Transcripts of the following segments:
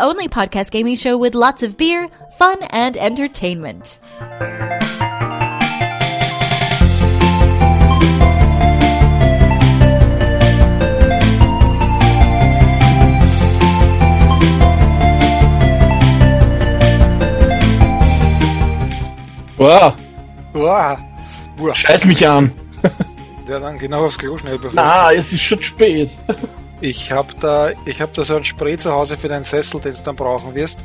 Only podcast gaming show with lots of beer, fun, and entertainment. Boah, Boah. Boah. scheiß mich an. Der dann genau aufs Klo schnell bevor Na, jetzt ist schon spät. Ich hab da, ich hab da so ein Spray zu Hause für deinen Sessel, den du dann brauchen wirst.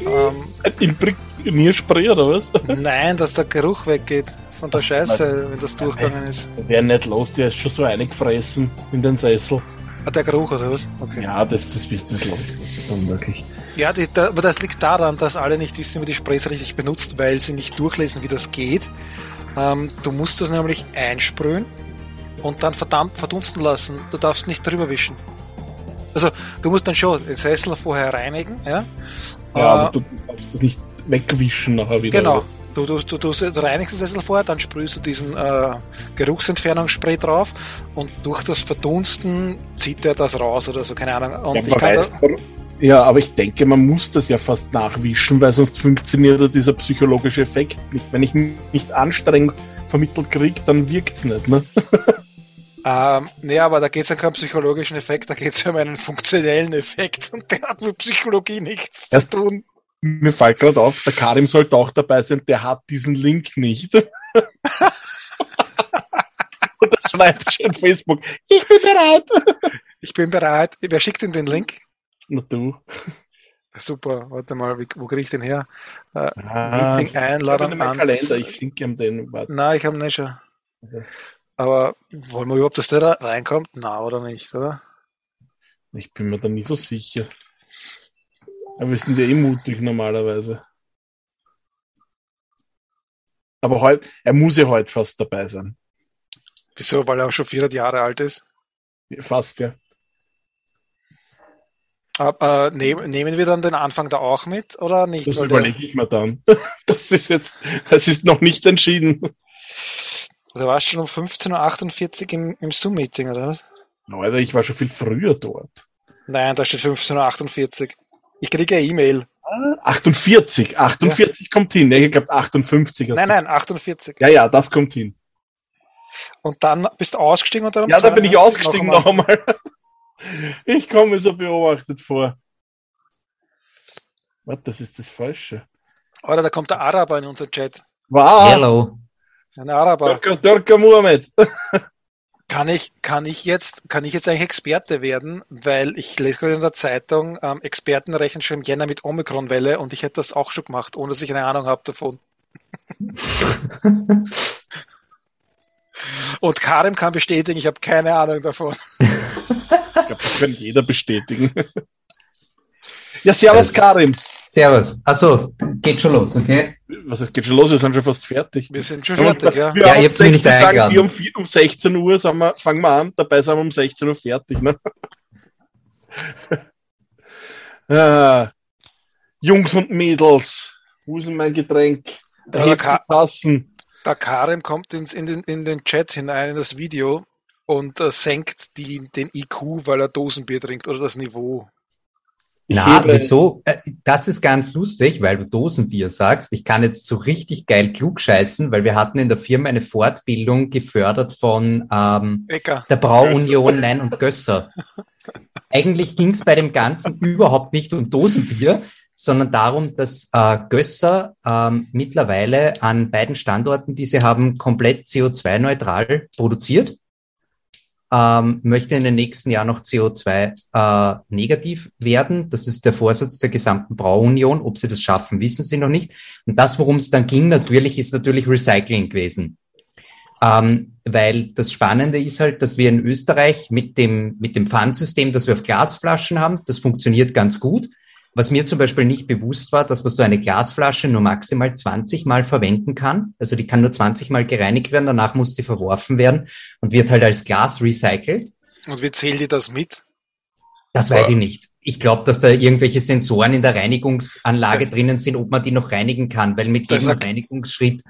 Ähm, Imprägnierspray oder was? nein, dass der Geruch weggeht von der Scheiße, wenn das durchgegangen ist. Wer nicht los, der ist schon so eingefressen in den Sessel. Ah, der Geruch oder was? Okay. Ja, das, das bist nicht los. Das ist unmöglich. Ja, die, da, aber das liegt daran, dass alle nicht wissen, wie die Sprays richtig benutzt, weil sie nicht durchlesen, wie das geht. Ähm, du musst das nämlich einsprühen und dann verdammt verdunsten lassen. Du darfst nicht drüber wischen. Also, du musst dann schon den Sessel vorher reinigen, ja? Ja, Äh, aber du darfst das nicht wegwischen nachher wieder. Genau. Du, du, du, du reinigst den Sessel vorher, dann sprühst du diesen äh, Geruchsentfernungsspray drauf und durch das Verdunsten zieht er das raus oder so, keine Ahnung. Und Ja, ich kann weiß, da, ja, aber ich denke, man muss das ja fast nachwischen, weil sonst funktioniert ja dieser psychologische Effekt nicht. Wenn ich nicht Anstrengung vermittelt kriege, dann wirkt's nicht. Ne? ähm, nee, aber da geht es ja keinen psychologischen Effekt, da geht es ja um einen funktionellen Effekt und der hat mit Psychologie nichts Erst- zu tun. Mir fällt gerade auf, der Karim sollte auch dabei sein, der hat diesen Link nicht. Und er schreibt schon Facebook, ich bin bereit. Ich bin bereit. Wer schickt denn den Link? Na du. Super, warte mal, wie, wo kriege ich den her? Äh, Ah, Meeting ich habe an. Kalender, ich schenke ihm den. Warte. Nein, ich habe nicht schon. Also, Aber wollen wir überhaupt, dass der da reinkommt? Na, oder nicht, oder? Ich bin mir da nie so sicher. Aber wir sind ja eh mutig normalerweise. Aber heute, er muss ja heute fast dabei sein. Wieso? Weil er auch schon 400 Jahre alt ist? Fast, ja. Aber, äh, nehm, nehmen wir dann den Anfang da auch mit oder nicht? Das überlege ich mir dann. Das ist jetzt, das ist noch nicht entschieden. Du warst schon um 15.48 Uhr im, im Zoom-Meeting, oder was? Leute, ich war schon viel früher dort. Nein, da steht 15.48 Uhr. Ich kriege eine E-Mail. 48, 48 kommt hin. Nee, ich glaube 58. hast Nein, du- nein, 48. Ja, ja, das kommt hin. Und dann bist du ausgestiegen und dann um Ja, da bin ich 52 ausgestiegen noch noch einmal. Ich komme mir so beobachtet vor. Warte, das ist das Falsche. Oder da kommt der Araber in unseren Chat. Wow, Hello. Ein Araber. Dörker, Muhammad. Kann ich, kann ich jetzt, kann ich jetzt eigentlich Experte werden? Weil ich lese gerade in der Zeitung, ähm, Experten rechnen schon im Jänner mit Omikron-Welle und ich hätte das auch schon gemacht, ohne dass ich eine Ahnung habe davon. Und Karim kann bestätigen, ich habe keine Ahnung davon. Das kann jeder bestätigen. Ja, servus Das- Karim. Servus. Achso, geht schon los, okay? Was ist, geht schon los? Wir sind schon fast fertig. Wir sind schon fertig, ja. Wir Ja, haben ihr habt mich nicht sagen die um, vier- um 16 Uhr sind wir, fangen wir an, dabei sind wir um 16 Uhr fertig. Ne? ah, Jungs und Mädels, wo ist denn mein Getränk? Ja, Hebt Ka- Tassen. Der Karim kommt ins, in, den, in den Chat hinein, in das Video und äh, senkt die, den IQ, weil er Dosenbier trinkt oder das Niveau. Ich Na, wieso? Äh, Das ist ganz lustig, weil du Dosenbier sagst. Ich kann jetzt so richtig geil klug scheißen, weil wir hatten in der Firma eine Fortbildung gefördert von ähm, Ecker. der Brauunion Nein und Gösser. Eigentlich ging es bei dem Ganzen überhaupt nicht um Dosenbier, sondern darum, dass äh, Gösser ähm, mittlerweile an beiden Standorten, die sie haben, komplett CO2-neutral produziert. Ähm, möchte in den nächsten Jahren noch CO2-negativ werden. Das ist der Vorsatz der gesamten Brauunion. Ob sie das schaffen, wissen sie noch nicht. Und das, worum es dann ging, natürlich, ist natürlich Recycling gewesen. Ähm, weil das Spannende ist halt, dass wir in Österreich mit dem, mit dem Pfandsystem, das wir auf Glasflaschen haben, das funktioniert ganz gut. Was mir zum Beispiel nicht bewusst war, dass man so eine Glasflasche nur maximal 20 Mal verwenden kann. Also die kann nur 20 Mal gereinigt werden, danach muss sie verworfen werden und wird halt als Glas recycelt. Und wie zählt ihr das mit? Das weiß ich nicht. Ich glaube, dass da irgendwelche Sensoren in der Reinigungsanlage drinnen sind, ob man die noch reinigen kann, weil mit jedem Reinigungsschritt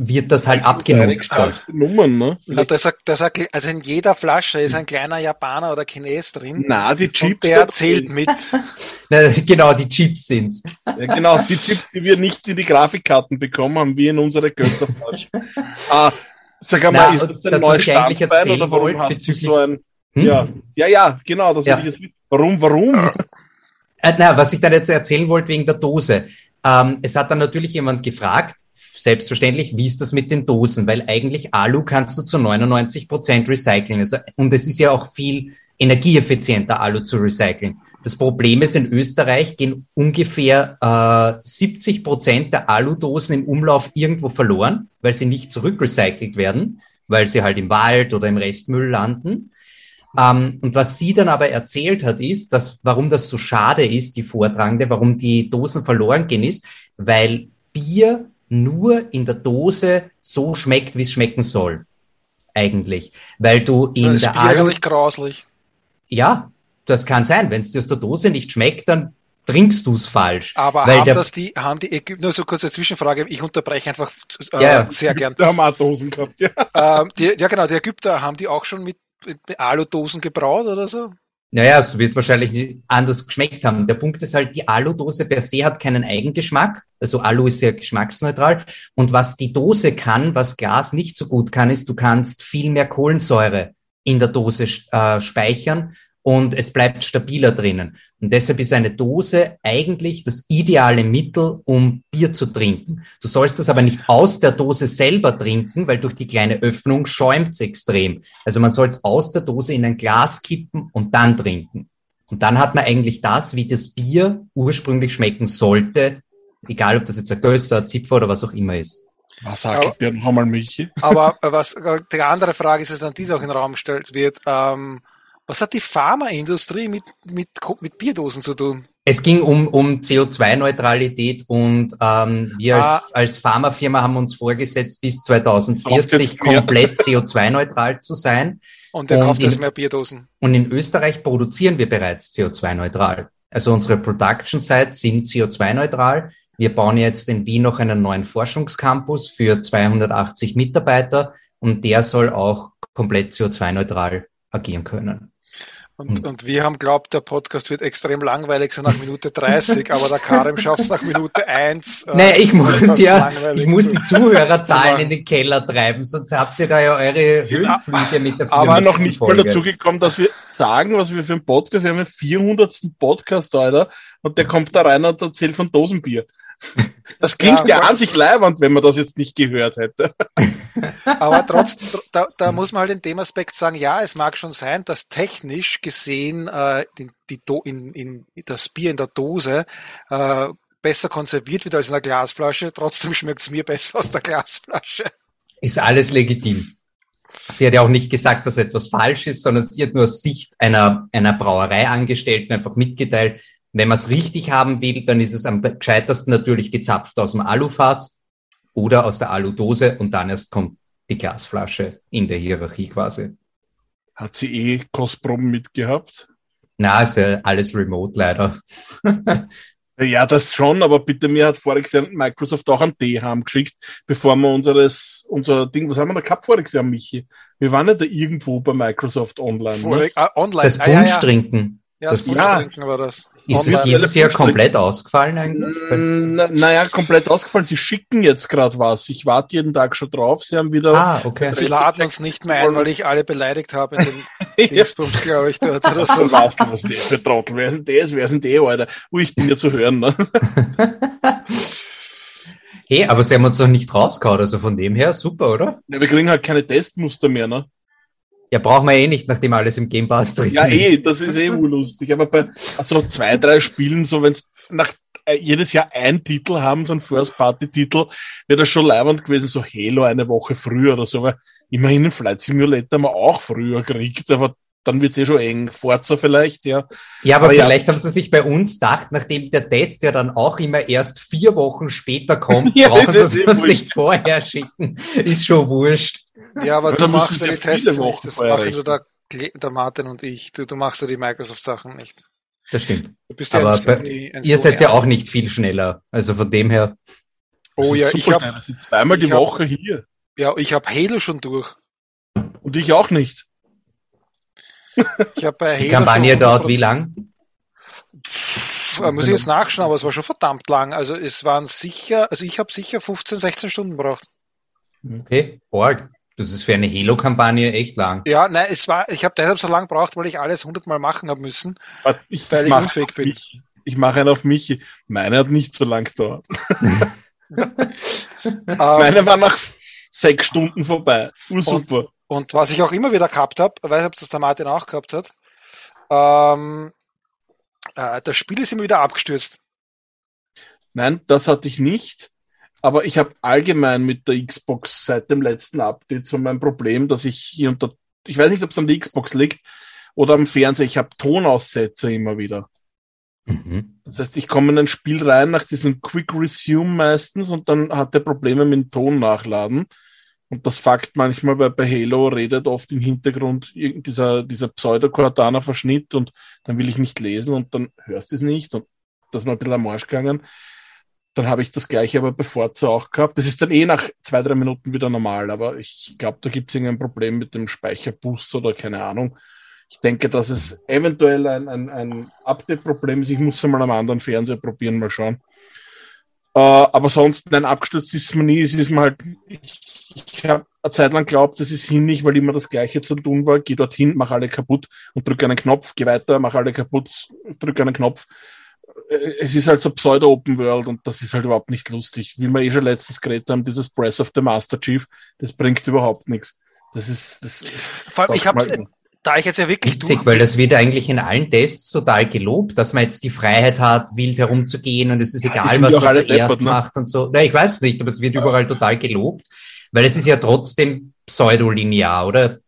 wird das halt abgenutzt. Nummern, ne? Na, das, das, also in jeder Flasche ist ein kleiner Japaner oder Chines drin. Na, die Chips. Und der zählt mit. Na, genau, die Chips sind's. Ja, genau, die Chips, die wir nicht in die Grafikkarten bekommen, haben wir in unsere Gösserflasche. ah, sag einmal, ist das dein neues Standbein oder warum hast du so ein... Hm? Ja, ja, ja, genau, das ja. ich jetzt Warum, warum? Äh, na, was ich dann jetzt erzählen wollte wegen der Dose. Ähm, es hat dann natürlich jemand gefragt, selbstverständlich, wie ist das mit den Dosen? Weil eigentlich Alu kannst du zu 99 Prozent recyceln. Also, und es ist ja auch viel energieeffizienter, Alu zu recyceln. Das Problem ist, in Österreich gehen ungefähr äh, 70 Prozent der Aludosen im Umlauf irgendwo verloren, weil sie nicht zurückrecycelt werden, weil sie halt im Wald oder im Restmüll landen. Ähm, und was sie dann aber erzählt hat, ist, dass warum das so schade ist, die Vortragende, warum die Dosen verloren gehen, ist, weil Bier nur in der Dose so schmeckt, wie es schmecken soll. Eigentlich. Weil du in das der Alu... grauslich. Ja, das kann sein. Wenn es dir aus der Dose nicht schmeckt, dann trinkst du es falsch. Aber haben das die, haben die, nur so kurze Zwischenfrage, ich unterbreche einfach äh, ja, sehr gern. Da haben auch Dosen gehabt, ja. Ähm, die, ja genau, die Ägypter, haben die auch schon mit, mit Aludosen gebraut oder so? Naja, es wird wahrscheinlich anders geschmeckt haben. Der Punkt ist halt, die Aludose per se hat keinen Eigengeschmack. Also Alu ist ja geschmacksneutral. Und was die Dose kann, was Glas nicht so gut kann, ist, du kannst viel mehr Kohlensäure in der Dose äh, speichern und es bleibt stabiler drinnen. Und deshalb ist eine Dose eigentlich das ideale Mittel, um Bier zu trinken. Du sollst das aber nicht aus der Dose selber trinken, weil durch die kleine Öffnung schäumt es extrem. Also man soll es aus der Dose in ein Glas kippen und dann trinken. Und dann hat man eigentlich das, wie das Bier ursprünglich schmecken sollte, egal ob das jetzt ein Gösser, ein Zipfer oder was auch immer ist. Was sagt dir noch einmal, Michi? Aber was die andere Frage ist, an die auch in den Raum gestellt wird, ähm, was hat die Pharmaindustrie mit, mit, mit Bierdosen zu tun? Es ging um, um CO2-Neutralität und ähm, wir ah. als, als Pharmafirma haben uns vorgesetzt, bis 2040 komplett CO2-neutral zu sein. Und der kauft jetzt mehr Bierdosen. Und in Österreich produzieren wir bereits CO2-neutral. Also unsere Production Sites sind CO2-neutral. Wir bauen jetzt in Wien noch einen neuen Forschungscampus für 280 Mitarbeiter und der soll auch komplett CO2-neutral agieren können. Und, und wir haben glaubt, der Podcast wird extrem langweilig, so nach Minute 30, aber der Karim schafft es nach Minute 1. Äh, nee, ich muss ja, ich muss die Zuhörerzahlen in den Keller treiben, sonst habt ihr da ja eure Höhenflüge mit der Firma. Aber noch nicht mal dazu gekommen, dass wir sagen, was wir für einen Podcast, wir haben einen 400. Podcast, Alter, und der kommt da rein und erzählt von Dosenbier. Das klingt ja, ja an sich leibend, wenn man das jetzt nicht gehört hätte. Aber trotzdem, da, da muss man halt in dem Aspekt sagen, ja, es mag schon sein, dass technisch gesehen äh, die, die Do in, in das Bier in der Dose äh, besser konserviert wird als in der Glasflasche. Trotzdem schmeckt es mir besser aus der Glasflasche. Ist alles legitim. Sie hat ja auch nicht gesagt, dass etwas falsch ist, sondern sie hat nur aus Sicht einer, einer Brauereiangestellten einfach mitgeteilt, wenn man es richtig haben will, dann ist es am gescheitersten natürlich gezapft aus dem Alufass oder aus der Aludose und dann erst kommt die Glasflasche in der Hierarchie quasi. Hat sie eh Kostproben mitgehabt? Na, ist ja alles remote leider. ja, das schon, aber bitte mir hat voriges Jahr Microsoft auch ein D haben geschickt, bevor wir unseres, unser Ding, was haben wir da gehabt voriges Jahr, Michi? Wir waren ja da irgendwo bei Microsoft online. Vorig, ne? uh, online. Das ah, Punsch ja, ja. Ja, das, ja. war das. Ist es dieses Jahr komplett ausgefallen eigentlich? Na, naja, komplett ausgefallen. Sie schicken jetzt gerade was. Ich warte jeden Tag schon drauf. Sie haben wieder. Ah, okay. Sie laden uns nicht mehr ein, weil ich alle beleidigt habe in den Dingsbums, glaube ich, dort oder so. Was der für Trottel? Wer sind das? Wer sind die, Alter? Ui, ich bin ja zu hören, ne? hey, aber sie haben uns doch nicht rausgehauen, also von dem her super, oder? Ja, wir kriegen halt keine Testmuster mehr, ne? Ja, brauchen wir eh nicht, nachdem alles im Game Pass drin Ja, eh, das ist eh urlustig. Aber bei so zwei, drei Spielen, so wenn es nach äh, jedes Jahr ein Titel haben, so ein First-Party-Titel, wäre das schon leibend gewesen, so Halo eine Woche früher oder so, weil immerhin einen Flight Simulator haben wir auch früher gekriegt, aber dann wird es eh schon eng. Forza vielleicht, ja. Ja, aber, aber vielleicht ja. haben sie sich bei uns gedacht, nachdem der Test ja dann auch immer erst vier Wochen später kommt, ja, brauchen sie es eh uns nicht vorher schicken. Ist schon wurscht. Ja, aber, du machst ja die Tests nicht. Das machen nur der, der Martin und ich. Du, du machst ja die Microsoft-Sachen nicht. Das stimmt. aber bei, ihr seid ja auch nicht viel schneller. Also von dem her. Oh ja, ich habe zweimal die Woche hab, hier. Ja, ich habe Halo schon durch. Und ich auch nicht. Ich habe bei Halo Die Kampagne dauert wie lang? Pff, muss ich jetzt nachschauen, aber es war schon verdammt lang. Also es waren sicher, also ich habe sicher 15, 16 Stunden gebraucht. Okay, Org. Das ist für eine Halo-Kampagne echt lang. Ja, nein, es war, ich habe deshalb so lang gebraucht, weil ich alles hundertmal machen habe müssen, ich, weil ich, ich unfähig bin. Mich. Ich mache einen auf mich. Meine hat nicht so lang gedauert. Meine war nach sechs Stunden vorbei. Uh, super. Und, und, was ich auch immer wieder gehabt habe, weiß nicht, ob das der Martin auch gehabt hat, ähm, äh, das Spiel ist immer wieder abgestürzt. Nein, das hatte ich nicht. Aber ich habe allgemein mit der Xbox seit dem letzten Update so mein Problem, dass ich hier unter, ich weiß nicht, ob es an der Xbox liegt oder am Fernseher, ich habe Tonaussetzer immer wieder. Mhm. Das heißt, ich komme in ein Spiel rein nach diesem Quick Resume meistens und dann hat er Probleme mit dem Ton nachladen. Und das Fakt manchmal, weil bei Halo redet oft im Hintergrund dieser, dieser Pseudo-Cortana-Verschnitt und dann will ich nicht lesen und dann hörst du es nicht und das ist mal ein bisschen am Arsch gegangen. Dann habe ich das gleiche aber bei Forza auch gehabt. Das ist dann eh nach zwei, drei Minuten wieder normal, aber ich glaube, da gibt es irgendein Problem mit dem Speicherboost oder keine Ahnung. Ich denke, dass es eventuell ein, ein, ein Update-Problem ist. Ich muss es mal am anderen Fernseher probieren, mal schauen. Äh, aber sonst, nein, abgestürzt ist man nie. Es ist mir halt, ich, ich habe eine Zeit lang geglaubt, das ist hinnig, weil immer das Gleiche zu tun war. Geh dorthin, mach alle kaputt und drücke einen Knopf, geh weiter, mach alle kaputt, drücke einen Knopf. Äh, es ist halt so Pseudo-Open World und das ist halt überhaupt nicht lustig. Wie wir eh schon letztens geredet haben, dieses Breath of the Master Chief, das bringt überhaupt nichts. Das ist, das. Vor allem, ich habe, da ich jetzt ja wirklich Witzig, weil das wird eigentlich in allen Tests total gelobt, dass man jetzt die Freiheit hat, wild herumzugehen und es ist egal, ja, was man zuerst deppert, ne? macht und so. Na, ich weiß nicht, aber es wird überall total gelobt, weil es ist ja trotzdem pseudolinear, oder?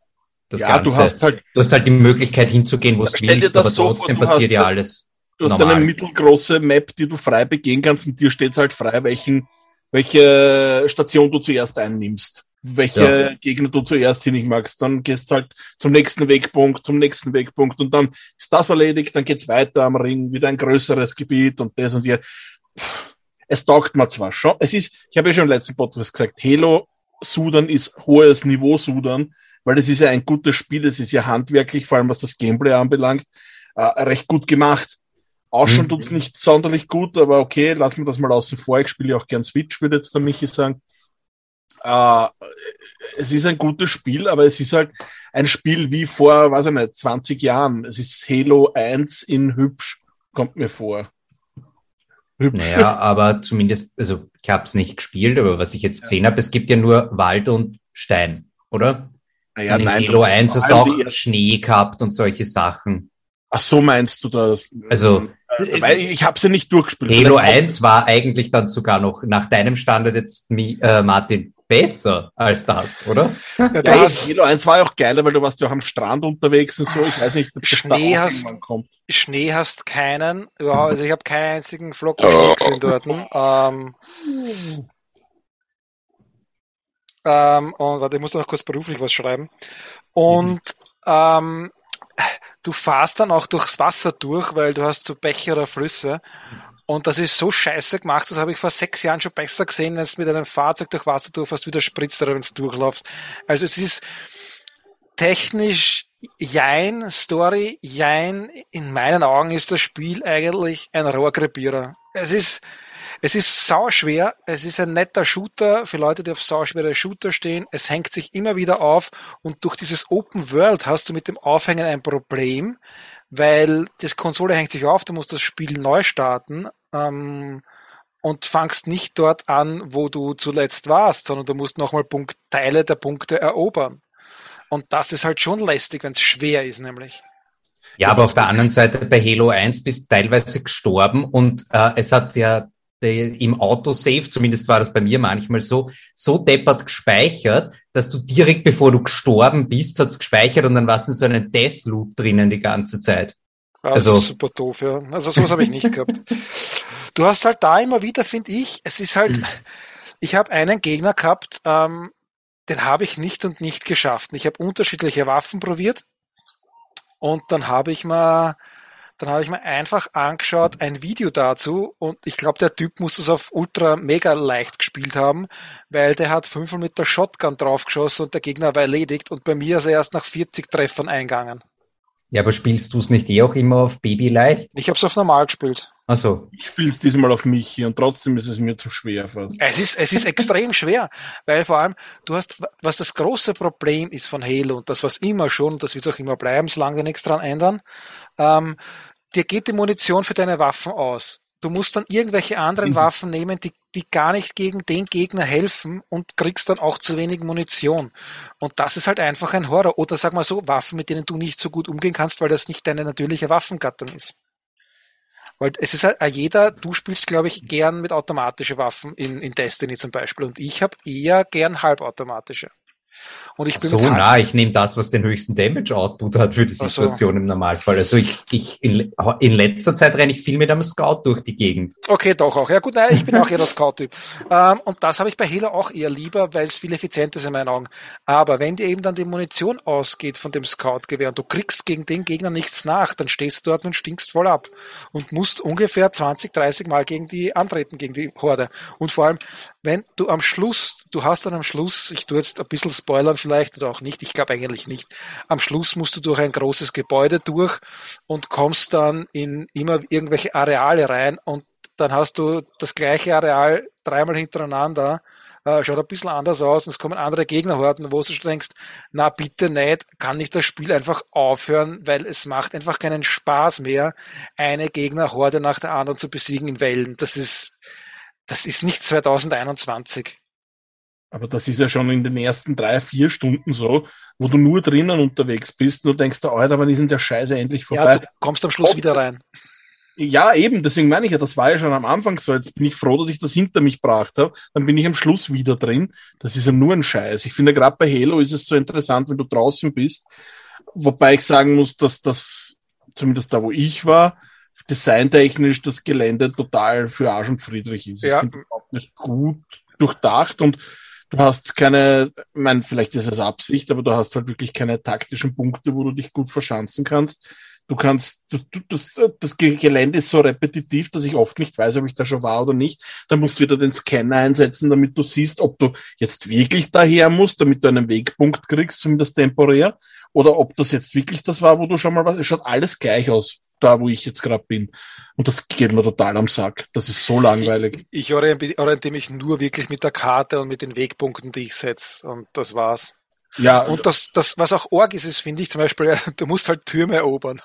Das ja, Ganze. du hast halt, du hast halt die Möglichkeit hinzugehen, wo du willst, aber so trotzdem vor, passiert ja alles. Du hast normal. eine mittelgroße Map, die du frei begehen kannst und dir steht halt frei, welchen, welche Station du zuerst einnimmst. Welche ja. Gegner du zuerst hin magst. Dann gehst du halt zum nächsten Wegpunkt, zum nächsten Wegpunkt und dann ist das erledigt, dann geht's weiter am Ring, wieder ein größeres Gebiet und das und hier. Es taugt mir zwar schon. Es ist, ich habe ja schon im letzten Podcast gesagt, Halo Sudan ist hohes Niveau Sudan, weil es ist ja ein gutes Spiel, es ist ja handwerklich, vor allem was das Gameplay anbelangt, äh, recht gut gemacht. Ausschauen mhm. tut's nicht sonderlich gut, aber okay, lassen wir das mal außen vor. Ich spiele ja auch gern Switch, würde jetzt der Michi sagen. Äh, es ist ein gutes Spiel, aber es ist halt ein Spiel wie vor, weiß ich nicht, 20 Jahren. Es ist Halo 1 in hübsch, kommt mir vor. Hübsch. Naja, aber zumindest, also ich habe es nicht gespielt, aber was ich jetzt gesehen habe, es gibt ja nur Wald und Stein, oder? Naja, in nein, Halo 1 hast du auch Schnee gehabt und solche Sachen. Ach so meinst du das? Also weil ich habe sie ja nicht durchgespielt. Halo 1 war eigentlich dann sogar noch nach deinem Standard jetzt äh, Martin besser als das, oder? Ja, da ja, hast, Halo 1 war ja auch geiler, weil du warst ja auch am Strand unterwegs und so. Ich weiß nicht, ob das Schnee da hast, kommt. Schnee hast keinen. Ja, also ich habe keinen einzigen Flocken oh. gesehen dort. Ähm, ähm, und warte, ich muss noch kurz beruflich was schreiben. Und mhm. ähm, du fahrst dann auch durchs Wasser durch, weil du hast so Bäche oder Flüsse. Und das ist so scheiße gemacht, das habe ich vor sechs Jahren schon besser gesehen, wenn du mit einem Fahrzeug durch Wasser durchfährst, wie der spritzt oder wenn du durchlaufst. Also es ist technisch jein, Story jein. In meinen Augen ist das Spiel eigentlich ein Rohrkrepierer. Es ist, es ist sauschwer, es ist ein netter Shooter für Leute, die auf sauschwere Shooter stehen. Es hängt sich immer wieder auf und durch dieses Open World hast du mit dem Aufhängen ein Problem, weil das Konsole hängt sich auf, du musst das Spiel neu starten ähm, und fangst nicht dort an, wo du zuletzt warst, sondern du musst nochmal Punkt, Teile der Punkte erobern. Und das ist halt schon lästig, wenn es schwer ist, nämlich. Ja, aber auf der anderen Seite bei Halo 1 bist du teilweise gestorben und äh, es hat ja im Autosave, zumindest war das bei mir manchmal so, so deppert gespeichert, dass du direkt bevor du gestorben bist, hat's gespeichert und dann warst du in so einem Deathloop drinnen die ganze Zeit. Ah, also super doof, ja. Also sowas habe ich nicht gehabt. Du hast halt da immer wieder, finde ich, es ist halt, hm. ich habe einen Gegner gehabt, ähm, den habe ich nicht und nicht geschafft. Ich habe unterschiedliche Waffen probiert und dann habe ich mal dann habe ich mir einfach angeschaut, ein Video dazu und ich glaube, der Typ muss es auf ultra mega leicht gespielt haben, weil der hat fünfmal mit der Shotgun draufgeschossen und der Gegner war erledigt und bei mir ist er erst nach 40 Treffern eingegangen. Ja, aber spielst du es nicht eh auch immer auf Baby leicht? Ich habe es auf normal gespielt. Ach so. Ich spiele es diesmal auf mich hier und trotzdem ist es mir zu schwer fast. Es ist, es ist extrem schwer, weil vor allem, du hast, was das große Problem ist von Halo und das was immer schon, das wird auch immer bleiben, solange nichts dran ändern, ähm, dir geht die Munition für deine Waffen aus. Du musst dann irgendwelche anderen mhm. Waffen nehmen, die, die gar nicht gegen den Gegner helfen und kriegst dann auch zu wenig Munition. Und das ist halt einfach ein Horror. Oder sag mal so, Waffen, mit denen du nicht so gut umgehen kannst, weil das nicht deine natürliche Waffengattung ist. Weil es ist halt jeder, du spielst, glaube ich, gern mit automatische Waffen in, in Destiny zum Beispiel. Und ich habe eher gern halbautomatische. Und ich bin so, na, ich nehme das, was den höchsten Damage Output hat für die Situation so. im Normalfall. Also ich, ich in, in letzter Zeit renne ich viel mit einem Scout durch die Gegend. Okay, doch auch. Ja gut, nein, ich bin auch eher der Scout-Typ. Ähm, und das habe ich bei Halo auch eher lieber, weil es viel effizienter ist in meinen Augen. Aber wenn dir eben dann die Munition ausgeht von dem Scout-Gewehr und du kriegst gegen den Gegner nichts nach, dann stehst du dort und stinkst voll ab und musst ungefähr 20, 30 Mal gegen die antreten, gegen die Horde. Und vor allem, wenn du am Schluss, du hast dann am Schluss, ich tue jetzt ein bisschen spoilern vielleicht oder auch nicht, ich glaube eigentlich nicht, am Schluss musst du durch ein großes Gebäude durch und kommst dann in immer irgendwelche Areale rein und dann hast du das gleiche Areal dreimal hintereinander, äh, schaut ein bisschen anders aus und es kommen andere Gegnerhorten, wo du denkst, na bitte nicht, kann nicht das Spiel einfach aufhören, weil es macht einfach keinen Spaß mehr, eine Gegnerhorde nach der anderen zu besiegen in Wellen. Das ist, das ist nicht 2021. Aber das ist ja schon in den ersten drei, vier Stunden so, wo du nur drinnen unterwegs bist und du denkst, Alter, wann ist denn der Scheiße endlich vorbei? Ja, du kommst am Schluss Ob, wieder rein. Ja, eben, deswegen meine ich ja, das war ja schon am Anfang so. Jetzt bin ich froh, dass ich das hinter mich gebracht habe. Dann bin ich am Schluss wieder drin. Das ist ja nur ein Scheiß. Ich finde, gerade bei Halo ist es so interessant, wenn du draußen bist. Wobei ich sagen muss, dass das, zumindest da, wo ich war, designtechnisch das Gelände total für Arsch und Friedrich ist. Ja. Ich finde überhaupt nicht gut durchdacht und du hast keine, ich meine, vielleicht ist es Absicht, aber du hast halt wirklich keine taktischen Punkte, wo du dich gut verschanzen kannst. Du kannst, du, du, das, das Gelände ist so repetitiv, dass ich oft nicht weiß, ob ich da schon war oder nicht. Dann musst du wieder den Scanner einsetzen, damit du siehst, ob du jetzt wirklich daher musst, damit du einen Wegpunkt kriegst, zumindest temporär, oder ob das jetzt wirklich das war, wo du schon mal was. Es schaut alles gleich aus, da wo ich jetzt gerade bin. Und das geht mir total am Sack. Das ist so langweilig. Ich, ich orientiere mich nur wirklich mit der Karte und mit den Wegpunkten, die ich setze. Und das war's. Ja. Und das, das, was auch Org ist, ist, finde ich zum Beispiel, du musst halt Türme erobern.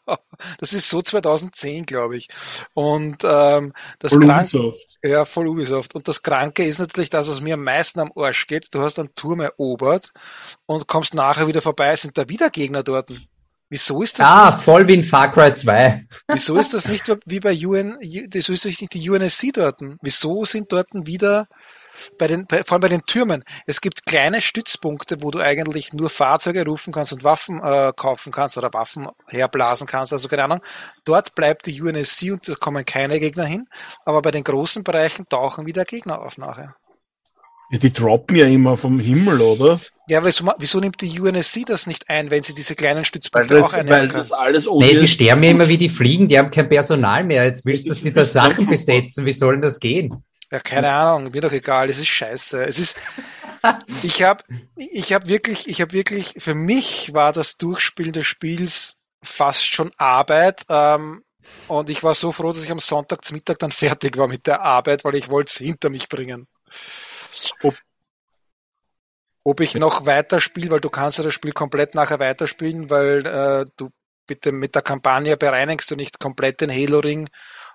das ist so 2010, glaube ich. Und ähm, das voll Kranke, Ubisoft. ja, voll Ubisoft. Und das Kranke ist natürlich das, was mir am meisten am Arsch geht. Du hast einen Turm erobert und kommst nachher wieder vorbei, sind da wieder Gegner dort. Wieso ist das? Ah, nicht, voll wie in Far Cry 2. Wieso ist das nicht wie bei UN, wieso ist das nicht die UNSC dort? Wieso sind dort wieder bei den, bei, vor allem bei den Türmen. Es gibt kleine Stützpunkte, wo du eigentlich nur Fahrzeuge rufen kannst und Waffen äh, kaufen kannst oder Waffen herblasen kannst, also keine Ahnung. Dort bleibt die UNSC und da kommen keine Gegner hin, aber bei den großen Bereichen tauchen wieder Gegner auf nachher. Ja, die droppen ja immer vom Himmel, oder? Ja, wieso, wieso nimmt die UNSC das nicht ein, wenn sie diese kleinen Stützpunkte weil das, auch einnehmen weil das alles Nee, die sterben ja immer wie die Fliegen, die haben kein Personal mehr. Jetzt willst du, dass die da Sachen besetzen. Wie soll denn das gehen? Ja, keine Ahnung, mir doch egal, es ist scheiße. Es ist, ich habe ich hab wirklich, ich habe wirklich, für mich war das Durchspielen des Spiels fast schon Arbeit. Ähm, und ich war so froh, dass ich am Sonntag zum Mittag dann fertig war mit der Arbeit, weil ich wollte es hinter mich bringen. Ob, ob ich noch weiterspiele, weil du kannst ja das Spiel komplett nachher weiterspielen, weil äh, du bitte mit der Kampagne bereinigst du nicht komplett den Halo-Ring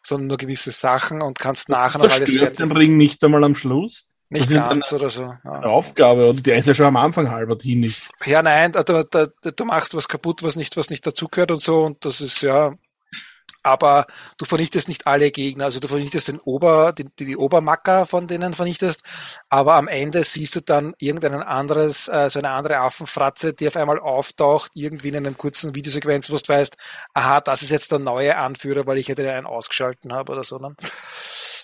sondern nur gewisse Sachen und kannst nachher noch alles fertig. den Ring nicht einmal am Schluss? Nicht das ganz oder so. Ja. Aufgabe, oder der ist ja schon am Anfang halber nicht. Ja, nein, da, da, du machst was kaputt, was nicht, was nicht dazugehört und so, und das ist ja, aber du vernichtest nicht alle Gegner. Also du vernichtest den Ober, die, die Obermacker von denen vernichtest, aber am Ende siehst du dann irgendein anderes, äh, so eine andere Affenfratze, die auf einmal auftaucht, irgendwie in einem kurzen Videosequenz, wo du weißt, aha, das ist jetzt der neue Anführer, weil ich hätte einen ausgeschalten habe oder so. Ne?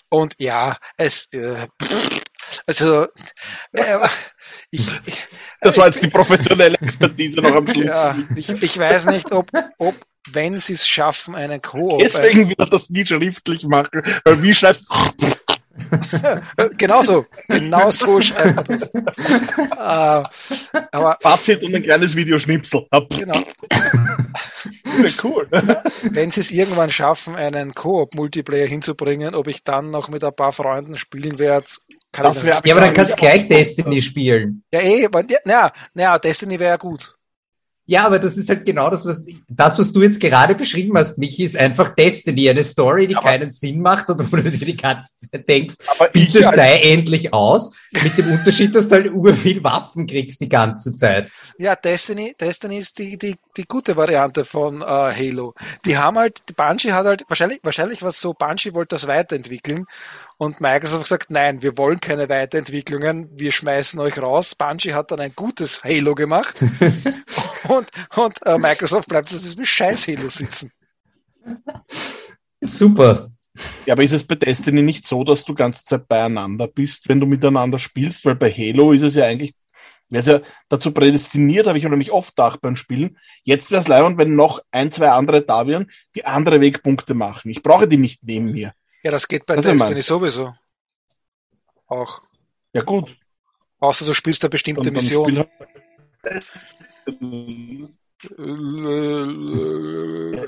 Und ja, es, äh, also, äh, ich, ich, das war jetzt die professionelle Expertise noch am Schluss. Ja, ich, ich weiß nicht, ob, ob wenn sie es schaffen, einen Co-op. Deswegen wieder das nie schriftlich machen, weil wie schreibst genau so, genau so schreibt man das. Uh, aber Fazit und ein kleines Videoschnipsel. Genau. cool. Wenn sie es irgendwann schaffen, einen Koop-Multiplayer hinzubringen, ob ich dann noch mit ein paar Freunden spielen werde, kann das ich Ja, aber dann kannst du gleich Destiny spielen. Ja, eh, ja, naja, Destiny wäre ja gut. Ja, aber das ist halt genau das, was das, was du jetzt gerade beschrieben hast, Michi, ist einfach Destiny, eine Story, die aber keinen Sinn macht und wo du dir die ganze Zeit denkst, bitte halt sei endlich aus, mit dem Unterschied, dass du halt über viel Waffen kriegst die ganze Zeit. Ja, Destiny, Destiny ist die, die, die gute Variante von äh, Halo. Die haben halt, Bungie hat halt, wahrscheinlich, wahrscheinlich was so, Bungie wollte das weiterentwickeln und Microsoft hat gesagt, nein, wir wollen keine Weiterentwicklungen, wir schmeißen euch raus. Bungie hat dann ein gutes Halo gemacht und, und äh, Microsoft bleibt auf diesem scheiß Halo sitzen. Super. Ja, aber ist es bei Destiny nicht so, dass du ganze Zeit beieinander bist, wenn du miteinander spielst? Weil bei Halo ist es ja eigentlich, wäre es ja dazu prädestiniert, habe ich nämlich oft gedacht beim Spielen. Jetzt wäre es leibend, wenn noch ein, zwei andere da wären, die andere Wegpunkte machen. Ich brauche die nicht neben mir. Ja, das geht bei Was Destiny sowieso. Auch. Ja, gut. Außer du spielst eine bestimmte dann, Mission. Dann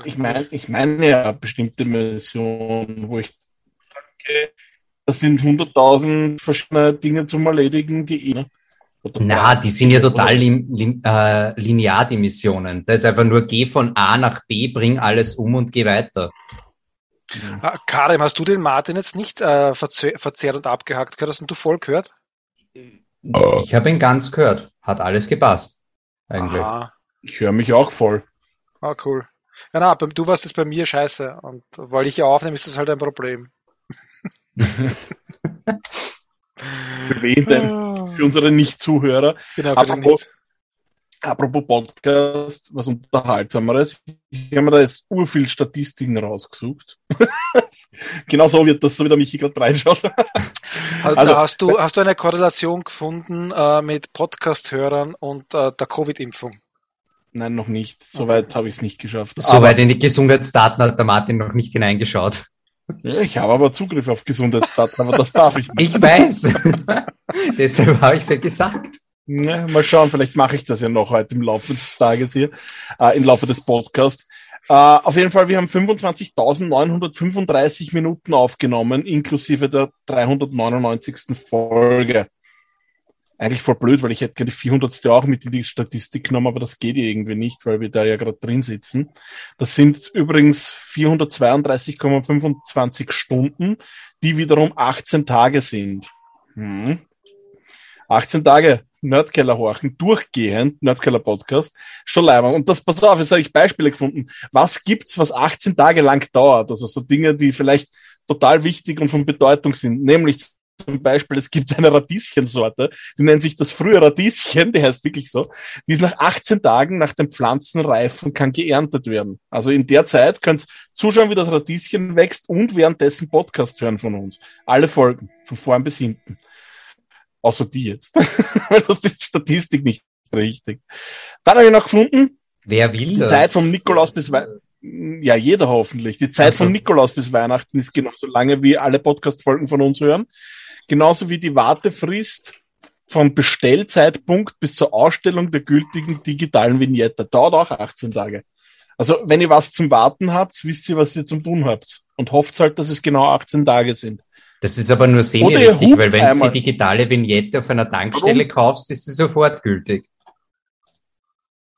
ich meine, ich meine ja bestimmte Missionen, wo ich denke, das sind 100.000 verschiedene Dinge zum Erledigen, die eh. Na, die sind ja total lim, lim, äh, linear, die Missionen. Da ist einfach nur, geh von A nach B, bring alles um und geh weiter. Mhm. Karim, hast du den Martin jetzt nicht äh, verzehrt und abgehackt gehört? Hast du voll gehört? Ich habe ihn ganz gehört. Hat alles gepasst. Eigentlich. Aha. Ich höre mich auch voll. Ah, cool. Ja, na, du warst jetzt bei mir scheiße. Und weil ich ja aufnehme, ist das halt ein Problem. für wen denn? Ah. Für unsere Nicht-Zuhörer. Genau, für Apropos, nicht. Apropos Podcast, was unterhaltsameres. Ich habe mir da jetzt urviel Statistiken rausgesucht. genau so wird das, so wie der Michi gerade reinschaut. Also, also, hast, du, hast du eine Korrelation gefunden äh, mit Podcast-Hörern und äh, der Covid-Impfung? Nein, noch nicht. Soweit okay. habe ich es nicht geschafft. Soweit in die Gesundheitsdaten hat der Martin noch nicht hineingeschaut. Ja, ich habe aber Zugriff auf Gesundheitsdaten, aber das darf ich nicht. Ich weiß. Deshalb habe ich es ja gesagt. Ja, mal schauen, vielleicht mache ich das ja noch heute im Laufe des Tages hier, äh, im Laufe des Podcasts. Äh, auf jeden Fall, wir haben 25.935 Minuten aufgenommen, inklusive der 399. Folge. Eigentlich voll blöd, weil ich hätte gerne die 400. auch mit in die Statistik genommen, aber das geht irgendwie nicht, weil wir da ja gerade drin sitzen. Das sind übrigens 432,25 Stunden, die wiederum 18 Tage sind. Hm. 18 Tage Nerdkeller horchen, durchgehend, Nerdkeller Podcast, schon leider. Und das, pass auf, jetzt habe ich Beispiele gefunden. Was gibt's, was 18 Tage lang dauert? Also so Dinge, die vielleicht total wichtig und von Bedeutung sind. Nämlich zum Beispiel, es gibt eine Radieschensorte, die nennt sich das frühe Radieschen, die heißt wirklich so. Die ist nach 18 Tagen nach den Pflanzenreifen kann geerntet werden. Also in der Zeit könnt zuschauen, wie das Radieschen wächst und währenddessen Podcast hören von uns. Alle Folgen, von vorn bis hinten. Außer die jetzt. Weil das ist die Statistik nicht richtig. Dann habe ich noch gefunden. Wer will die das? Zeit vom Nikolaus bis Weihnachten. Ja, jeder hoffentlich. Die Zeit also. von Nikolaus bis Weihnachten ist genauso lange, wie alle Podcast-Folgen von uns hören. Genauso wie die Wartefrist vom Bestellzeitpunkt bis zur Ausstellung der gültigen digitalen Vignette. Dauert auch 18 Tage. Also, wenn ihr was zum Warten habt, wisst ihr, was ihr zum tun habt. Und hofft halt, dass es genau 18 Tage sind. Das ist aber nur semi-richtig, weil wenn du die digitale Vignette auf einer Tankstelle Warum? kaufst, ist sie sofort gültig.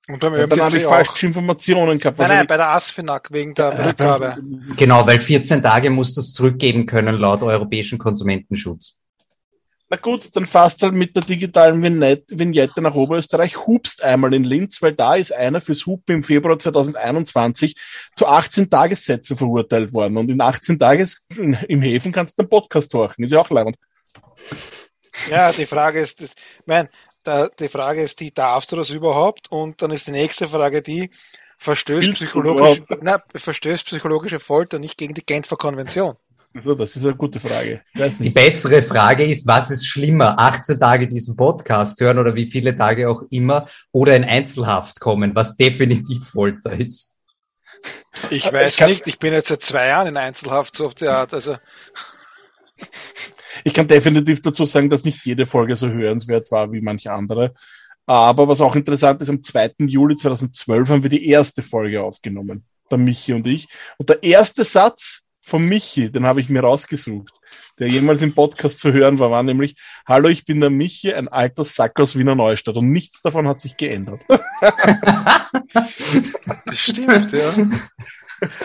Und beim ja, dann habe ich falsche Informationen gehabt. Nein, nein, bei der ASFINAG wegen der äh, Genau, weil 14 Tage musst du es zurückgeben können laut Europäischen Konsumentenschutz. Na gut, dann fast halt mit der digitalen Vignette nach Oberösterreich, hupst einmal in Linz, weil da ist einer fürs Hupen im Februar 2021 zu 18 Tagessätzen verurteilt worden. Und in 18 Tages im Häfen kannst du einen Podcast horchen. Ist ja auch leibend. Ja, die Frage ist, das, mein, da, die Frage ist, die darfst du das überhaupt? Und dann ist die nächste Frage die, verstößt, psychologisch, na, verstößt psychologische Folter nicht gegen die Genfer Konvention? Also, das ist eine gute Frage. Die bessere Frage ist, was ist schlimmer? 18 Tage diesen Podcast hören oder wie viele Tage auch immer oder in Einzelhaft kommen, was definitiv Folter ist. Ich weiß ich nicht, ich bin jetzt seit zwei Jahren in Einzelhaft so auf die Art, also. Ich kann definitiv dazu sagen, dass nicht jede Folge so hörenswert war wie manche andere. Aber was auch interessant ist, am 2. Juli 2012 haben wir die erste Folge aufgenommen, der Michi und ich. Und der erste Satz, von Michi, den habe ich mir rausgesucht, der jemals im Podcast zu hören war, war nämlich, hallo, ich bin der Michi, ein alter Sack aus Wiener Neustadt und nichts davon hat sich geändert. das stimmt, ja.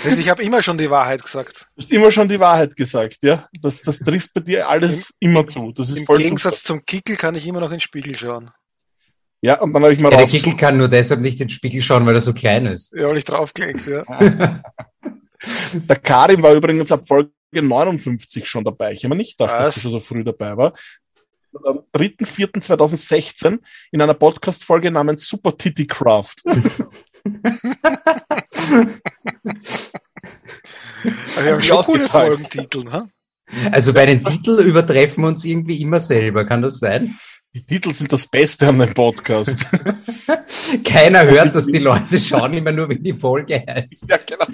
Also ich habe immer schon die Wahrheit gesagt. Du hast immer schon die Wahrheit gesagt, ja. Das, das trifft bei dir alles Im, immer zu. Das ist Im voll Gegensatz super. zum Kickel kann ich immer noch in den Spiegel schauen. Ja, und dann habe ich mal ja, Der Kickel kann nur deshalb nicht in den Spiegel schauen, weil er so klein ist. Ja, weil ich draufgelegt, ja. Der Karim war übrigens ab Folge 59 schon dabei. Ich habe mir nicht gedacht, Was? dass er so früh dabei war. Am 3.4.2016 in einer Podcast-Folge namens Super Titty Craft. wir haben schon coole Folgentitel, ne? Also bei den Titeln übertreffen wir uns irgendwie immer selber, kann das sein? Die Titel sind das Beste an dem Podcast. Keiner hört dass die Leute schauen immer nur, wie die Folge heißt. Ja, genau.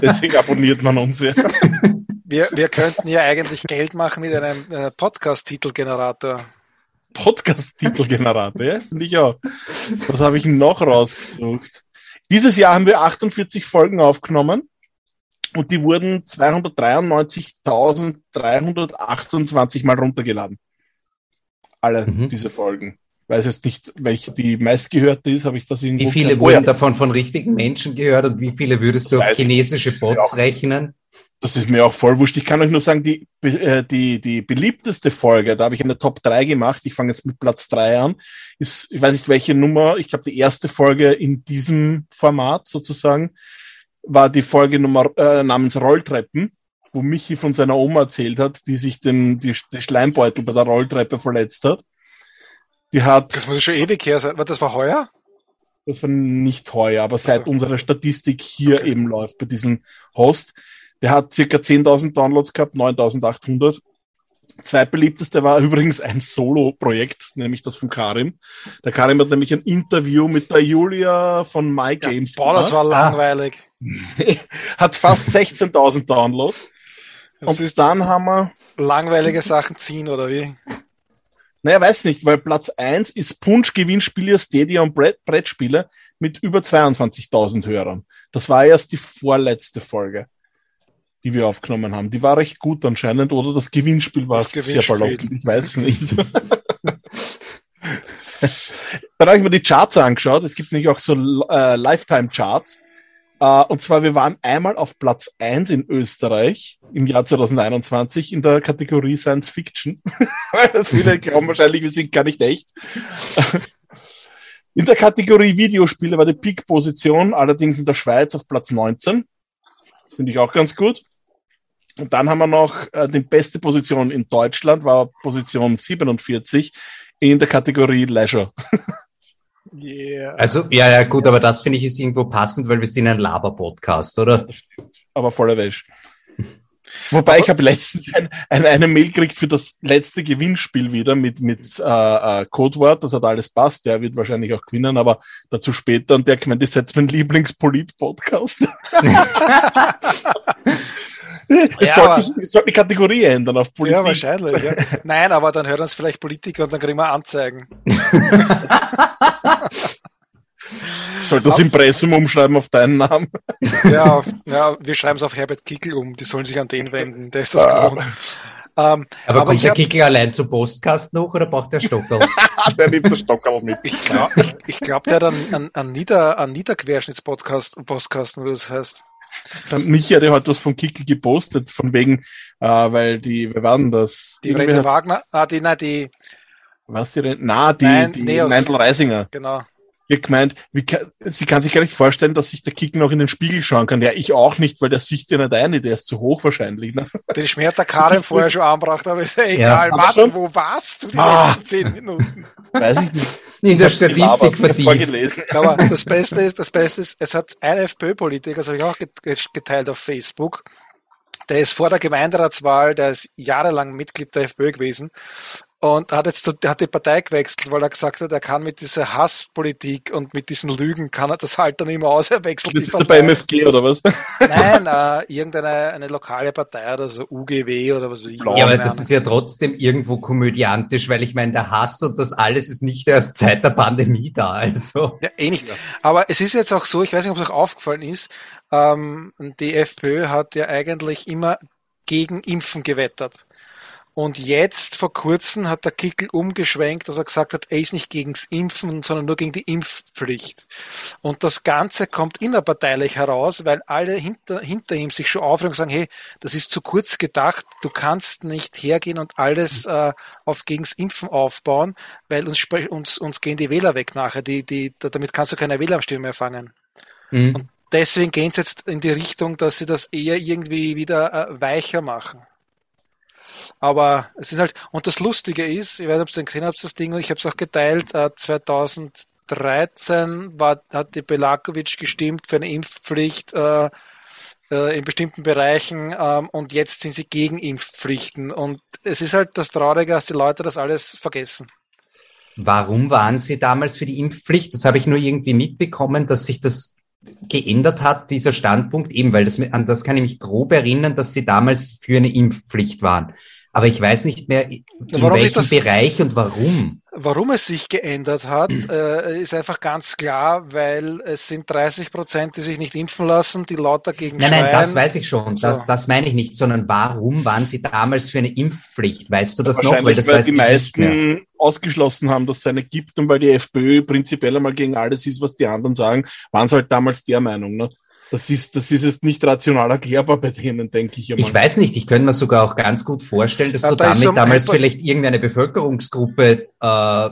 Deswegen abonniert man uns ja. Wir, wir könnten ja eigentlich Geld machen mit einem äh, Podcast-Titelgenerator. Podcast-Titelgenerator, ja, finde ich auch. Was habe ich noch rausgesucht? Dieses Jahr haben wir 48 Folgen aufgenommen und die wurden 293.328 Mal runtergeladen alle mhm. diese Folgen. Ich weiß jetzt nicht, welche die meistgehörte ist, habe ich das irgendwo Wie viele wurden oh, ja. davon von richtigen Menschen gehört und wie viele würdest du auf chinesische Bots rechnen? Das ist mir auch voll wurscht. Ich kann euch nur sagen, die, äh, die, die beliebteste Folge, da habe ich eine Top 3 gemacht, ich fange jetzt mit Platz 3 an, ist, ich weiß nicht welche Nummer, ich glaube die erste Folge in diesem Format sozusagen, war die Folge Nummer äh, namens Rolltreppen wo Michi von seiner Oma erzählt hat, die sich den, die, die Schleimbeutel bei der Rolltreppe verletzt hat. Die hat. Das muss schon ewig her sein. Das war heuer? Das war nicht heuer, aber seit also, unserer Statistik hier okay. eben läuft bei diesem Host. Der hat circa 10.000 Downloads gehabt, 9.800. Zweitbeliebteste war übrigens ein Solo-Projekt, nämlich das von Karim. Der Karim hat nämlich ein Interview mit der Julia von My Games. Ja, boah, das war langweilig. hat fast 16.000 Downloads. Das und dann haben wir. Langweilige Sachen ziehen, oder wie? Naja, weiß nicht, weil Platz 1 ist Punsch Gewinnspiele, Stadia und Brett, Brettspiele mit über 22.000 Hörern. Das war erst die vorletzte Folge, die wir aufgenommen haben. Die war recht gut anscheinend, oder das Gewinnspiel war das sehr verlockend, ich weiß nicht. Dann habe ich mir die Charts angeschaut. Es gibt nämlich auch so äh, Lifetime-Charts. Uh, und zwar, wir waren einmal auf Platz eins in Österreich im Jahr 2021 in der Kategorie Science Fiction. viele glauben wahrscheinlich, wir sind gar nicht echt. in der Kategorie Videospiele war die Peak-Position allerdings in der Schweiz auf Platz 19. Finde ich auch ganz gut. Und dann haben wir noch äh, die beste Position in Deutschland, war Position 47 in der Kategorie Leisure. Yeah. Also, ja, ja, gut, aber das finde ich ist irgendwo passend, weil wir sind ein Laber-Podcast, oder? Aber voller Wäsche. Wobei aber ich habe letztens ein, ein, eine Mail gekriegt für das letzte Gewinnspiel wieder mit, mit äh, äh, Codewort, das hat alles passt, der wird wahrscheinlich auch gewinnen, aber dazu später und der gemeint, das ist jetzt mein Lieblingspolit-Podcast. Ich ja, sollte, sollte die Kategorie ändern auf Politik. Ja, wahrscheinlich. Ja. Nein, aber dann hören uns vielleicht Politiker und dann kriegen wir Anzeigen. Soll das Impressum umschreiben auf deinen Namen? Ja, auf, ja wir schreiben es auf Herbert Kickel um. Die sollen sich an den wenden. Der ist das ah. gewohnt. Ähm, aber, aber kommt der hab... Kickel allein zum Postkasten hoch oder braucht der Stockerl? der nimmt der Stockerl mit. Ich glaube, ich, ich glaub, der hat einen, einen, einen, Nieder, einen Niederquerschnittspodcast, Postkasten, wie das heißt. Der Michi hat ja heute was vom Kickel gepostet, von wegen, äh, weil die, wer waren das? Die Rente Wagner, ah, die, nein, die. Was die Rente? Na, die, Nein, die Meindl Reisinger. Genau ihr gemeint, wie kann, sie kann sich gar nicht vorstellen, dass sich der Kick noch in den Spiegel schauen kann. Ja, ich auch nicht, weil der sieht ja nicht ein, der ist zu hoch wahrscheinlich. Ne? Den Schmerz der Karin vorher schon anbracht, aber ist ja egal. Ja, Warte, wo warst du die ah, letzten zehn Minuten? Weiß ich nicht. In der Statistik vorgelesen. Aber das Beste ist, das Beste ist, es hat ein FPÖ-Politiker, das habe ich auch geteilt auf Facebook, der ist vor der Gemeinderatswahl, der ist jahrelang Mitglied der FPÖ gewesen und hat jetzt hat die Partei gewechselt, weil er gesagt hat, er kann mit dieser Hasspolitik und mit diesen Lügen kann er das halt dann immer aus. Er wechselt das ist er bei MFG oder was? Nein, äh, irgendeine eine lokale Partei oder so, UGW oder was weiß ich. Ja, aber das ist ja trotzdem irgendwo komödiantisch, weil ich meine, der Hass und das alles ist nicht erst seit der Pandemie da. Also. Ja, eh nicht. Aber es ist jetzt auch so, ich weiß nicht, ob es euch aufgefallen ist, ähm, die FPÖ hat ja eigentlich immer gegen Impfen gewettert. Und jetzt vor kurzem hat der Kickel umgeschwenkt, dass er gesagt hat, er ist nicht gegens Impfen, sondern nur gegen die Impfpflicht. Und das Ganze kommt innerparteilich heraus, weil alle hinter, hinter ihm sich schon aufregen und sagen, hey, das ist zu kurz gedacht, du kannst nicht hergehen und alles äh, auf gegens Impfen aufbauen, weil uns, uns, uns gehen die Wähler weg nachher. Die, die, damit kannst du keine Wählerstimme mehr fangen. Mhm. Und deswegen gehen sie jetzt in die Richtung, dass sie das eher irgendwie wieder äh, weicher machen. Aber es ist halt, und das Lustige ist, ich weiß nicht, ob ihr gesehen habt, das Ding, ich habe es auch geteilt, äh, 2013 war, hat die Belakovic gestimmt für eine Impfpflicht äh, äh, in bestimmten Bereichen ähm, und jetzt sind sie gegen Impfpflichten. Und es ist halt das Traurige, dass die Leute das alles vergessen. Warum waren Sie damals für die Impfpflicht? Das habe ich nur irgendwie mitbekommen, dass sich das geändert hat, dieser Standpunkt, eben weil das, an das kann ich mich grob erinnern, dass Sie damals für eine Impfpflicht waren. Aber ich weiß nicht mehr, in warum welchem das, Bereich und warum. Warum es sich geändert hat, äh, ist einfach ganz klar, weil es sind 30 Prozent, die sich nicht impfen lassen, die laut dagegen Nein, nein, das weiß ich schon. So. Das, das meine ich nicht, sondern warum waren sie damals für eine Impfpflicht? Weißt du das noch? Weil, das weil die meisten ausgeschlossen haben, dass es eine gibt und weil die FPÖ prinzipiell einmal gegen alles ist, was die anderen sagen, waren sie halt damals der Meinung. Ne? Das ist, das ist jetzt nicht rational erklärbar bei denen, denke ich. Einmal. Ich weiß nicht, ich könnte mir sogar auch ganz gut vorstellen, dass ja, du da damit damals Hyper vielleicht irgendeine Bevölkerungsgruppe äh,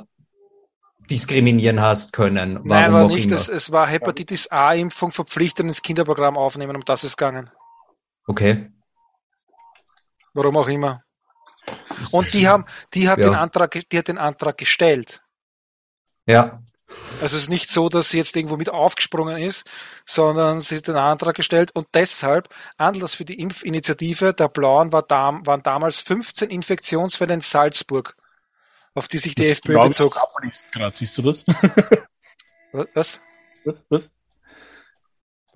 diskriminieren hast können. Warum Nein, war nicht. Es, es war Hepatitis A-Impfung verpflichtet ins Kinderprogramm aufnehmen, um das ist gegangen. Okay. Warum auch immer. Und die haben, die hat ja. den Antrag, die hat den Antrag gestellt. Ja. Also es ist nicht so, dass sie jetzt irgendwo mit aufgesprungen ist, sondern sie hat den Antrag gestellt und deshalb, Anlass für die Impfinitiative der Blauen war dam waren damals 15 Infektionsfälle in Salzburg, auf die sich die das FPÖ bezog. Gerade siehst du das? Was? Was? Was?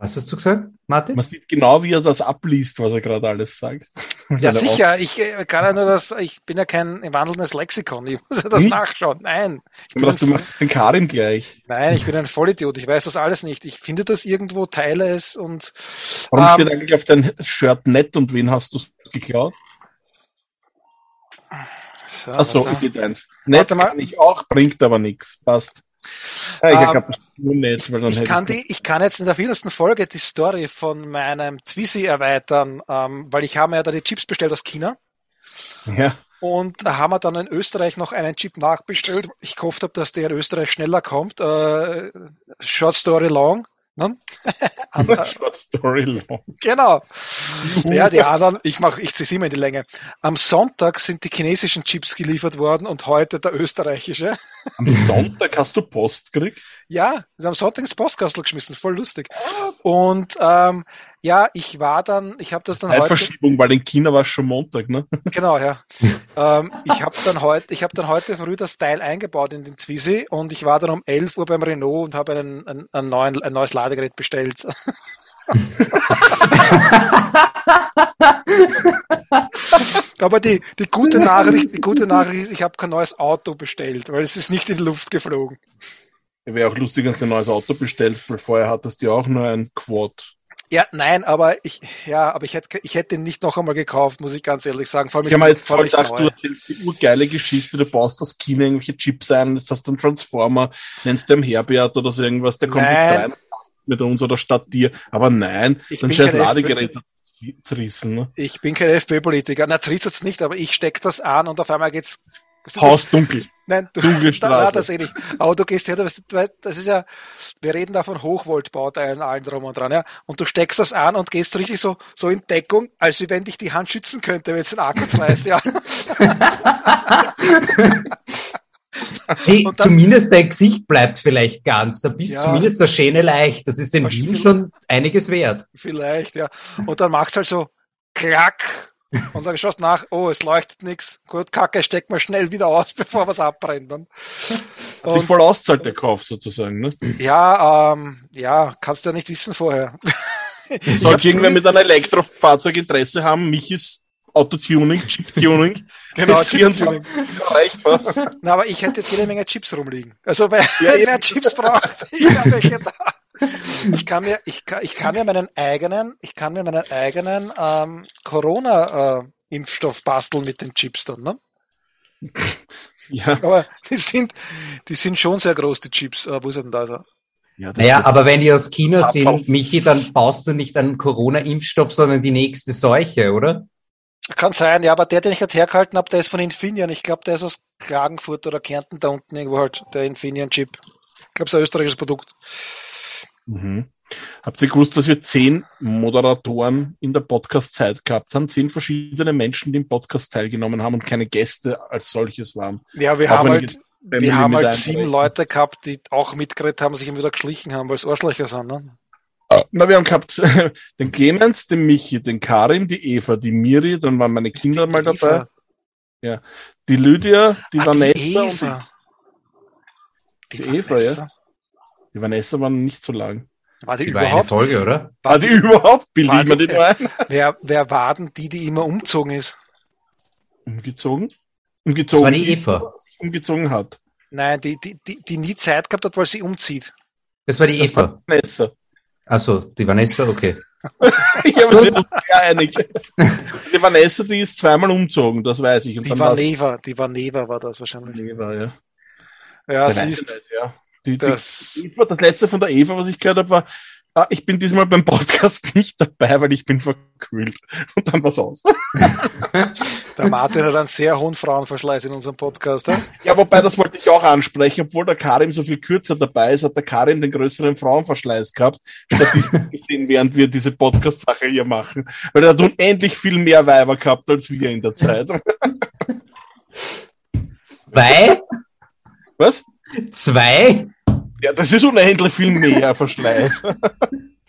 Was hast du gesagt, Martin? Man sieht genau, wie er das abliest, was er gerade alles sagt. Ja, sicher. Ich äh, kann ja nur das, ich bin ja kein wandelndes Lexikon. Ich muss ja das hm? nachschauen. Nein. Ich bin du machst den Karim gleich. Nein, ich bin ein Vollidiot. Ich weiß das alles nicht. Ich finde das irgendwo, teile es und. Warum ähm, steht eigentlich auf dein Shirt nett und wen hast du geklaut? So, Achso, ich sehe eins. Nett kann ich auch, bringt aber nichts. Passt. Ja, ich, ähm, nicht, ich, kann die, ich kann jetzt in der vierten Folge die Story von meinem Twizy erweitern, ähm, weil ich habe mir ja da die Chips bestellt aus China. Ja. Und da haben wir dann in Österreich noch einen Chip nachbestellt. Ich gehofft habe, dass der in Österreich schneller kommt. Äh, short story long. Ne? Short Story long. Genau. Ja, die anderen, ich mache, ich ziehe immer in die Länge. Am Sonntag sind die chinesischen Chips geliefert worden und heute der österreichische. Am Sonntag hast du Post gekriegt? Ja, am Sonntag ins Postkastel geschmissen, voll lustig. Und ähm, ja, ich war dann, ich habe das dann heute. Verschiebung, weil in China war es schon Montag, ne? Genau, ja. ähm, ich habe dann heute, ich habe dann heute früh das Teil eingebaut in den Twizy und ich war dann um 11 Uhr beim Renault und habe einen, einen, einen neuen, ein neues Ladegerät bestellt. Aber die, die gute Nachricht, die gute Nachricht ist, ich habe kein neues Auto bestellt, weil es ist nicht in die Luft geflogen. Wäre auch lustig, wenn du ein neues Auto bestellst, weil vorher hattest du ja auch nur ein Quad. Ja, nein, aber ich, ja, aber ich hätte, ich hätte ihn nicht noch einmal gekauft, muss ich ganz ehrlich sagen. Vor allem ich habe jetzt voll gedacht, du erzählst die urgeile Geschichte, du baust das Kino irgendwelche Chips ein, das hast dann Transformer, nennst du am Herbert oder so irgendwas, der kommt nein. jetzt rein mit uns oder statt dir. Aber nein, ich dann scheiß Ladegerät zerrissen. Ne? Ich bin kein FPÖ-Politiker. Na, zerriss es nicht, aber ich steck das an und auf einmal geht's Haus dunkel. Nein, du, Dunkle Straße. Da, das eh nicht. Aber du gehst her, das ist ja, wir reden da von Hochvoltbauteilen, allen drum und dran, ja. Und du steckst das an und gehst richtig so, so in Deckung, als wie wenn dich die Hand schützen könnte, wenn es den Akku reißt, ja. Hey, dann, zumindest dein Gesicht bleibt vielleicht ganz. Da bist ja, zumindest der Schäne leicht. Das ist in Wien schon einiges wert. Vielleicht, ja. Und dann machst du halt so klack und dann schaust nach, oh, es leuchtet nichts. Gut, Kacke, steck mal schnell wieder aus, bevor was abbrennt. Dann. Und, sich voll auszahlt der Kauf sozusagen, ne? Ja, ähm, ja, kannst du ja nicht wissen vorher. Sollte irgendwer mit einem Elektrofahrzeug Interesse haben, mich ist Autotuning, Chip-Tuning. genau, Chip-Tuning. Na, aber ich hätte jetzt jede Menge Chips rumliegen. Also wer, ja, wer Chips braucht, ich habe welche da. Ich kann mir, ich kann, ich kann mir meinen eigenen, ich kann mir meinen eigenen ähm, Corona-Impfstoff äh, basteln mit den Chips dann, ne? Ja. Aber die sind, die sind schon sehr groß, die Chips. Äh, wo ist denn da? So? Ja, naja, aber wenn die aus China sind, Michi, dann baust du nicht einen Corona-Impfstoff, sondern die nächste Seuche, oder? Kann sein, ja, aber der, den ich gerade hergehalten habe, der ist von Infineon. Ich glaube, der ist aus Klagenfurt oder Kärnten da unten irgendwo halt, der Infineon-Chip. Ich glaube, es ist ein österreichisches Produkt. Mhm. Habt ihr gewusst, dass wir zehn Moderatoren in der Podcast-Zeit gehabt haben? Zehn verschiedene Menschen, die im Podcast teilgenommen haben und keine Gäste als solches waren. Ja, wir auch haben halt, wir haben halt sieben Leute gehabt, die auch mitgeredet haben, sich immer wieder geschlichen haben, weil es Arschlöcher sind, ne? Ah, na, wir haben gehabt den Clemens, den Michi, den Karim, die Eva, die Miri, dann waren meine Kinder mal Eva. dabei. Ja. Die Lydia, die ah, Vanessa die Eva. die, die, die Eva, ja. Die Vanessa war nicht so lang. War die, die überhaupt? War eine Folge, oder? War die überhaupt? Bilden wir die nur ein? Wer, wer war denn die, die immer umgezogen ist? Umgezogen? Umgezogen. Das war die Eva. Umgezogen hat. Nein, die, die, die, die nie Zeit gehabt hat, weil sie umzieht. Das war die das Eva. War Vanessa. Achso, die Vanessa, okay. ich habe uns sehr einig. Die Vanessa, die ist zweimal umgezogen, das weiß ich. Und die Vaneva, die Vaneva war das wahrscheinlich. Vaneva, ja. Ja, sie ist, ja. Die, das, die, das letzte von der Eva, was ich gehört habe, war, ah, ich bin diesmal beim Podcast nicht dabei, weil ich bin verkühlt. Und dann war's aus. der Martin hat einen sehr hohen Frauenverschleiß in unserem Podcast. Ja? ja, wobei, das wollte ich auch ansprechen. Obwohl der Karim so viel kürzer dabei ist, hat der Karim den größeren Frauenverschleiß gehabt. Statistisch gesehen, während wir diese Podcast-Sache hier machen. Weil er hat unendlich viel mehr Weiber gehabt als wir in der Zeit. Weil? Was? Zwei? Ja, das ist unendlich viel mehr Verschleiß.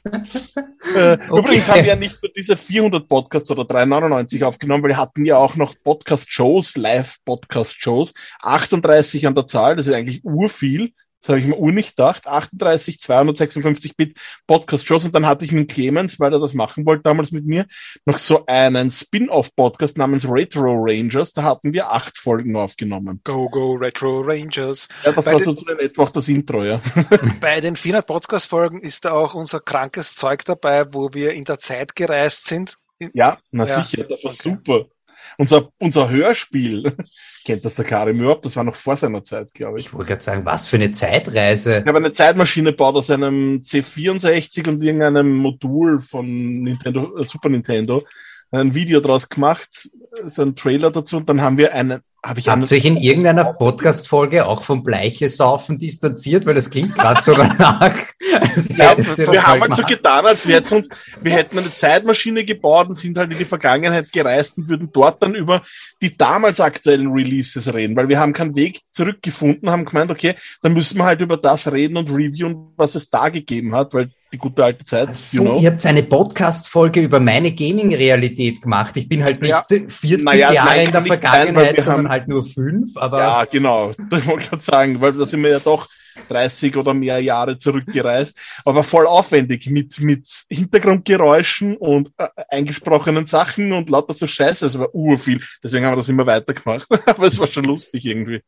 äh, okay. Übrigens haben wir ja nicht nur diese 400 Podcasts oder 399 aufgenommen, weil wir hatten ja auch noch Podcast-Shows, Live-Podcast-Shows, 38 an der Zahl, das ist eigentlich urviel. Das habe ich mir nicht gedacht. 38, 256 Bit Podcast-Shows. Und dann hatte ich mit Clemens, weil er das machen wollte damals mit mir, noch so einen Spin-off-Podcast namens Retro Rangers. Da hatten wir acht Folgen aufgenommen. Go, go, Retro Rangers. Ja, das Bei war so in etwa auch das Intro, ja. Bei den 400 Podcast-Folgen ist da auch unser krankes Zeug dabei, wo wir in der Zeit gereist sind. Ja, na ja. sicher, das war okay. super. Unser, unser Hörspiel, kennt das der Karim überhaupt? Das war noch vor seiner Zeit, glaube ich. Ich wollte gerade sagen, was für eine Zeitreise. Ich habe eine Zeitmaschine baut aus einem C64 und irgendeinem Modul von Nintendo, äh, Super Nintendo ein Video draus gemacht, so ein Trailer dazu und dann haben wir einen, habe ich Habt euch in irgendeiner Podcast-Folge auch vom Bleiche saufen distanziert, weil das klingt gerade so danach. ja, wir haben halt so getan, als wäre uns, wir hätten eine Zeitmaschine gebaut und sind halt in die Vergangenheit gereist und würden dort dann über die damals aktuellen Releases reden, weil wir haben keinen Weg zurückgefunden, haben gemeint, okay, dann müssen wir halt über das reden und reviewen, was es da gegeben hat, weil die gute alte Zeit. So, you know? ihr habt eine Podcast-Folge über meine Gaming-Realität gemacht. Ich bin halt nicht ja. 40 naja, Jahre in der Vergangenheit, sein, sondern halt nur fünf. Aber ja, genau. Das wollte ich gerade sagen, weil da sind wir ja doch 30 oder mehr Jahre zurückgereist, aber voll aufwendig mit, mit Hintergrundgeräuschen und äh, eingesprochenen Sachen und lauter so Scheiße. Es war urviel. Deswegen haben wir das immer weitergemacht. aber es war schon lustig irgendwie.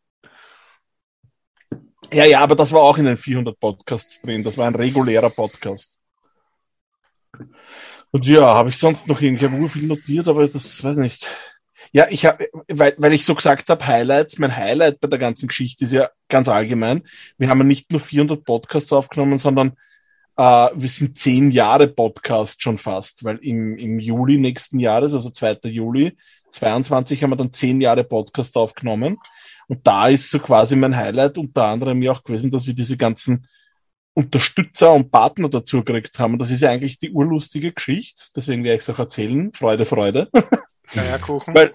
Ja, ja, aber das war auch in den 400 Podcasts drin. Das war ein regulärer Podcast. Und ja, habe ich sonst noch irgendwie, ich viel notiert, aber das weiß nicht. Ja, ich habe, weil, weil ich so gesagt habe, Highlights, mein Highlight bei der ganzen Geschichte ist ja ganz allgemein. Wir haben ja nicht nur 400 Podcasts aufgenommen, sondern Uh, wir sind zehn Jahre Podcast schon fast, weil im, im Juli nächsten Jahres, also 2. Juli 22, haben wir dann zehn Jahre Podcast aufgenommen. Und da ist so quasi mein Highlight unter anderem ja auch gewesen, dass wir diese ganzen Unterstützer und Partner dazu gekriegt haben. Und das ist ja eigentlich die urlustige Geschichte. Deswegen werde ich es auch erzählen. Freude, Freude. Naja, Kuchen. weil,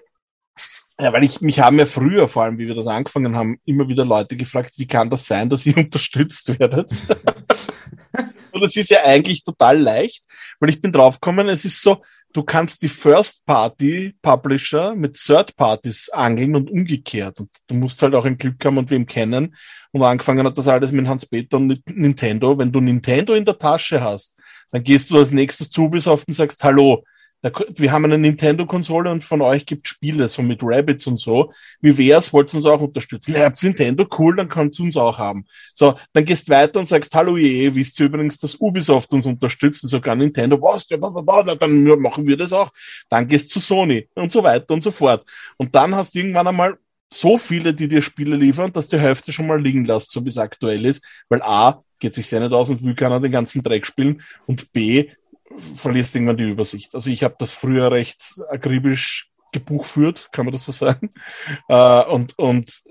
ja, weil ich, mich haben ja früher, vor allem wie wir das angefangen haben, immer wieder Leute gefragt, wie kann das sein, dass ihr unterstützt werdet? und das ist ja eigentlich total leicht, weil ich bin draufgekommen, es ist so, du kannst die First-Party-Publisher mit Third-Parties angeln und umgekehrt. Und du musst halt auch ein Glück haben und wem kennen. Und angefangen hat das alles mit Hans-Peter und Nintendo. Wenn du Nintendo in der Tasche hast, dann gehst du als nächstes zu Ubisoft und sagst, hallo, wir haben eine Nintendo-Konsole und von euch gibt Spiele, so mit Rabbits und so. Wie wär's? Wollt ihr uns auch unterstützen? Ja, habt Nintendo? Cool, dann kannst du uns auch haben. So, dann gehst weiter und sagst, hallo je, wisst ihr übrigens, dass Ubisoft uns unterstützt und sogar Nintendo, was, dann machen wir das auch. Dann gehst zu Sony und so weiter und so fort. Und dann hast du irgendwann einmal so viele, die dir Spiele liefern, dass die Hälfte schon mal liegen lässt, so wie es aktuell ist, weil A, geht sich sehr nicht aus und will keiner den ganzen Dreck spielen und B, verlierst irgendwann die Übersicht. Also ich habe das früher recht akribisch gebuchführt, kann man das so sagen. Äh, und, und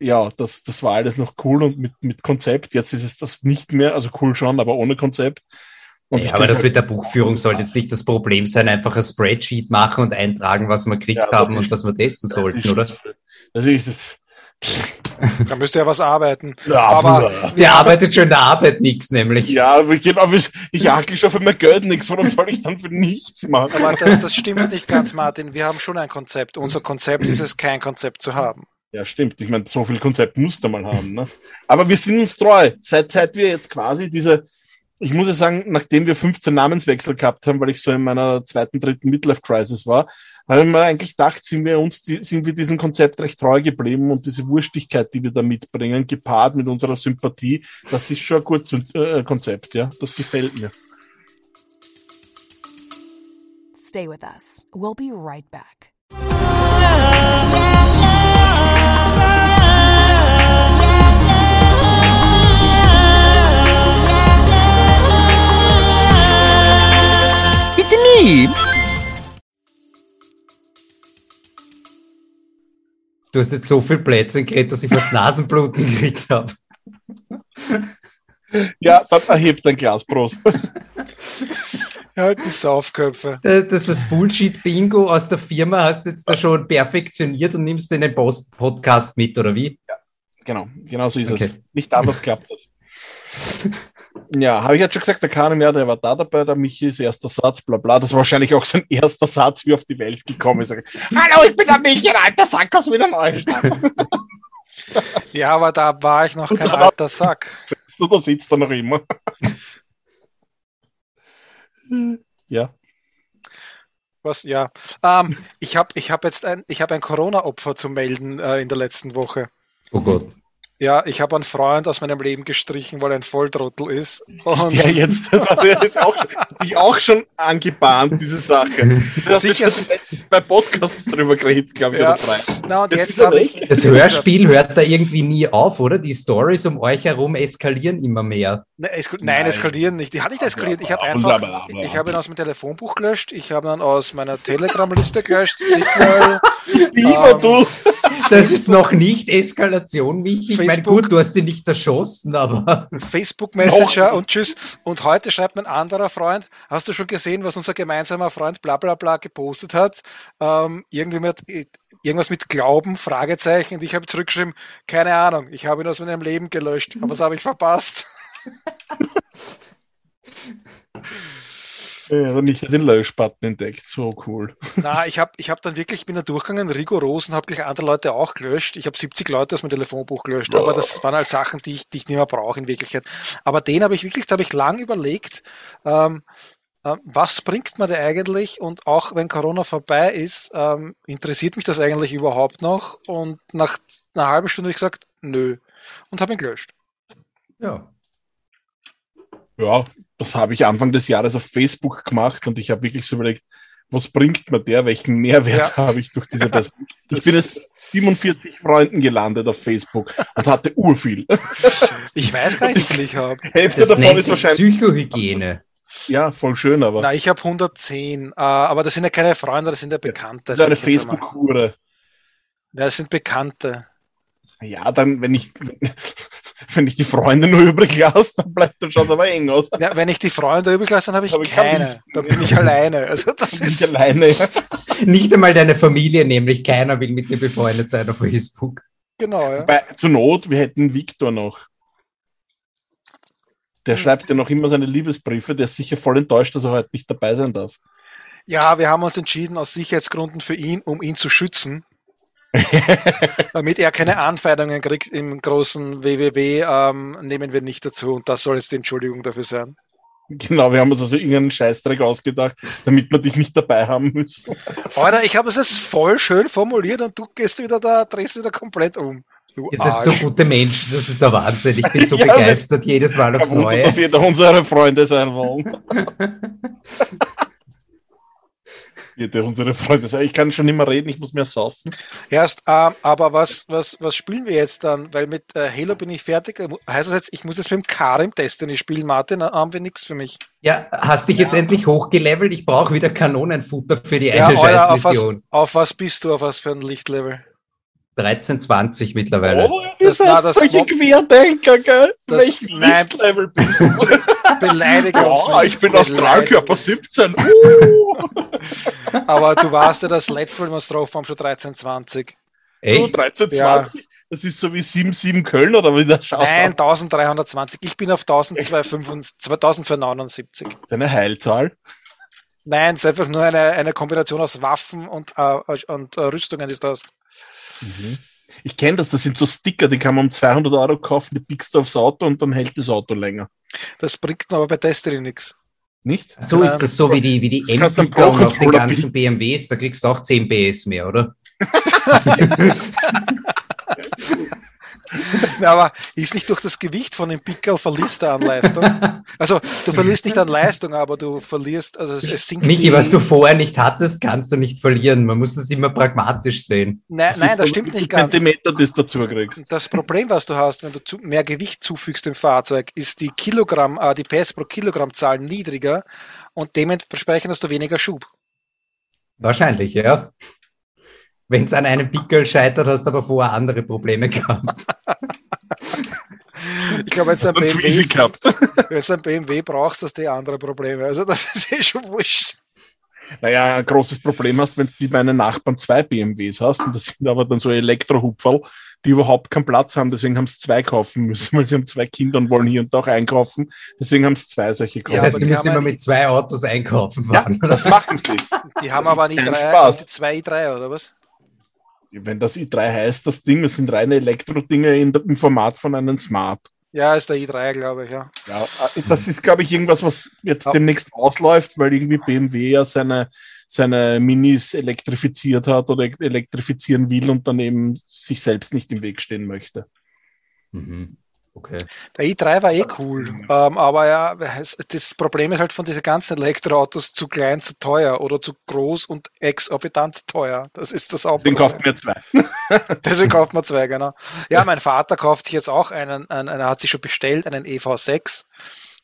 ja, das, das war alles noch cool und mit, mit Konzept. Jetzt ist es das nicht mehr, also cool schon, aber ohne Konzept. Ja, aber das halt, mit der Buchführung sollte jetzt nicht das Problem sein, einfach ein Spreadsheet machen und eintragen, was wir gekriegt ja, haben und was wir testen sollten, oder? Natürlich da müsst ihr ja was arbeiten. Ja, aber wer arbeitet schon in der Arbeit nichts, nämlich. Ja, aber genau, ich, ich hakel schon für mein Geld nichts. Warum soll ich dann für nichts machen? Aber das, das stimmt nicht ganz, Martin. Wir haben schon ein Konzept. Unser Konzept ist es, kein Konzept zu haben. Ja, stimmt. Ich meine, so viel Konzept musst du mal haben. Ne? Aber wir sind uns treu. Seit, seit wir jetzt quasi diese, ich muss ja sagen, nachdem wir 15 Namenswechsel gehabt haben, weil ich so in meiner zweiten, dritten Midlife-Crisis war, haben wir eigentlich gedacht, sind wir uns, sind wir diesem Konzept recht treu geblieben und diese Wurstigkeit, die wir da mitbringen, gepaart mit unserer Sympathie, das ist schon ein gutes äh, Konzept, ja. Das gefällt mir. Stay with us. We'll be right back. It's me! Du hast jetzt so viel Plätze geredet, dass ich fast Nasenbluten gekriegt habe. Ja, dann erhebt ein Glas, Prost. halt die Saufköpfe. Das, das, das Bullshit-Bingo aus der Firma hast du jetzt da schon perfektioniert und nimmst in den Post Podcast mit, oder wie? Ja, genau, genau so ist okay. es. Nicht anders klappt das. Ja, habe ich jetzt schon gesagt, der Kahn mehr, der war da dabei, der Michi ist erster Satz, bla bla. Das war wahrscheinlich auch sein erster Satz, wie er auf die Welt gekommen ist. Hallo, ich bin der Michi, ein alter Sack aus Wiener Neustadt. ja, aber da war ich noch kein alter Sack. Du, da sitzt er noch immer. ja. Was? Ja. Ähm, ich habe ich hab jetzt ein, ich hab ein Corona-Opfer zu melden äh, in der letzten Woche. Oh Gott. Ja, ich habe einen Freund aus meinem Leben gestrichen, weil er ein Volltrottel ist. Und ja, jetzt, das hast du jetzt auch, sich auch schon angebahnt, diese Sache. Das Sicher. hast du bei Podcasts drüber geredet, glaube ich, ja. oder drei. Na, und jetzt jetzt ich, das Hörspiel hört da irgendwie nie auf, oder? Die Stories um euch herum eskalieren immer mehr. Ne, esk nein, nein, eskalieren nicht. Die hat nicht eskaliert. Ich habe einfach, ich habe ihn aus meinem Telefonbuch gelöscht, ich habe ihn aus meiner Telegram-Liste gelöscht, Signal. Lieber ähm, du! Das ist noch nicht Eskalation, Michi. Ich meine, gut, du hast ihn nicht erschossen, aber. Facebook Messenger und tschüss. Und heute schreibt mein anderer Freund, hast du schon gesehen, was unser gemeinsamer Freund bla bla bla gepostet hat? Ähm, irgendwie mit, irgendwas mit Glauben, Fragezeichen. Und ich habe zurückgeschrieben, keine Ahnung, ich habe ihn aus meinem Leben gelöscht. Aber was habe ich verpasst? Ja, nicht den Löschbutton entdeckt, so cool. Na, ich habe ich hab dann wirklich, ich bin da durchgegangen, rigoros und habe gleich andere Leute auch gelöscht. Ich habe 70 Leute aus meinem Telefonbuch gelöscht, Boah. aber das waren halt Sachen, die ich, die ich nicht mehr brauche in Wirklichkeit. Aber den habe ich wirklich, da habe ich lang überlegt, ähm, äh, was bringt man da eigentlich? Und auch wenn Corona vorbei ist, ähm, interessiert mich das eigentlich überhaupt noch? Und nach einer halben Stunde habe ich gesagt, nö. Und habe ihn gelöscht. Ja. Ja, das habe ich Anfang des Jahres auf Facebook gemacht und ich habe wirklich so überlegt, was bringt mir der, welchen Mehrwert ja. habe ich durch diese Person. Ich bin es 47 Freunden gelandet auf Facebook und hatte urviel. Ich weiß gar nicht, wie viel ich habe. Hälfte das davon ist wahrscheinlich. Psychohygiene. Ja, voll schön, aber. Na, ich habe 110, uh, aber das sind ja keine Freunde, das sind ja Bekannte. Das ist eine Facebook-Hure. Ja, das sind Bekannte. Ja, dann, wenn ich, wenn ich die Freunde nur übrig lasse, dann bleibt das schon aber eng aus. Ja, wenn ich die Freunde übrig lasse, dann habe ich hab keine. Ich dann bin ich alleine. Also das bin ist ich alleine. Ja. Nicht einmal deine Familie, nämlich keiner will mit dir befreundet sein auf Facebook. Genau, ja. Bei, zur Not, wir hätten Viktor noch. Der schreibt ja noch immer seine Liebesbriefe, der ist sicher voll enttäuscht, dass er heute nicht dabei sein darf. Ja, wir haben uns entschieden, aus Sicherheitsgründen für ihn, um ihn zu schützen, damit er keine Anfeindungen kriegt im großen WWW, ähm, nehmen wir nicht dazu und das soll jetzt die Entschuldigung dafür sein. Genau, wir haben uns also irgendeinen Scheißdreck ausgedacht, damit wir dich nicht dabei haben müssen. Alter, ich habe es jetzt voll schön formuliert und du gehst wieder da, drehst wieder komplett um. Du Ihr seid so gute Menschen, das ist ein Wahnsinn. Ich bin so ja, begeistert jedes Mal aufs Neue. Dass jeder unsere Freunde sein wollen. Jeder unsere Freunde sein. Ich kann schon nicht mehr reden, ich muss mehr saufen. Erst, ähm, aber was, was, was spielen wir jetzt dann? Weil mit äh, Halo bin ich fertig. Heißt das jetzt, ich muss jetzt mit dem Karim Destiny spielen, Martin? Dann haben wir nichts für mich. Ja, hast dich ja. jetzt endlich hochgelevelt? Ich brauche wieder Kanonenfutter für die eine ja, Scheißmission. Auf, auf was bist du? Auf was für ein Lichtlevel? 1320 mittlerweile. Oh, ihr das, seid na, das solche Querdenker, gell? Das, Welchen nein, Level bist du? Beleidige uns oh, nicht. Ich bin Astralkörper 17. Uh. Aber du warst ja das letzte Mal, was drauf haben, schon 1320. Echt? Oh, 1320? Ja. Das ist so wie 77 Köln oder wie das schaut. Nein, 1320. Ich bin auf 1279. Das ist eine Heilzahl. Nein, es ist einfach nur eine, eine Kombination aus Waffen und, äh, und äh, Rüstungen, die du hast. Mhm. Ich kenne das, das sind so Sticker, die kann man um 200 Euro kaufen, die pickst du aufs Auto und dann hält das Auto länger. Das bringt aber bei Destiny nichts. Nicht? So ist das so wie die, wie die Endbieter auf den ganzen BMWs, da kriegst du auch 10 PS mehr, oder? Na, aber ist nicht durch das Gewicht von dem Pickel verlierst du an Leistung. Also du verlierst nicht an Leistung, aber du verlierst, also es, es sinkt. Michi, was du vorher nicht hattest, kannst du nicht verlieren. Man muss es immer pragmatisch sehen. Nein, das nein, das stimmt nicht ganz. Zentimeter, das dazu kriegst. Das Problem, was du hast, wenn du zu, mehr Gewicht zufügst dem Fahrzeug, ist die Kilogramm, äh, die PS pro Kilogrammzahl niedriger und dementsprechend hast du weniger Schub. Wahrscheinlich, ja. Wenn es an einem Pickel scheitert, hast du aber vorher andere Probleme gehabt. ich glaube, wenn du ein BMW, ein BMW brauchst, hast du eh andere Probleme. Also das ist eh schon wurscht. Naja, ein großes Problem hast, wenn du wie meine Nachbarn zwei BMWs hast, und das sind aber dann so Elektrohupferl, die überhaupt keinen Platz haben, deswegen haben sie zwei kaufen müssen, weil sie haben zwei Kinder und wollen hier und da auch einkaufen, deswegen haben sie zwei solche gekauft. Das heißt, sie müssen immer mit zwei Autos einkaufen fahren. Ja, das machen sie. Die haben aber nicht drei, zwei i3 oder was? Wenn das i3 heißt, das Ding, das sind reine Elektro-Dinge im Format von einem Smart. Ja, ist der i3, glaube ich, ja. ja. Äh, das ist, glaube ich, irgendwas, was jetzt ja. demnächst ausläuft, weil irgendwie BMW ja seine, seine Minis elektrifiziert hat oder elektrifizieren will und dann eben sich selbst nicht im Weg stehen möchte. Mhm. Okay. Der i3 war eh cool, ähm, aber ja, das Problem ist halt von diesen ganzen Elektroautos zu klein, zu teuer oder zu groß und exorbitant teuer. Das ist das auch. Deswegen kauft man zwei. Deswegen kauft man zwei, genau. Ja, mein Vater kauft sich jetzt auch einen, einen, einen hat sich schon bestellt, einen EV6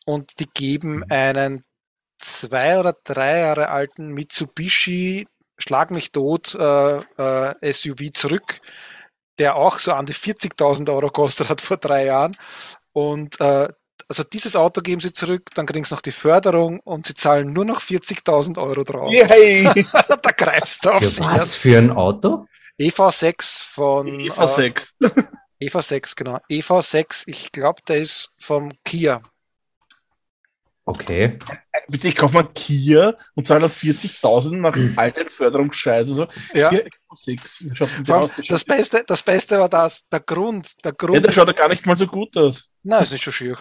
und die geben mhm. einen zwei oder drei Jahre alten Mitsubishi Schlag mich tot äh, äh, SUV zurück der auch so an die 40.000 Euro kostet hat vor drei Jahren. Und äh, also dieses Auto geben sie zurück, dann kriegen sie noch die Förderung und sie zahlen nur noch 40.000 Euro drauf. Yay. da greifst du auf für Was für ein Auto? EV6 von EV6. Äh, EV6, genau. EV6, ich glaube, der ist vom Kia. Okay. Bitte, ich kaufe mal Kia und zahle 40.000 nach mhm. alten Förderungsscheiße. So. Ja. Das Beste, das Beste war das, der Grund. Der Grund. Ja, der schaut ja gar nicht mal so gut aus. Nein, ist nicht so schier.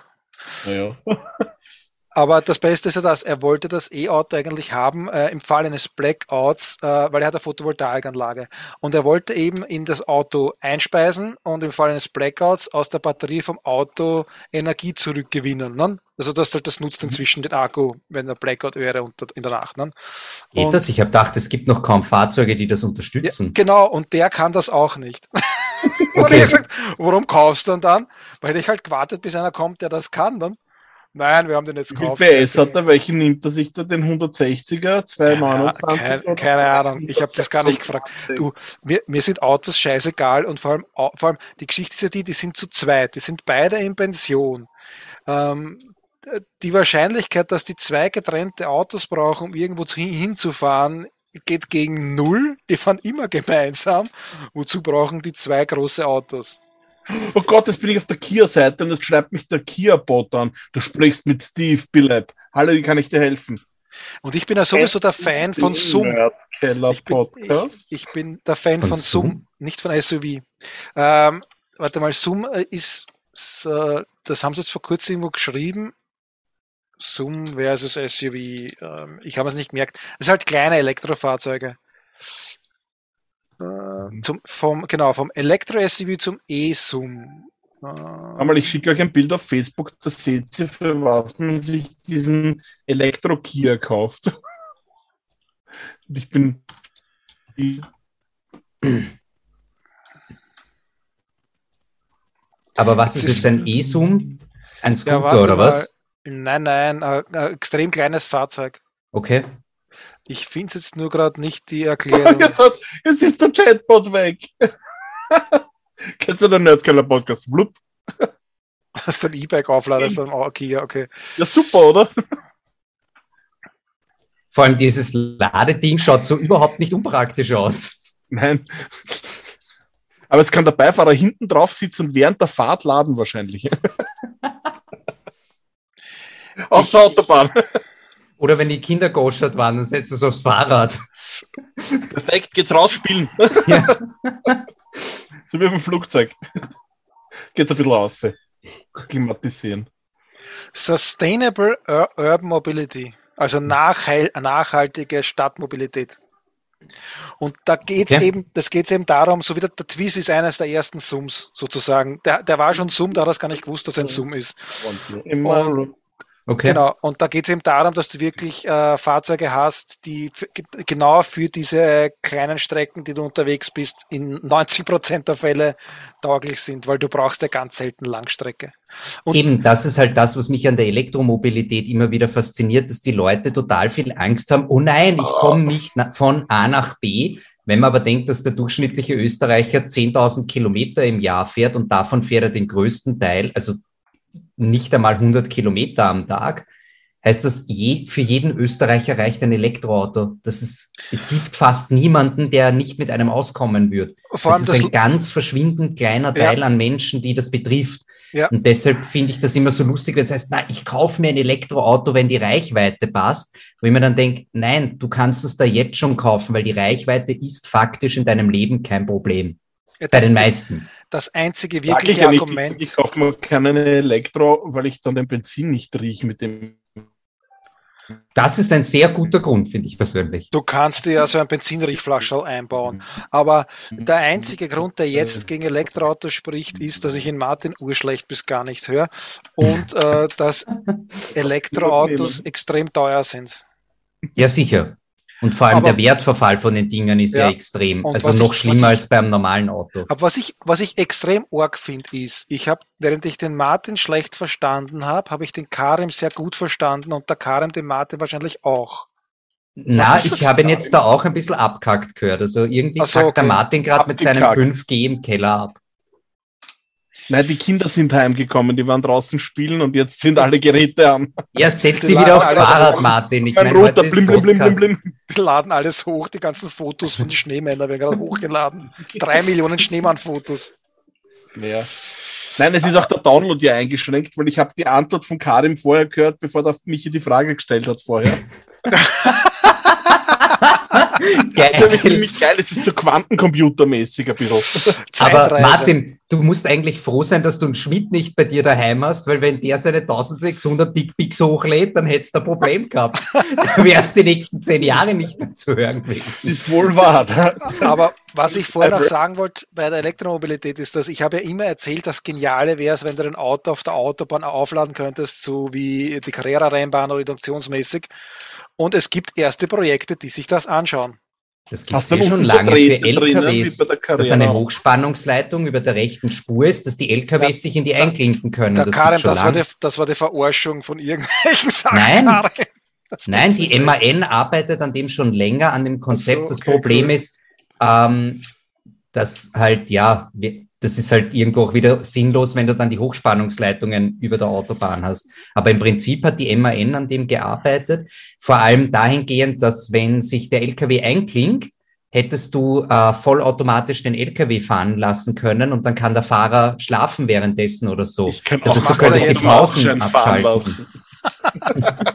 Naja. Aber das Beste ist ja das, er wollte das E-Auto eigentlich haben äh, im Fall eines Blackouts, äh, weil er hat eine Photovoltaikanlage. Und er wollte eben in das Auto einspeisen und im Fall eines Blackouts aus der Batterie vom Auto Energie zurückgewinnen. Ne? Also das, das nutzt mhm. inzwischen den Akku, wenn der Blackout wäre unter, in der Nacht. Ne? Geht und, das? Ich habe gedacht, es gibt noch kaum Fahrzeuge, die das unterstützen. Ja, genau, und der kann das auch nicht. okay. und ich habe gesagt, warum kaufst du denn dann? Weil ich halt gewartet, bis einer kommt, der das kann. Dann. Nein, wir haben den jetzt gekauft. Wie PS hat er? Welchen nimmt er sich da? Den 160er? 229? Keine, keine, Ahnung, ich habe das gar nicht gefragt. Du, mir, mir sind Autos scheißegal und vor allem, vor allem, die Geschichte ist ja die, die sind zu zweit, die sind beide in Pension. Ähm, die Wahrscheinlichkeit, dass die zwei getrennte Autos brauchen, um irgendwo hinzufahren, geht gegen null. Die fahren immer gemeinsam. Wozu brauchen die zwei große Autos? Oh Gott, jetzt bin ich auf der Kia-Seite und jetzt schreibt mich der Kia-Bot an. Du sprichst mit Steve Billab. Hallo, wie kann ich dir helfen? Und ich bin ja sowieso der Fan von Zoom. Ich bin, ich, ich bin der Fan von, von Zoom, nicht von SUV. Ähm, warte mal, Zoom äh, ist, äh, das haben sie jetzt vor kurzem irgendwo geschrieben. Zoom versus SUV. Ähm, ich habe es nicht gemerkt. Das sind halt kleine Elektrofahrzeuge. Äh, zum, vom, genau, vom Elektro-SUV zum E-Sum. Äh, Einmal, ich schicke euch ein Bild auf Facebook, da seht ihr, für was man sich diesen Elektro-Kia kauft. Und ich bin. Aber was ist jetzt ein E-Sum? Ein Scooter ja, oder was? Nein, nein, ein, ein extrem kleines Fahrzeug. Okay. Ich finde es jetzt nur gerade nicht die Erklärung. jetzt, hat, jetzt, ist der Chatbot weg. Kennst du den Nerdkeller Podcast? Blub. Hast du ein E-Bike aufladest, dann oh, Kia, okay. Ja, super, oder? Vor allem dieses Ladeding schaut so überhaupt nicht unpraktisch aus. Nein. Aber es kann der Beifahrer hinten drauf sitzen und während der Fahrt laden wahrscheinlich. Auf der Autobahn. Oder wenn die Kinder goschert waren, dann setzt es aufs Fahrrad. Perfekt, geht's rausspielen. Ja. so wie auf dem Flugzeug. Geht's ein bisschen raus. Klimatisieren. Sustainable Ur Urban Mobility, also nachheil nachhaltige Stadtmobilität. Und da geht's ja. eben, das geht's eben darum, so wie der, der Twist ist eines der ersten Sums sozusagen. Der, der war schon Sum, da hat er es gar nicht gewusst, dass er ein Sum ist. Und, Okay. Genau, und da geht es eben darum, dass du wirklich äh, Fahrzeuge hast, die genau für diese kleinen Strecken, die du unterwegs bist, in 90 Prozent der Fälle tauglich sind, weil du brauchst ja ganz selten Langstrecke. Und eben, das ist halt das, was mich an der Elektromobilität immer wieder fasziniert, dass die Leute total viel Angst haben, oh nein, ich komme nicht von A nach B, wenn man aber denkt, dass der durchschnittliche Österreicher 10.000 Kilometer im Jahr fährt und davon fährt er den größten Teil, also nicht einmal 100 Kilometer am Tag, heißt das, je, für jeden Österreicher reicht ein Elektroauto. Das ist, es gibt fast niemanden, der nicht mit einem auskommen wird. Vor allem das ist ein ganz verschwindend kleiner Teil ja. an Menschen, die das betrifft. Ja. Und deshalb finde ich das immer so lustig, wenn es heißt, na, ich kaufe mir ein Elektroauto, wenn die Reichweite passt. Wo ich mir dann denke, nein, du kannst es da jetzt schon kaufen, weil die Reichweite ist faktisch in deinem Leben kein Problem. Ja, Bei den meisten das einzige wirkliche Argument. Ich, ich kaufe mir keinen Elektro, weil ich dann den Benzin nicht rieche mit dem. Das ist ein sehr guter Grund, finde ich persönlich. Du kannst dir ja so ein Benzinriechflascherl einbauen. Aber der einzige Grund, der jetzt gegen Elektroautos spricht, ist, dass ich in Martin urschlecht bis gar nicht höre und äh, dass Elektroautos extrem teuer sind. Ja, sicher. Und vor allem aber, der Wertverfall von den Dingen ist ja, ja extrem. Also noch ich, schlimmer ich, als beim normalen Auto. Aber was ich, was ich extrem arg finde, ist, ich habe, während ich den Martin schlecht verstanden habe, habe ich den Karim sehr gut verstanden und der Karim den Martin wahrscheinlich auch. Na, ich habe ihn jetzt da auch ein bisschen abkackt gehört. Also irgendwie so, kackt okay. der Martin gerade mit seinem 5G im Keller ab. Nein, die Kinder sind heimgekommen, die waren draußen spielen und jetzt sind alle Geräte an. Ja, setz sie wieder aufs Fahrrad, hoch. Martin. Ich mein roter, blim, blim, blim, blim, blim. Die laden alles hoch, die ganzen Fotos von den Schneemännern werden gerade hochgeladen. Drei Millionen Schneemann-Fotos. Ja. Nein, es ist auch der Download ja eingeschränkt, weil ich habe die Antwort von Karim vorher gehört, bevor der Michi die Frage gestellt hat vorher. geil. Das ist ziemlich geil, es ist so quantencomputermäßig ein bisschen. Aber Martin, du musst eigentlich froh sein, dass du einen Schmidt nicht bei dir daheim hast, weil wenn der seine 1600 Dickpics hochlädt, dann hättest du ein Problem gehabt. da wärst die nächsten zehn Jahre nicht mehr zu hören gewesen. Das ist wohl wahr. Aber was ich vorher noch sagen wollte bei der Elektromobilität ist, dass ich habe ja immer erzählt, dass geniale wäre es, wenn du ein Auto auf der Autobahn aufladen könntest, so wie die Carrera-Rennbahn reduktionsmäßig. Und es gibt erste Projekte, die sich das anschauen. Das gibt es eh schon lange für LKWs, dass eine Hochspannungsleitung über der rechten Spur ist, dass die LKWs da, sich in die da, einklinken können. Da, das, Karin, das, war die, das war die Verarschung von irgendwelchen Sachen. Nein, Nein die MAN arbeitet an dem schon länger, an dem Konzept. So, okay, das Problem cool. ist, ähm, dass halt, ja, das ist halt irgendwo auch wieder sinnlos, wenn du dann die Hochspannungsleitungen über der Autobahn hast. Aber im Prinzip hat die MAN an dem gearbeitet, vor allem dahingehend, dass wenn sich der LKW einklingt, hättest du äh, vollautomatisch den LKW fahren lassen können und dann kann der Fahrer schlafen währenddessen oder so. Ich kann also auch du könntest die Pausen abschalten.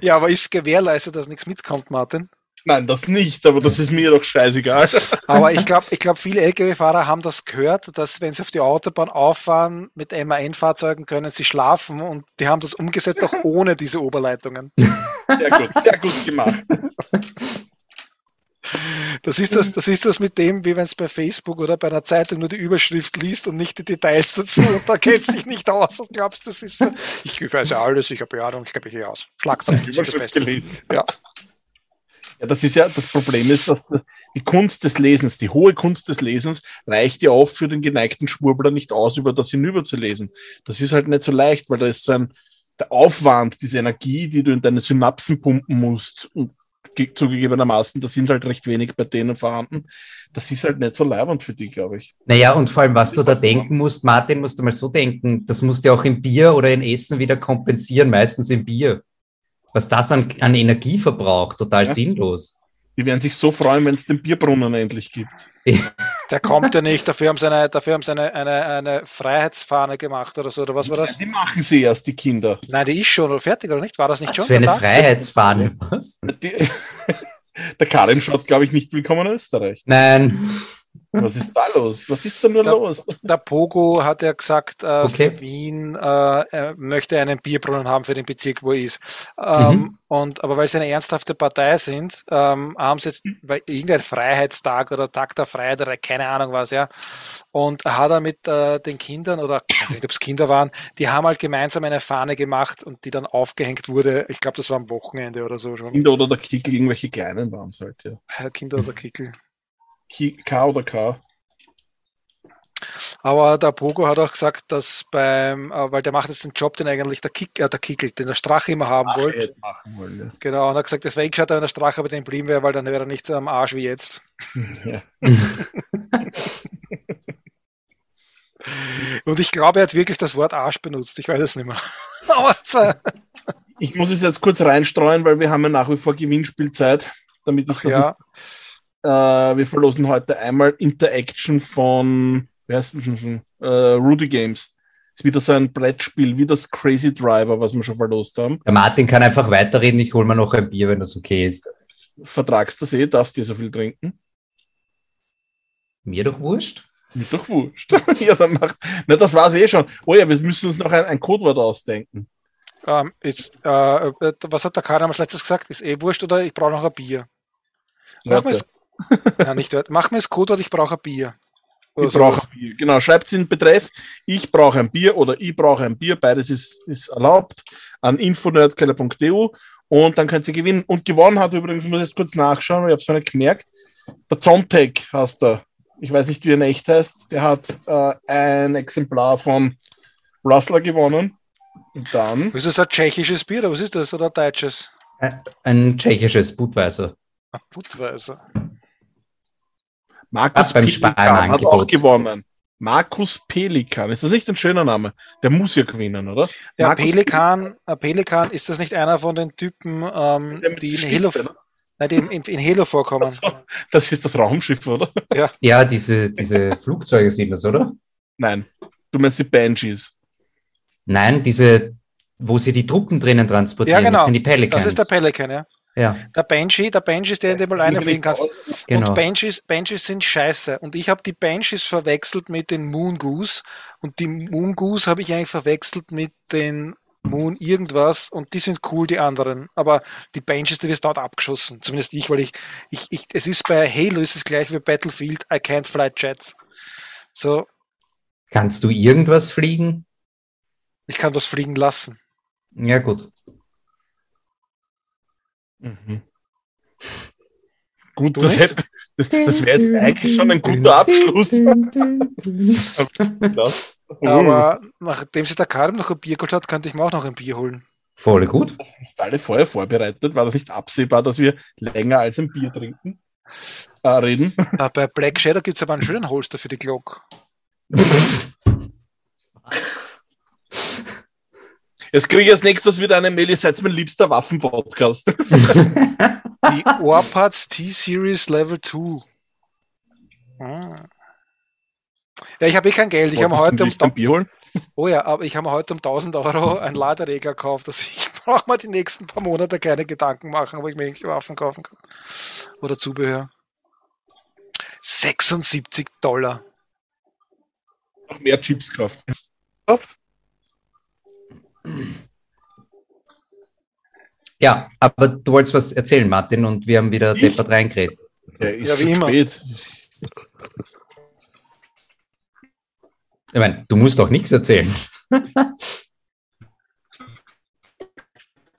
ja, aber ist gewährleistet, dass nichts mitkommt, Martin? Nein, das nicht, aber das ist mir doch scheißegal. Aber ich glaube, ich glaub, viele Lkw-Fahrer haben das gehört, dass wenn sie auf die Autobahn auffahren mit MAN-Fahrzeugen, können sie schlafen und die haben das umgesetzt auch ohne diese Oberleitungen. Sehr gut, sehr gut gemacht. Das ist das, das ist das mit dem, wie wenn es bei Facebook oder bei einer Zeitung nur die Überschrift liest und nicht die Details dazu und da kennst dich nicht aus und glaubst, das ist so. Ich weiß ja alles, ich habe Ahnung, ich kenne mich aus. Schlagzeilen ist das Beste. Ja. Ja, das ist ja, das Problem ist, dass die Kunst des Lesens, die hohe Kunst des Lesens, reicht ja oft für den geneigten Schwurbler nicht aus, über das hinüber zu lesen. Das ist halt nicht so leicht, weil da ist so ein, der Aufwand, diese Energie, die du in deine Synapsen pumpen musst, und zugegebenermaßen, da sind halt recht wenig bei denen vorhanden. Das ist halt nicht so leibend für die, glaube ich. Naja, und vor allem, was du da denken musst, Martin, musst du mal so denken, das musst du auch im Bier oder in Essen wieder kompensieren, meistens im Bier was das an, an Energie verbraucht, total ja. sinnlos. Die werden sich so freuen, wenn es den Bierbrunnen endlich gibt. Der kommt ja nicht, dafür haben sie eine, dafür haben sie eine, eine, eine Freiheitsfahne gemacht oder so, oder was war das? Die machen sie erst, die Kinder. Nein, die ist schon fertig, oder nicht? War das nicht was schon? Für eine Tag? Freiheitsfahne, was? Die, der Karim schaut, glaube ich, nicht willkommen in Österreich. Nein. Was ist da los? Was ist da nur der, los? Der Pogo hat ja gesagt, äh, okay. Wien äh, er möchte einen Bierbrunnen haben für den Bezirk, wo er ist. Ähm, mhm. und, aber weil sie eine ernsthafte Partei sind, ähm, haben sie jetzt weil irgendein Freiheitstag oder Tag der Freiheit oder keine Ahnung was, ja. Und hat er mit äh, den Kindern oder ich weiß nicht, ob es Kinder waren, die haben halt gemeinsam eine Fahne gemacht und die dann aufgehängt wurde. Ich glaube, das war am Wochenende oder so schon. Kinder oder der Kickel, irgendwelche kleinen waren es halt, ja. Kinder oder Kickel. K oder K. Aber der Pogo hat auch gesagt, dass beim, äh, weil der macht jetzt den Job, den eigentlich der Kick, äh, der Kickel, den der Strache immer haben Ach, wollte. Wollen, ja. Genau, und er hat gesagt, das wäre gescheit, wenn der Strache bei dem blieben wäre, weil dann wäre er nicht am Arsch wie jetzt. Ja. und ich glaube, er hat wirklich das Wort Arsch benutzt. Ich weiß es nicht mehr. ich muss es jetzt kurz reinstreuen, weil wir haben ja nach wie vor Gewinnspielzeit, damit ich Ach, das ja. nicht äh, wir verlosen heute einmal Interaction von, wie heißt denn, äh, Rudy Games. Ist wieder so ein Brettspiel, wie das Crazy Driver, was wir schon verlost haben. Der Martin kann einfach weiterreden, ich hole mir noch ein Bier, wenn das okay ist. Vertragst das eh, darfst du so viel trinken? Mir doch wurscht. Mir doch wurscht. ja, dann macht. Na, das war's eh schon. Oh ja, wir müssen uns noch ein, ein Codewort ausdenken. Ähm, ist, äh, was hat der Karim als letztes gesagt? Ist eh wurscht oder ich brauche noch ein Bier? Wir es ja, nicht dort. Mach mir das Code, ich brauche ein Bier. Oder ich brauche ein Bier. Genau, schreibt es in den Betreff, ich brauche ein Bier oder ich brauche ein Bier, beides ist, ist erlaubt, an infonerdkeller.eu und dann könnt ihr gewinnen. Und gewonnen hat übrigens, muss ich jetzt kurz nachschauen, weil ich habe es noch nicht gemerkt, der Zontek heißt er. Ich weiß nicht, wie er in echt heißt. Der hat äh, ein Exemplar von Rustler gewonnen. Und dann. Ist das ein tschechisches Bier oder was ist das? Oder ein deutsches? Ein tschechisches Budweiser. Ein Budweiser. Markus Pelikan hat auch gewonnen. Markus Pelikan, ist das nicht ein schöner Name? Der muss ja gewinnen, oder? Der Pelikan, Pelikan, ist das nicht einer von den Typen, ähm, die in Halo, nein, die in, in, Halo vorkommen? So, das ist das Raumschiff, oder? Ja, ja diese, diese Flugzeuge sind das, oder? Nein, du meinst die Banshees. Nein, diese, wo sie die Truppen drinnen transportieren, ja, genau. das sind die Pelicans. Das ist der Pelikan, ja. Ja. Der Banshee, der Banshee ist der, in den du alleine fliegen kannst. Genau. Und Banshees, Banshees sind scheiße. Und ich habe die Banshees verwechselt mit den Moon Goose. Und die Moon Goose habe ich eigentlich verwechselt mit den Moon irgendwas. Und die sind cool, die anderen. Aber die Banshees, die wirst dort abgeschossen. Zumindest ich, weil ich, ich, ich, es ist bei Halo ist es gleich wie Battlefield. I can't fly jets. So. Kannst du irgendwas fliegen? Ich kann was fliegen lassen. Ja, gut. Mhm. Gut, das, hätte, das, das wäre jetzt eigentlich schon ein guter Abschluss. Aber nachdem sich der Karim noch ein Bier geholt hat, könnte ich mir auch noch ein Bier holen. Voll gut. Nicht alle vorher vorbereitet, war das nicht absehbar, dass wir länger als ein Bier trinken, äh, reden? Ja, bei Black Shadow gibt es aber einen schönen Holster für die Glock. Jetzt kriege ich als nächstes wieder eine Mail, ihr seid mein liebster Waffen-Podcast. Die Warparts T-Series Level 2. Ah. Ja, ich habe eh kein Geld. Ich habe heute um Bier holen? Oh ja, aber ich habe heute um 1000 Euro ein Laderegler gekauft. Also ich brauche mir die nächsten paar Monate keine Gedanken machen, ob ich mir irgendwelche Waffen kaufen kann. Oder Zubehör. 76 Dollar. Noch mehr Chips kaufen. Ja, aber du wolltest was erzählen, Martin, und wir haben wieder ich? deppert reingeredet. Ja, ja, wie immer. Spät. Ich meine, du musst doch nichts erzählen.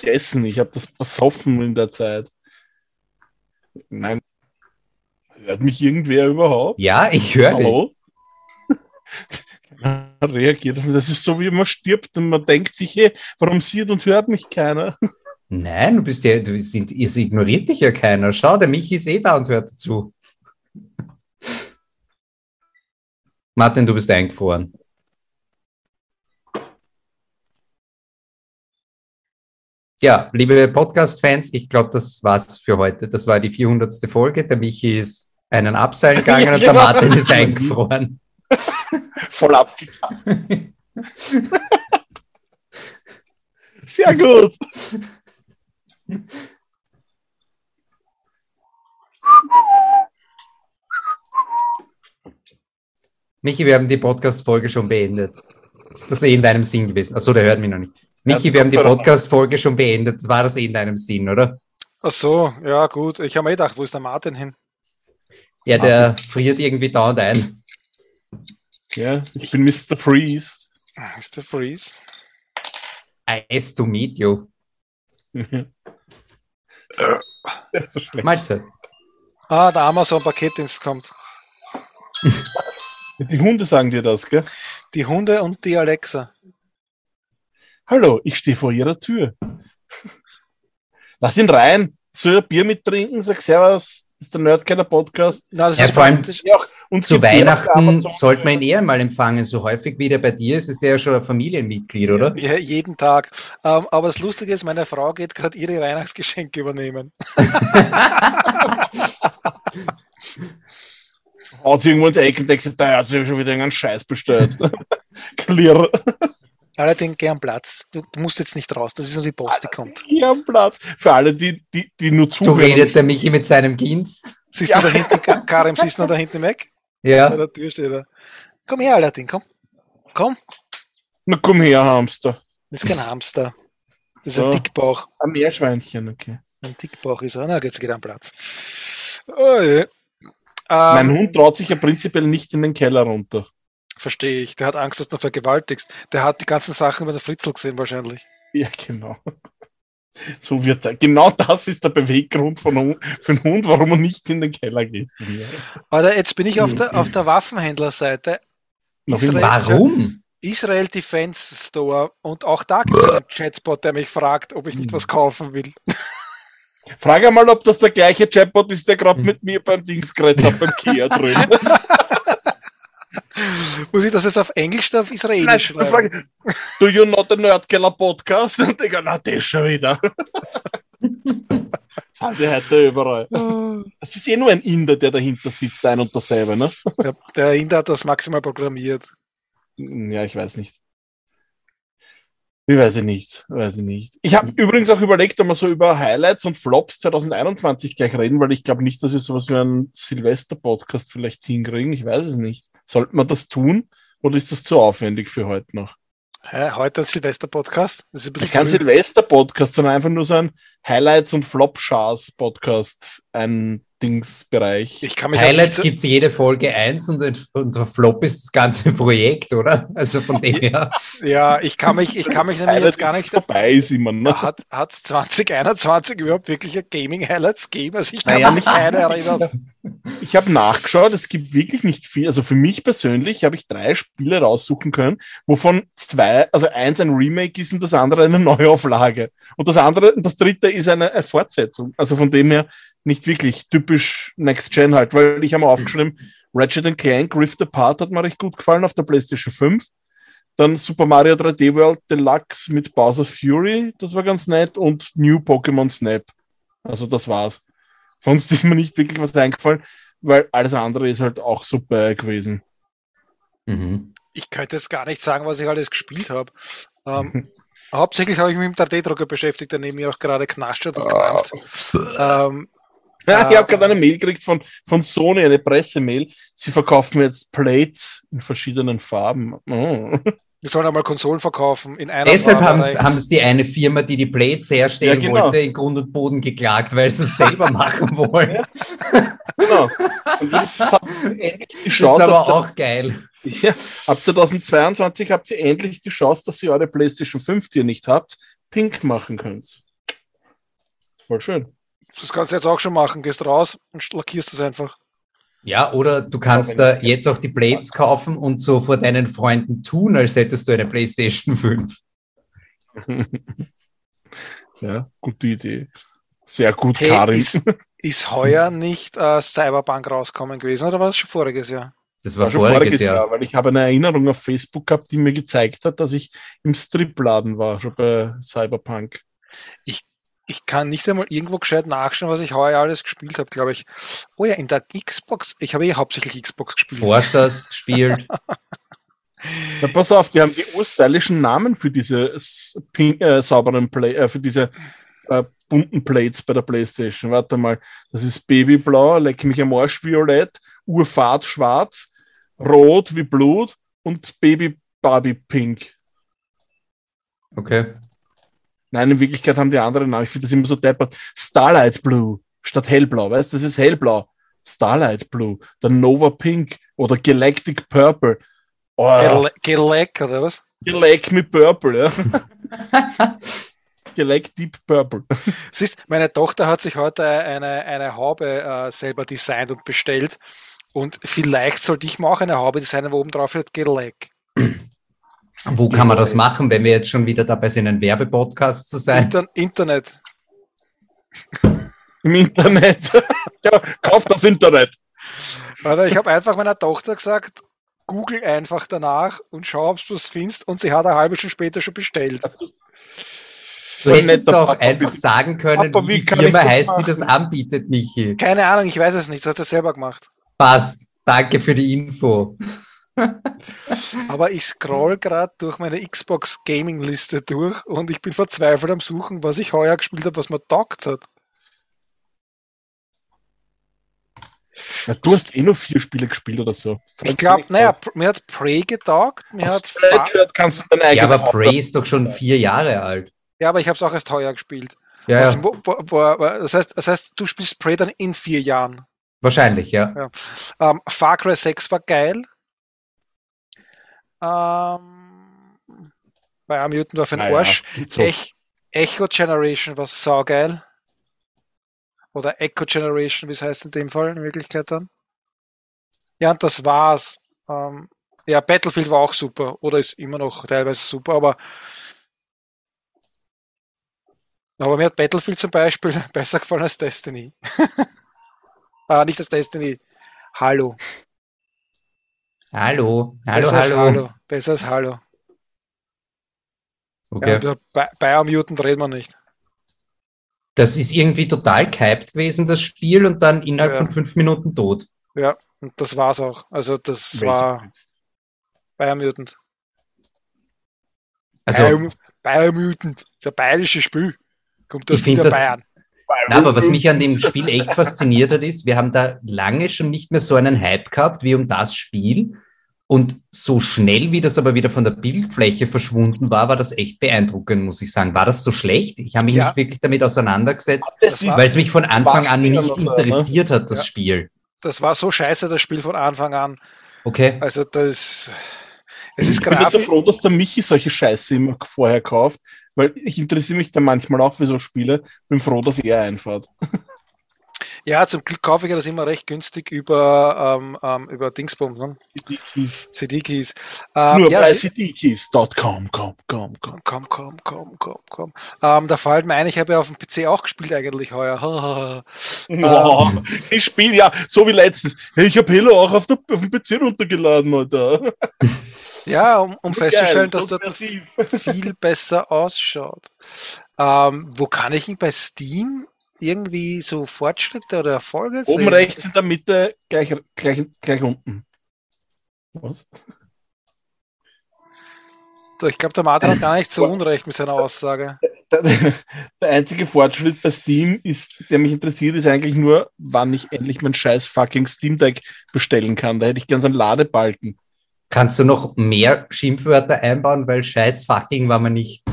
Essen, ich habe das versoffen in der Zeit. Nein. Hört mich irgendwer überhaupt? Ja, ich höre Hallo? reagiert. Das ist so, wie man stirbt und man denkt sich, hey, warum sieht und hört mich keiner? Nein, du bist ja, du sind, es ignoriert dich ja keiner. Schau, der Michi ist eh da und hört dazu. Martin, du bist eingefroren. Ja, liebe Podcast-Fans, ich glaube, das war's für heute. Das war die 400. Folge. Der Michi ist einen Abseil gegangen ja, und der Martin ist eingefroren. Voll abgegangen. Sehr gut. Michi, wir haben die Podcast-Folge schon beendet. Ist das eh in deinem Sinn gewesen? Achso, der hört mich noch nicht. Michi, wir haben die Podcast-Folge schon beendet. War das eh in deinem Sinn, oder? Ach so, ja gut. Ich habe mir gedacht, wo ist der Martin hin? Ja, der Martin. friert irgendwie dauernd ein. Ja, ich bin Mr. Freeze. Mr. Freeze. Nice to meet you. Mahlzeit. Ah, der Amazon-Paketdienst kommt. Die Hunde sagen dir das, gell? Die Hunde und die Alexa. Hallo, ich stehe vor ihrer Tür. Lass ihn rein. Soll er Bier mittrinken? Sag Servus. Ist der Nerdkeller Podcast. Na, das ja, ist vor allem und zu Weihnachten sollte man ihn eher mal empfangen. So häufig wie der bei dir ist, ist der ja schon ein Familienmitglied, oder? Ja, jeden Tag. Ähm, aber das Lustige ist, meine Frau geht gerade ihre Weihnachtsgeschenke übernehmen. Haut sie irgendwo ins Eck und denkt, da hat sie schon wieder einen Scheiß bestellt. Clear. Allerdings gern Platz. Du, du, musst jetzt nicht raus, das ist nur die Post, die kommt. Gern Platz. Für alle, die, die, die nur zuhören. So redet der Michi mit seinem Kind. Siehst ja. du da hinten, Karim, siehst du da hinten weg? Ja. Bei der Tür steht er. Komm her, Aladdin, komm. Komm. Na komm her, Hamster. Das ist kein Hamster. Das ist so. ein Dickbauch. Ein Meerschweinchen, okay. Ein Dickbauch ist er. Na, jetzt geht er am Platz. Oh, ja. mein ähm, Hund traut sich ja prinzipiell nicht in den Keller runter. Verstehe ich. Der hat Angst, dass du vergewaltigst. Der hat die ganzen Sachen über den Fritzel gesehen wahrscheinlich. Ja, genau. So wird er. Genau das ist der Beweggrund von, für einen Hund, warum er nicht in den Keller geht. Aber jetzt bin ich auf der, auf der Waffenhändlerseite. Israel, warum? Israel Defense Store und auch da gibt es einen Chatbot, der mich fragt, ob ich nicht was kaufen will. Frage mal, ob das der gleiche Chatbot ist, der gerade hm. mit mir beim Dings geredet hat, beim Kia drin. Muss ich das jetzt auf Englisch oder auf Israelisch Nein, schreiben? Do you know the Nerdkeller Podcast? Und ich na, das schon wieder. Sind die heute überall. Das ist eh nur ein Inder, der dahinter sitzt, ein und dasselbe, ne? Der, der Inder hat das maximal programmiert. Ja, ich weiß nicht. Ich weiß ich nicht, weiß ich nicht. Ich habe übrigens auch überlegt, ob wir so über Highlights und Flops 2021 gleich reden, weil ich glaube nicht, dass wir sowas wie einen Silvester-Podcast vielleicht hinkriegen. Ich weiß es nicht. Sollte man das tun oder ist das zu aufwendig für heute noch? Hä, heute ein Silvester-Podcast? Kein Silvester-Podcast, sondern einfach nur so ein Highlights- und Flop-Chars-Podcast. Ein Dingsbereich. Ich kann mich Highlights gibt es jede Folge eins und, und der Flop ist das ganze Projekt, oder? Also von dem her. Ja, ich kann mich, ich kann mich nämlich jetzt gar nicht. Vorbei ist immer, ne? Hat, hat 2021 überhaupt wirkliche Gaming-Highlights gegeben? Also ich kann naja, mich keine erinnern. Ich habe nachgeschaut, es gibt wirklich nicht viel. Also für mich persönlich habe ich drei Spiele raussuchen können, wovon zwei, also eins ein Remake ist und das andere eine Neuauflage. Und das andere, das dritte ist eine, eine Fortsetzung. Also von dem her nicht wirklich typisch Next Gen halt, weil ich habe mir aufgeschrieben, Ratchet Clank Rift Apart hat mir recht gut gefallen auf der PlayStation 5. Dann Super Mario 3D World Deluxe mit Bowser Fury, das war ganz nett und New Pokémon Snap. Also das war's. Sonst ist mir nicht wirklich was eingefallen, weil alles andere ist halt auch super gewesen. Mhm. Ich könnte jetzt gar nicht sagen, was ich alles gespielt habe. Ähm, hauptsächlich habe ich mich mit dem 3D-Drucker beschäftigt, der neben mir auch gerade knascht hat und knallt. ähm, ja, ich habe gerade eine Mail gekriegt von, von Sony, eine Pressemail. Sie verkaufen jetzt Plates in verschiedenen Farben. Oh. Wir sollen einmal Konsolen verkaufen in einer Deshalb haben es die eine Firma, die die Plates herstellen ja, genau. wollte, in Grund und Boden geklagt, weil sie es selber machen wollen. genau. Und jetzt habt ihr endlich die Chance. Das ist aber auch geil. Ja, ab 2022 habt ihr endlich die Chance, dass ihr eure PlayStation 5, die ihr nicht habt, pink machen könnt. Voll schön. Das kannst du jetzt auch schon machen. Gehst raus und lackierst es einfach. Ja, oder du kannst da jetzt auch die Blades kaufen und so vor deinen Freunden tun, als hättest du eine PlayStation 5. ja, gute Idee. Sehr gut, hey, Karin. Ist, ist heuer nicht äh, Cyberpunk rauskommen gewesen oder war das schon voriges Jahr? Das war, war schon voriges, voriges Jahr. Jahr. weil ich habe eine Erinnerung auf Facebook gehabt, die mir gezeigt hat, dass ich im Stripladen war, schon bei Cyberpunk. Ich ich kann nicht einmal irgendwo gescheit nachschauen, was ich heuer alles gespielt habe, glaube ich. Oh ja, in der Xbox. Ich habe eh hauptsächlich Xbox gespielt. Forzas gespielt. Na, pass auf, die haben die urstylischen Namen für diese pink, äh, sauberen Play, äh, für diese äh, bunten Plates bei der Playstation. Warte mal, das ist Babyblau, leck mich am Arsch violett, Urfahrt schwarz, rot wie Blut und Baby Barbie pink. Okay. Nein, in Wirklichkeit haben die anderen Namen. Ich finde das immer so deppert. Starlight Blue statt Hellblau. Weißt du, das ist Hellblau. Starlight Blue. Der Nova Pink oder Galactic Purple. Oh. Gelack oder was? Gelack mit Purple, ja. Gelack Deep Purple. Siehst, meine Tochter hat sich heute eine, eine Haube äh, selber designt und bestellt. Und vielleicht sollte ich mir auch eine Haube designen, wo oben drauf steht Gelack. Wo kann man das machen, wenn wir jetzt schon wieder dabei sind, ein Werbepodcast zu sein? Inter Internet. Im Internet. ja, kauf das Internet. Oder ich habe einfach meiner Tochter gesagt, google einfach danach und schau, ob du es findest. Und sie hat eine halbe Stunde später schon bestellt. Du hättest auch Papa, einfach wie, sagen können, Papa, wie die Firma heißt, die das anbietet, Michi. Keine Ahnung, ich weiß es nicht. Das hat er selber gemacht. Passt. Danke für die Info. Aber ich scroll gerade durch meine Xbox Gaming Liste durch und ich bin verzweifelt am Suchen, was ich heuer gespielt habe, was mir taugt hat. Ja, du hast eh nur vier Spiele gespielt oder so. Ich glaube, naja, mir hat Prey getaugt, mir hat gehört, kannst du deine Ja, aber Prey ist doch schon vier Jahre alt. Ja, aber ich habe es auch erst heuer gespielt. Ja, was, wo, wo, wo, das, heißt, das heißt, du spielst Prey dann in vier Jahren. Wahrscheinlich, ja. ja. Ähm, Far Cry 6 war geil. Ähm, bei Mutant war für den Arsch. Ja, Ech Echo Generation war saugeil. Oder Echo Generation, wie es heißt in dem Fall in Wirklichkeit dann. Ja, und das war's. Ähm, ja, Battlefield war auch super. Oder ist immer noch teilweise super, aber aber mir hat Battlefield zum Beispiel besser gefallen als Destiny. ah, nicht als Destiny. Hallo. Hallo, hallo, Besser hallo. hallo. Besser als Hallo. Okay. Ja, bei, bei Mutant reden wir nicht. Das ist irgendwie total gehypt gewesen, das Spiel, und dann innerhalb ja. von fünf Minuten tot. Ja, und das war's auch. Also das Welche? war Mutant. Also, Bayern, Bayern Mutant, der bayerische Spiel. Kommt aus der Bayern. Na, aber was mich an dem Spiel echt fasziniert hat, ist, wir haben da lange schon nicht mehr so einen Hype gehabt wie um das Spiel. Und so schnell, wie das aber wieder von der Bildfläche verschwunden war, war das echt beeindruckend, muss ich sagen. War das so schlecht? Ich habe mich ja. nicht wirklich damit auseinandergesetzt, weil es mich von Anfang an nicht interessiert hat, das ja. Spiel. Das war so scheiße, das Spiel von Anfang an. Okay. Also das, es ist ich bin so froh, dass der Michi solche Scheiße immer vorher kauft, weil ich interessiere mich da manchmal auch für so Spiele. Bin froh, dass er einfahrt. Ja, zum Glück kaufe ich ja das immer recht günstig über, ähm, ähm, über Dingsbum, ne? CD-Keys. Ähm, Nur ja, bei cdkeys.com, komm, komm, komm. Komm, komm, komm, komm, komm. Ähm, da fällt mir ein, ich habe ja auf dem PC auch gespielt eigentlich heuer. oh, ich spiele ja, so wie letztens. Ich habe Halo auch auf, der, auf dem PC runtergeladen, Alter. Ja, um, um festzustellen, geil, dass dort viel besser ausschaut. Ähm, wo kann ich ihn bei Steam irgendwie so Fortschritte oder Erfolge sehen? Oben rechts in der Mitte, gleich, gleich, gleich unten. Was? Ich glaube, der Martin hat gar nicht so unrecht mit seiner Aussage. Der, der, einzige Fortschritt bei Steam ist, der mich interessiert, ist eigentlich nur, wann ich endlich mein scheiß fucking Steam Deck bestellen kann. Da hätte ich gern so einen Ladebalken. Kannst du noch mehr Schimpfwörter einbauen, weil scheiß fucking war man nicht,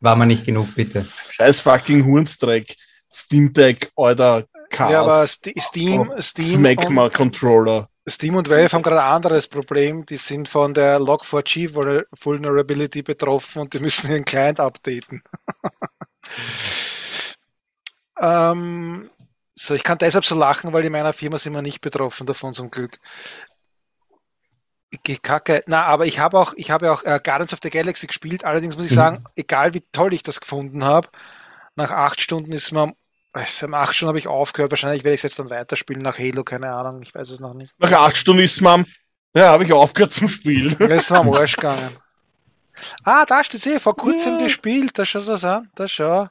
war man nicht genug, bitte. Scheiß fucking Hurnsdreck. Steam Deck, Alter, Chaos. Ja, aber Steam, oh, Steam Smegma Controller. Steam und Valve haben gerade ein anderes Problem. Die sind von der Log4j Vulnerability betroffen und die müssen ihren Client updaten. ähm, so, ich kann deshalb so lachen, weil in meiner Firma sind wir nicht betroffen davon zum Glück. Kacke. Na, aber ich habe auch, ich habe auch äh, Guardians of the Galaxy gespielt. Allerdings muss ich mhm. sagen, egal wie toll ich das gefunden habe, nach acht Stunden ist man also, nach acht Stunden habe ich aufgehört. Wahrscheinlich werde ich es jetzt dann weiterspielen nach Halo, keine Ahnung. Ich weiß es noch nicht. Nach acht Stunden ist man, ja, habe ich aufgehört zum Spielen. Ist man am Arsch gegangen. Ah, da steht sie, vor kurzem ja. gespielt. Da schau das an. Da schau.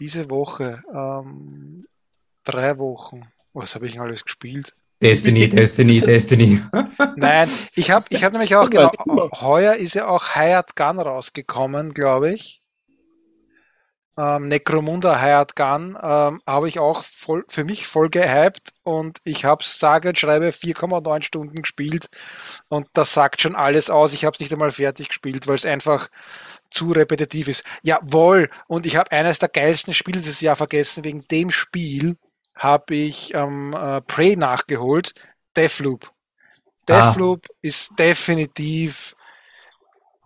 Diese Woche. Ähm, drei Wochen. Was habe ich denn alles gespielt? Destiny, Destiny, Destiny. Nein, ich habe ich hab nämlich auch, genau, heuer ist ja auch Hired Gun rausgekommen, glaube ich ähm, Necromunda Hired Gun ähm, habe ich auch voll, für mich voll gehypt und ich habe sage und schreibe 4,9 Stunden gespielt und das sagt schon alles aus. Ich habe es nicht einmal fertig gespielt, weil es einfach zu repetitiv ist. Jawohl, und ich habe eines der geilsten Spiele dieses Jahr vergessen. Wegen dem Spiel habe ich ähm, äh, Prey nachgeholt, Deathloop. Ah. Deathloop ah. ist definitiv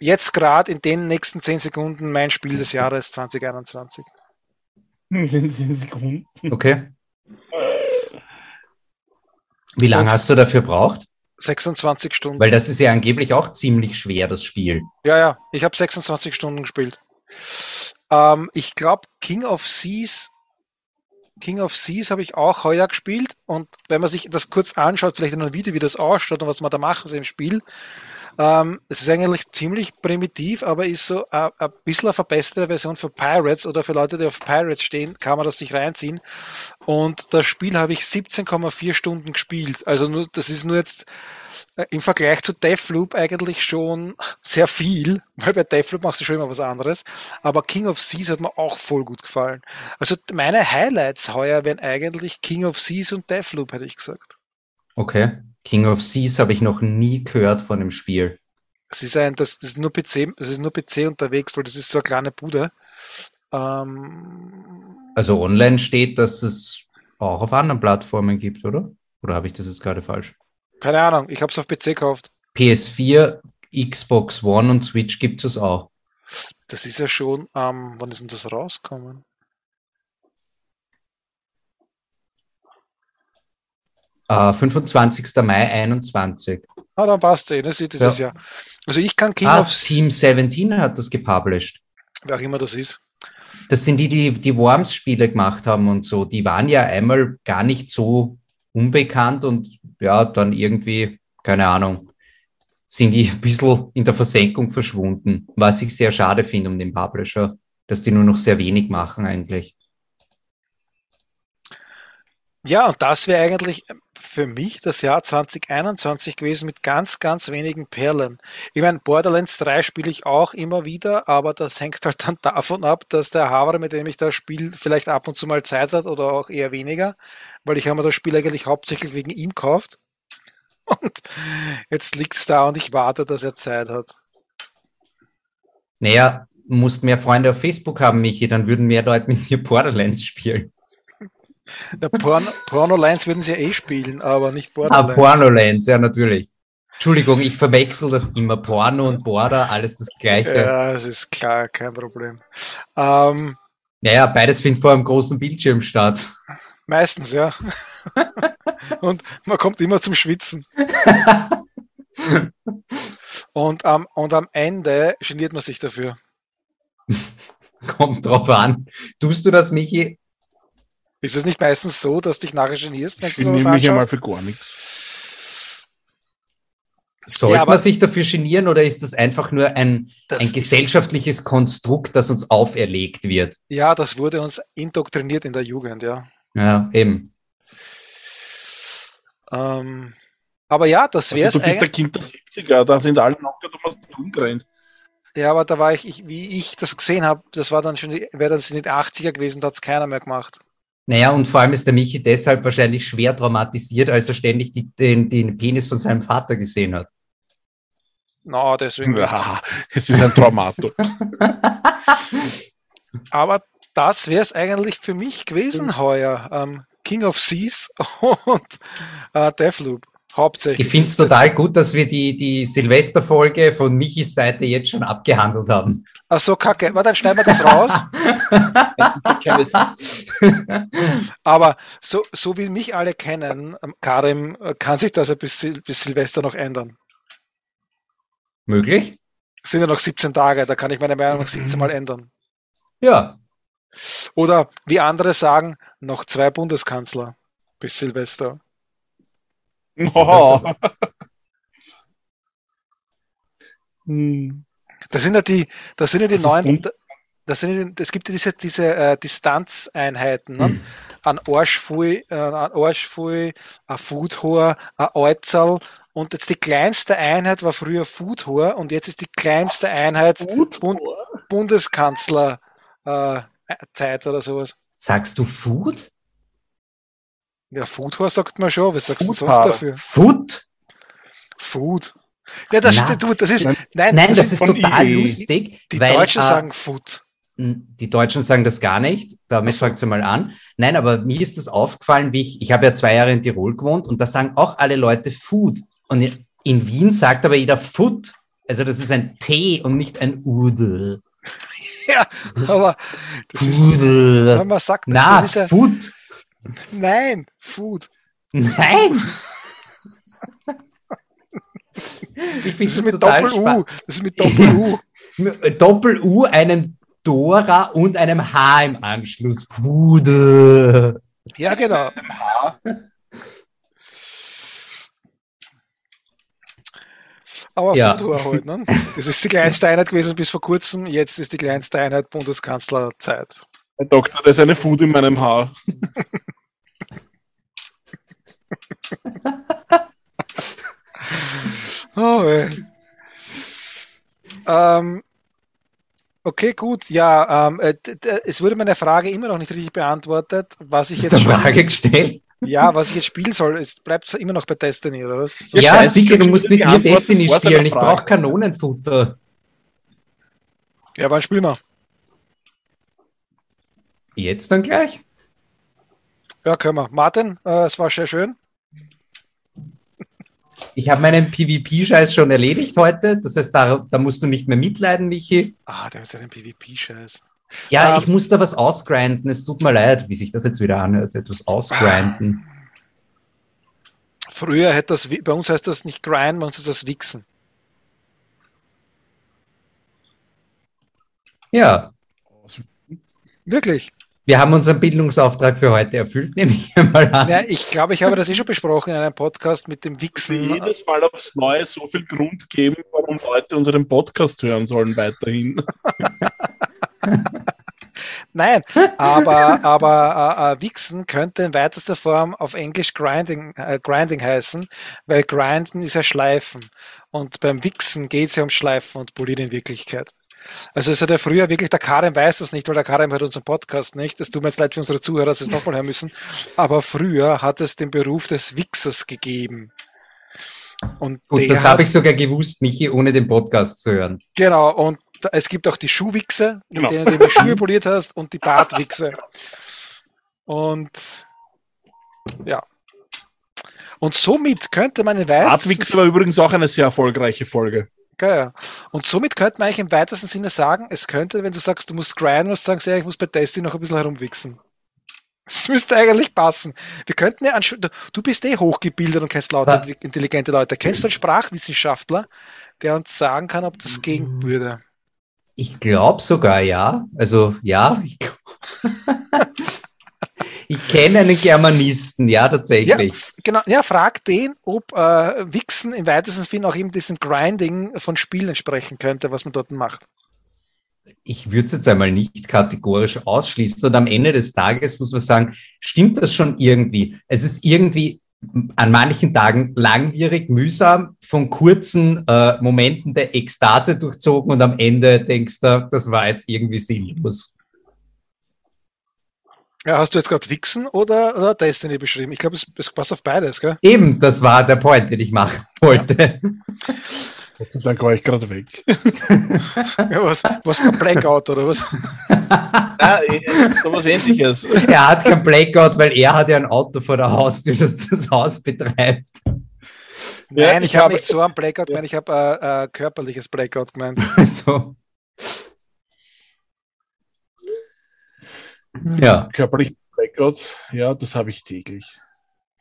jetzt gerade in den nächsten 10 Sekunden mein Spiel des Jahres 2021. In 10 Sekunden. Okay. Wie lange hast du dafür braucht? 26 Stunden. Weil das ist ja angeblich auch ziemlich schwer, das Spiel. Ja, ja, ich habe 26 Stunden gespielt. Ähm, ich glaube, King of Seas, King of Seas habe ich auch heuer gespielt und wenn man sich das kurz anschaut, vielleicht in einem Video, wie das ausschaut und was man da macht im Spiel, ähm, es ist eigentlich ziemlich primitiv, aber ist so ein bisschen eine verbesserte Version für Pirates oder für Leute, die auf Pirates stehen, kann man das sich reinziehen. Und das Spiel habe ich 17,4 Stunden gespielt. Also nur, das ist nur jetzt äh, im Vergleich zu Deathloop eigentlich schon sehr viel, weil bei Deathloop machst du schon immer was anderes. Aber King of Seas hat mir auch voll gut gefallen. Also meine Highlights heuer wären eigentlich King of Seas und Deathloop, hätte ich gesagt. Okay. King of Seas habe ich noch nie gehört von dem Spiel. Es ist ein, das, das ist nur PC, das ist nur PC unterwegs, weil das ist so eine kleine Bude. Ähm, also online steht, dass es auch auf anderen Plattformen gibt, oder? Oder habe ich das jetzt gerade falsch? Keine Ahnung, ich habe es auf PC gekauft. PS4, Xbox One und Switch gibt es auch. Das ist ja schon, ähm, wann ist denn das rauskommen? Uh, 25. Mai 21. Ah, dann passt es eh, das ist dieses ja. Jahr. Also ich kann King ah, of Team 17 hat das gepublished. Wer auch immer das ist. Das sind die, die die Worms-Spiele gemacht haben und so. Die waren ja einmal gar nicht so unbekannt und ja, dann irgendwie, keine Ahnung, sind die ein bisschen in der Versenkung verschwunden. Was ich sehr schade finde um den Publisher, dass die nur noch sehr wenig machen eigentlich. Ja, und das wäre eigentlich für mich das Jahr 2021 gewesen mit ganz, ganz wenigen Perlen. Ich meine, Borderlands 3 spiele ich auch immer wieder, aber das hängt halt dann davon ab, dass der Havre, mit dem ich das spiele, vielleicht ab und zu mal Zeit hat oder auch eher weniger, weil ich habe mir das Spiel eigentlich hauptsächlich wegen ihm gekauft. Und jetzt liegt's da und ich warte, dass er Zeit hat. Naja, musst mehr Freunde auf Facebook haben, Michi, dann würden mehr Leute mit dir Borderlands spielen. Der Porn Pornolines würden sie ja eh spielen, aber nicht Borderlands. Ah, Pornolines, ja, natürlich. Entschuldigung, ich verwechsel das immer. Porno und Border, alles das Gleiche. Ja, das ist klar, kein Problem. Ähm, naja, beides findet vor einem großen Bildschirm statt. Meistens, ja. und man kommt immer zum Schwitzen. und, am, und am Ende geniert man sich dafür. Kommt drauf an. Tust du das, Michi? Ist es nicht meistens so, dass dich nachher genierst, wenn ich du sowas mich ja mal für gar nichts. Sollte ja, man sich dafür genieren oder ist das einfach nur ein, ein gesellschaftliches Konstrukt, das uns auferlegt wird? Ja, das wurde uns indoktriniert in der Jugend, ja. Ja, eben. Ähm, aber ja, das wäre also, Du bist der Kind der 70er, da sind alle noch umgerannt. Ja, aber da war ich, ich, wie ich das gesehen habe, das war dann schon, wäre das in den 80er gewesen, da hat es keiner mehr gemacht. Naja, und vor allem ist der Michi deshalb wahrscheinlich schwer traumatisiert, als er ständig die, den, den Penis von seinem Vater gesehen hat. Na, no, deswegen. Ja, es ist ein Traumato. Aber das wäre es eigentlich für mich gewesen heuer. Ähm, King of Seas und äh, Deathloop. Hauptsächlich. Ich finde es total gut, dass wir die, die Silvesterfolge von Michis Seite jetzt schon abgehandelt haben. Ach so, kacke. Warte, dann schneiden wir das raus. Aber so, so wie mich alle kennen, ähm, Karim, äh, kann sich das ja bis, bis Silvester noch ändern. Möglich? Es sind ja noch 17 Tage, da kann ich meine Meinung noch 17 Mal ändern. Ja. Oder wie andere sagen, noch zwei Bundeskanzler bis Silvester. Oh. Das sind ja die, das sind ja die neuen, das sind, es gibt ja diese, diese äh, Distanzeinheiten ne? Hm. an Arschfui, äh, an Arschfui, ein Foodhor, ein Alzal und jetzt die kleinste Einheit war früher Foodhor und jetzt ist die kleinste Einheit Bund, Bundeskanzler äh, Zeit oder sowas. Sagst du Food? Ja, Foodhor sagt man schon. Was sagst du sonst dafür? Food? Food. Ja, das, Na, du, das ist, nein, nein, das, das ist, total EA. lustig. Die weil, Deutschen äh, sagen Food. Die Deutschen sagen das gar nicht. Damit fragt sie mal an. Nein, aber mir ist das aufgefallen, wie ich, ich habe ja zwei Jahre in Tirol gewohnt und da sagen auch alle Leute Food. Und in, in Wien sagt aber jeder Food. Also das ist ein T und nicht ein Udel. ja, aber das Udel. ist, wenn man sagt, Na, das ist ja, Food. Nein, Food. Nein! ich finde das, mit Doppel-U. Das ist mit Doppel-U. Doppel-U, einem Dora und einem H im Anschluss. Food. Ja, genau. Aber ja. Food halt, ne? Das ist die kleinste Einheit gewesen bis vor kurzem. Jetzt ist die kleinste Einheit Bundeskanzlerzeit. Herr Doktor, da ist eine Food in meinem Haar. oh, ähm, okay, gut. Ja, ähm, äh, es wurde meine Frage immer noch nicht richtig beantwortet, was ich jetzt. Ist Frage gestellt? Ja, was ich jetzt spielen soll, es bleibt immer noch bei Destiny, oder was? Ja, ja sicher, du musst mit mir Destiny spielen. Ich brauche Kanonenfutter. Ja, wann spielen wir? Jetzt dann gleich? Ja, können wir. Martin, äh, es war sehr schön. Ich habe meinen PvP-Scheiß schon erledigt heute. Das heißt, da, da, musst du nicht mehr mitleiden, Michi. Ah, der hat seinen PvP-Scheiß. Ja, ähm, ich muss da was ausgrinden. Es tut mir leid, wie sich das jetzt wieder anhört. Etwas ausgrinden. Früher hätte das, bei uns heißt das nicht grind, bei uns ist das wichsen. Ja. Wirklich? Wir haben unseren Bildungsauftrag für heute erfüllt, nehme ich mal an. Ja, ich glaube, ich habe das eh schon besprochen in einem Podcast mit dem Wichsen. Jedes Mal aufs Neue so viel Grund geben, warum Leute unseren Podcast hören sollen weiterhin. Nein, aber, aber äh, äh, Wichsen könnte in weitester Form auf Englisch Grinding, äh, Grinding heißen, weil Grinden ist ja Schleifen. Und beim Wichsen geht es ja um Schleifen und Polieren in Wirklichkeit. Also es hat ja früher wirklich, der Karim weiß das nicht, weil der Karim hört unseren Podcast nicht. Es tut mir jetzt leid für unsere Zuhörer, dass sie es nochmal hören müssen. Aber früher hat es den Beruf des Wichsers gegeben. Und Gut, das habe ich sogar gewusst, Michi, ohne den Podcast zu hören. Genau, und es gibt auch die Schuhwichse, genau. mit denen du die Schuhe poliert hast, und die Bartwichse. Und ja. Und somit könnte man in Weiß. Bartwichse war übrigens auch eine sehr erfolgreiche Folge. Geil. Und somit könnte man eigentlich im weitesten Sinne sagen, es könnte, wenn du sagst, du musst grinden, und sagst, ja, ich muss bei Destiny noch ein bisschen herumwichsen. Das müsste eigentlich passen. Wir könnten ja du bist eh hochgebildet und kennst lauter ja. intelligente Leute. Kennst du einen Sprachwissenschaftler, der uns sagen kann, ob das gehen würde? Ich glaube sogar ja. Also ja, ich, ich kenne einen Germanisten, ja, tatsächlich. Ja, genau, ja, frag den, ob äh, Wichsen im weitesten Sinne auch eben diesem Grinding von Spielen entsprechen könnte, was man dort macht ich würde es jetzt einmal nicht kategorisch ausschließen. Und am Ende des Tages muss man sagen, stimmt das schon irgendwie? Es ist irgendwie an manchen Tagen langwierig, mühsam, von kurzen äh, Momenten der Ekstase durchzogen und am Ende denkst du, das war jetzt irgendwie sinnlos. Ja, hast du jetzt gerade Wichsen oder, oder Destiny beschrieben? Ich glaube, es, es passt auf beides, gell? Eben, das war der Point, den ich machen wollte. Ja. Gott sei Dank war ich gerade weg. ja, was, was ein Blackout oder was? ja, sowas ähnliches. Er hat kein Blackout, weil er hat ja ein Auto vor der Haustür, das das Haus betreibt. Nein, ich, ich habe nicht so ein Blackout gemeint, ich habe äh, äh, körperliches Blackout gemeint. so. Ja. Körperlich Blackout, ja, das habe ich täglich.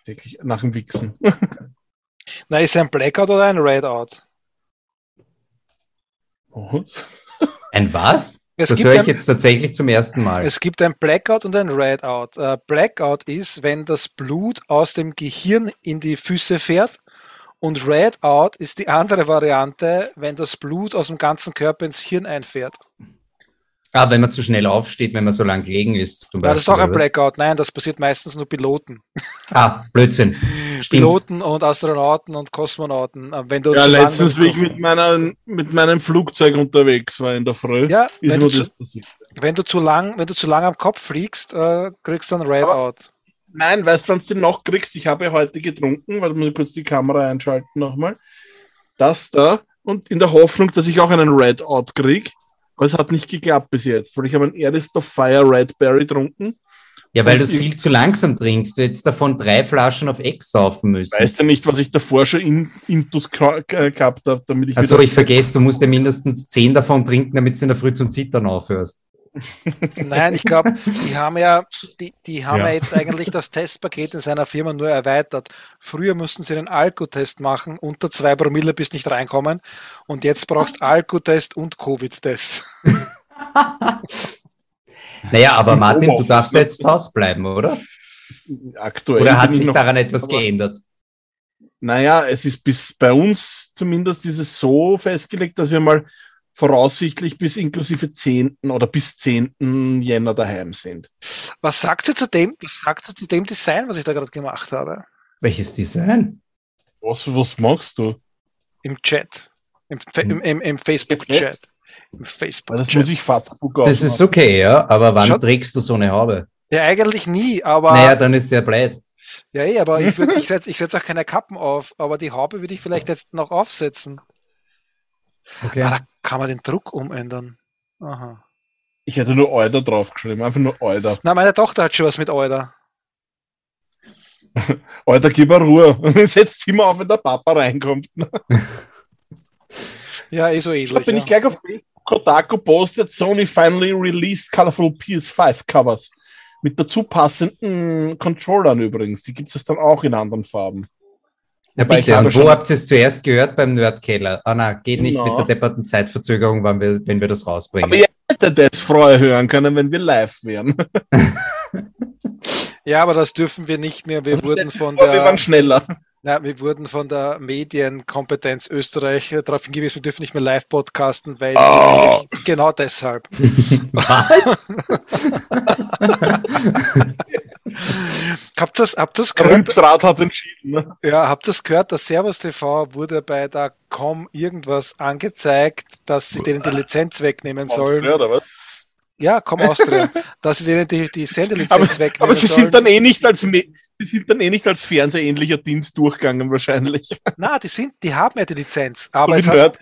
Täglich nach dem Wichsen. Na, ist ein Blackout oder ein Redout? Was? Ein was? Es das höre ich ein, jetzt tatsächlich zum ersten Mal. Es gibt ein Blackout und ein Redout. Uh, Blackout ist, wenn das Blut aus dem Gehirn in die Füße fährt. Und Redout ist die andere Variante, wenn das Blut aus dem ganzen Körper ins Hirn einfährt. Ah, wenn man zu schnell aufsteht, wenn man so lang gelegen ist. Zum ja, das ist auch ein Blackout. Nein, das passiert meistens nur Piloten. Ah, Blödsinn. Stimmt. Piloten und Astronauten und Kosmonauten. Äh, wenn du ja, letztens, wie ich mit, meiner, mit meinem Flugzeug unterwegs war in der Früh, ja, ist nur das passiert. Wenn du zu lang, wenn du zu lang am Kopf fliegst, äh, kriegst du ein Redout. Nein, weißt du, wann du den noch kriegst? Ich habe ja heute getrunken, weil du musst kurz die Kamera einschalten nochmal. Das da und in der Hoffnung, dass ich auch einen Redout kriege aber es hat nicht geklappt bis jetzt, weil ich habe ein Earthest of Fire Red Berry getrunken. Ja, weil du es viel zu langsam trinkst. Du hättest davon drei Flaschen auf Ex saufen müssen. Weißt du nicht, was ich davor schon in, Intus gehabt habe, damit ich. Also ich vergesse, du musst ja mindestens zehn davon trinken, damit du in der Früh zum Zittern aufhörst. Nein, ich glaube, die haben ja, die, die haben ja. ja. jetzt eigentlich das Testpaket in seiner Firma nur erweitert. Früher mussten sie einen Alkotest machen, unter zwei Promille bis nicht reinkommen. Und jetzt brauchst Alkotest und Covid-Test. naja, aber Martin, du darfst jetzt zu Hause bleiben, oder? Aktuell. Oder hat sich daran etwas geändert? Naja, es ist bis bei uns zumindest ist es so festgelegt, dass wir mal voraussichtlich bis inklusive 10. oder bis 10. Jänner daheim sind. Was sagt ihr zu dem, was sagt ihr zu dem Design, was ich da gerade gemacht habe? Welches Design? Was, was machst du? Im Chat. Im, im, im, im Facebook-Chat. Im Facebook das muss ich Fahrtbuch Das ist okay, ja, aber wann Schau. trägst du so eine Haube? Ja, eigentlich nie, aber. Naja, dann ist es ja blöd. Ja, eh, aber ich, ich setze ich setz auch keine Kappen auf, aber die Haube würde ich vielleicht jetzt noch aufsetzen. Okay. Ah, da kann man den Druck umändern. Aha. Ich hätte nur Euder draufgeschrieben, einfach nur Euder. Na, meine Tochter hat schon was mit Euder. Euder, gib mir Ruhe. Setzt sie mal auf, wenn der Papa reinkommt. ja, eh so ähnlich. Da bin ja. ich gleich auf Kotaku postet, Sony finally released colorful PS5 Covers. Mit dazu passenden Controllern übrigens. Die gibt es dann auch in anderen Farben. Ja, bitte. Und wo habt ihr es zuerst gehört? Beim Nerdkeller. Ah, na, geht nicht no. mit der depperten Zeitverzögerung, wenn wir, wenn wir das rausbringen. Aber ihr hättet das vorher hören können, wenn wir live wären. ja, aber das dürfen wir nicht mehr. Wir also wurden von der. Wir waren schneller. Na, wir wurden von der Medienkompetenz Österreich darauf hingewiesen, wir dürfen nicht mehr live podcasten, weil oh. genau deshalb. Was? habt ihr das, habt das gehört? Rübsrad hat entschieden. Ne? Ja, habt ihr das gehört? Das Servus TV wurde bei der Com irgendwas angezeigt, dass sie denen die Lizenz wegnehmen sollen. Oder was? Ja, komm Austria. dass sie denen die, die Sendelizenz aber, wegnehmen Aber sie sollen. sind dann eh nicht als Me die sind dann eh nicht als fernsehähnlicher Dienst durchgegangen wahrscheinlich. Na, die sind, die haben ja die Lizenz. Aber es hat,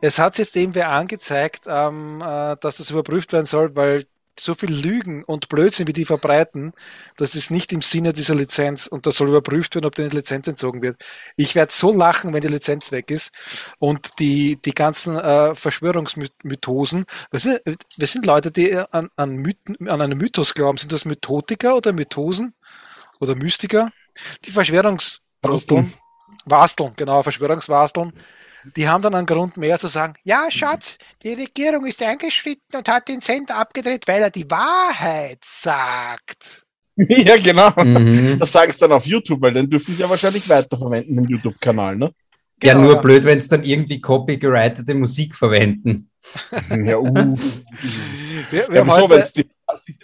es hat jetzt eben wer angezeigt, ähm, äh, dass das überprüft werden soll, weil so viel Lügen und Blödsinn, wie die verbreiten, das ist nicht im Sinne dieser Lizenz und das soll überprüft werden, ob die Lizenz entzogen wird. Ich werde so lachen, wenn die Lizenz weg ist und die, die ganzen äh, Verschwörungsmythosen. Was sind, was sind Leute, die an, an, Mythen, an einen Mythos glauben? Sind das Mythotiker oder Mythosen? Oder Mystiker, die Verschwörungswasteln, Wasteln, genau, Verschwörungswasteln, die haben dann einen Grund mehr zu sagen, ja, Schatz, die Regierung ist eingeschritten und hat den Sender abgedreht, weil er die Wahrheit sagt. Ja, genau. Mhm. Das sagen sie dann auf YouTube, weil dann dürfen sie ja wahrscheinlich weiterverwenden im YouTube-Kanal, ne? Ja, genau, nur ja. blöd, wenn es dann irgendwie copyrightete Musik verwenden. Ja, uh. wir, wir ja, wieso, es die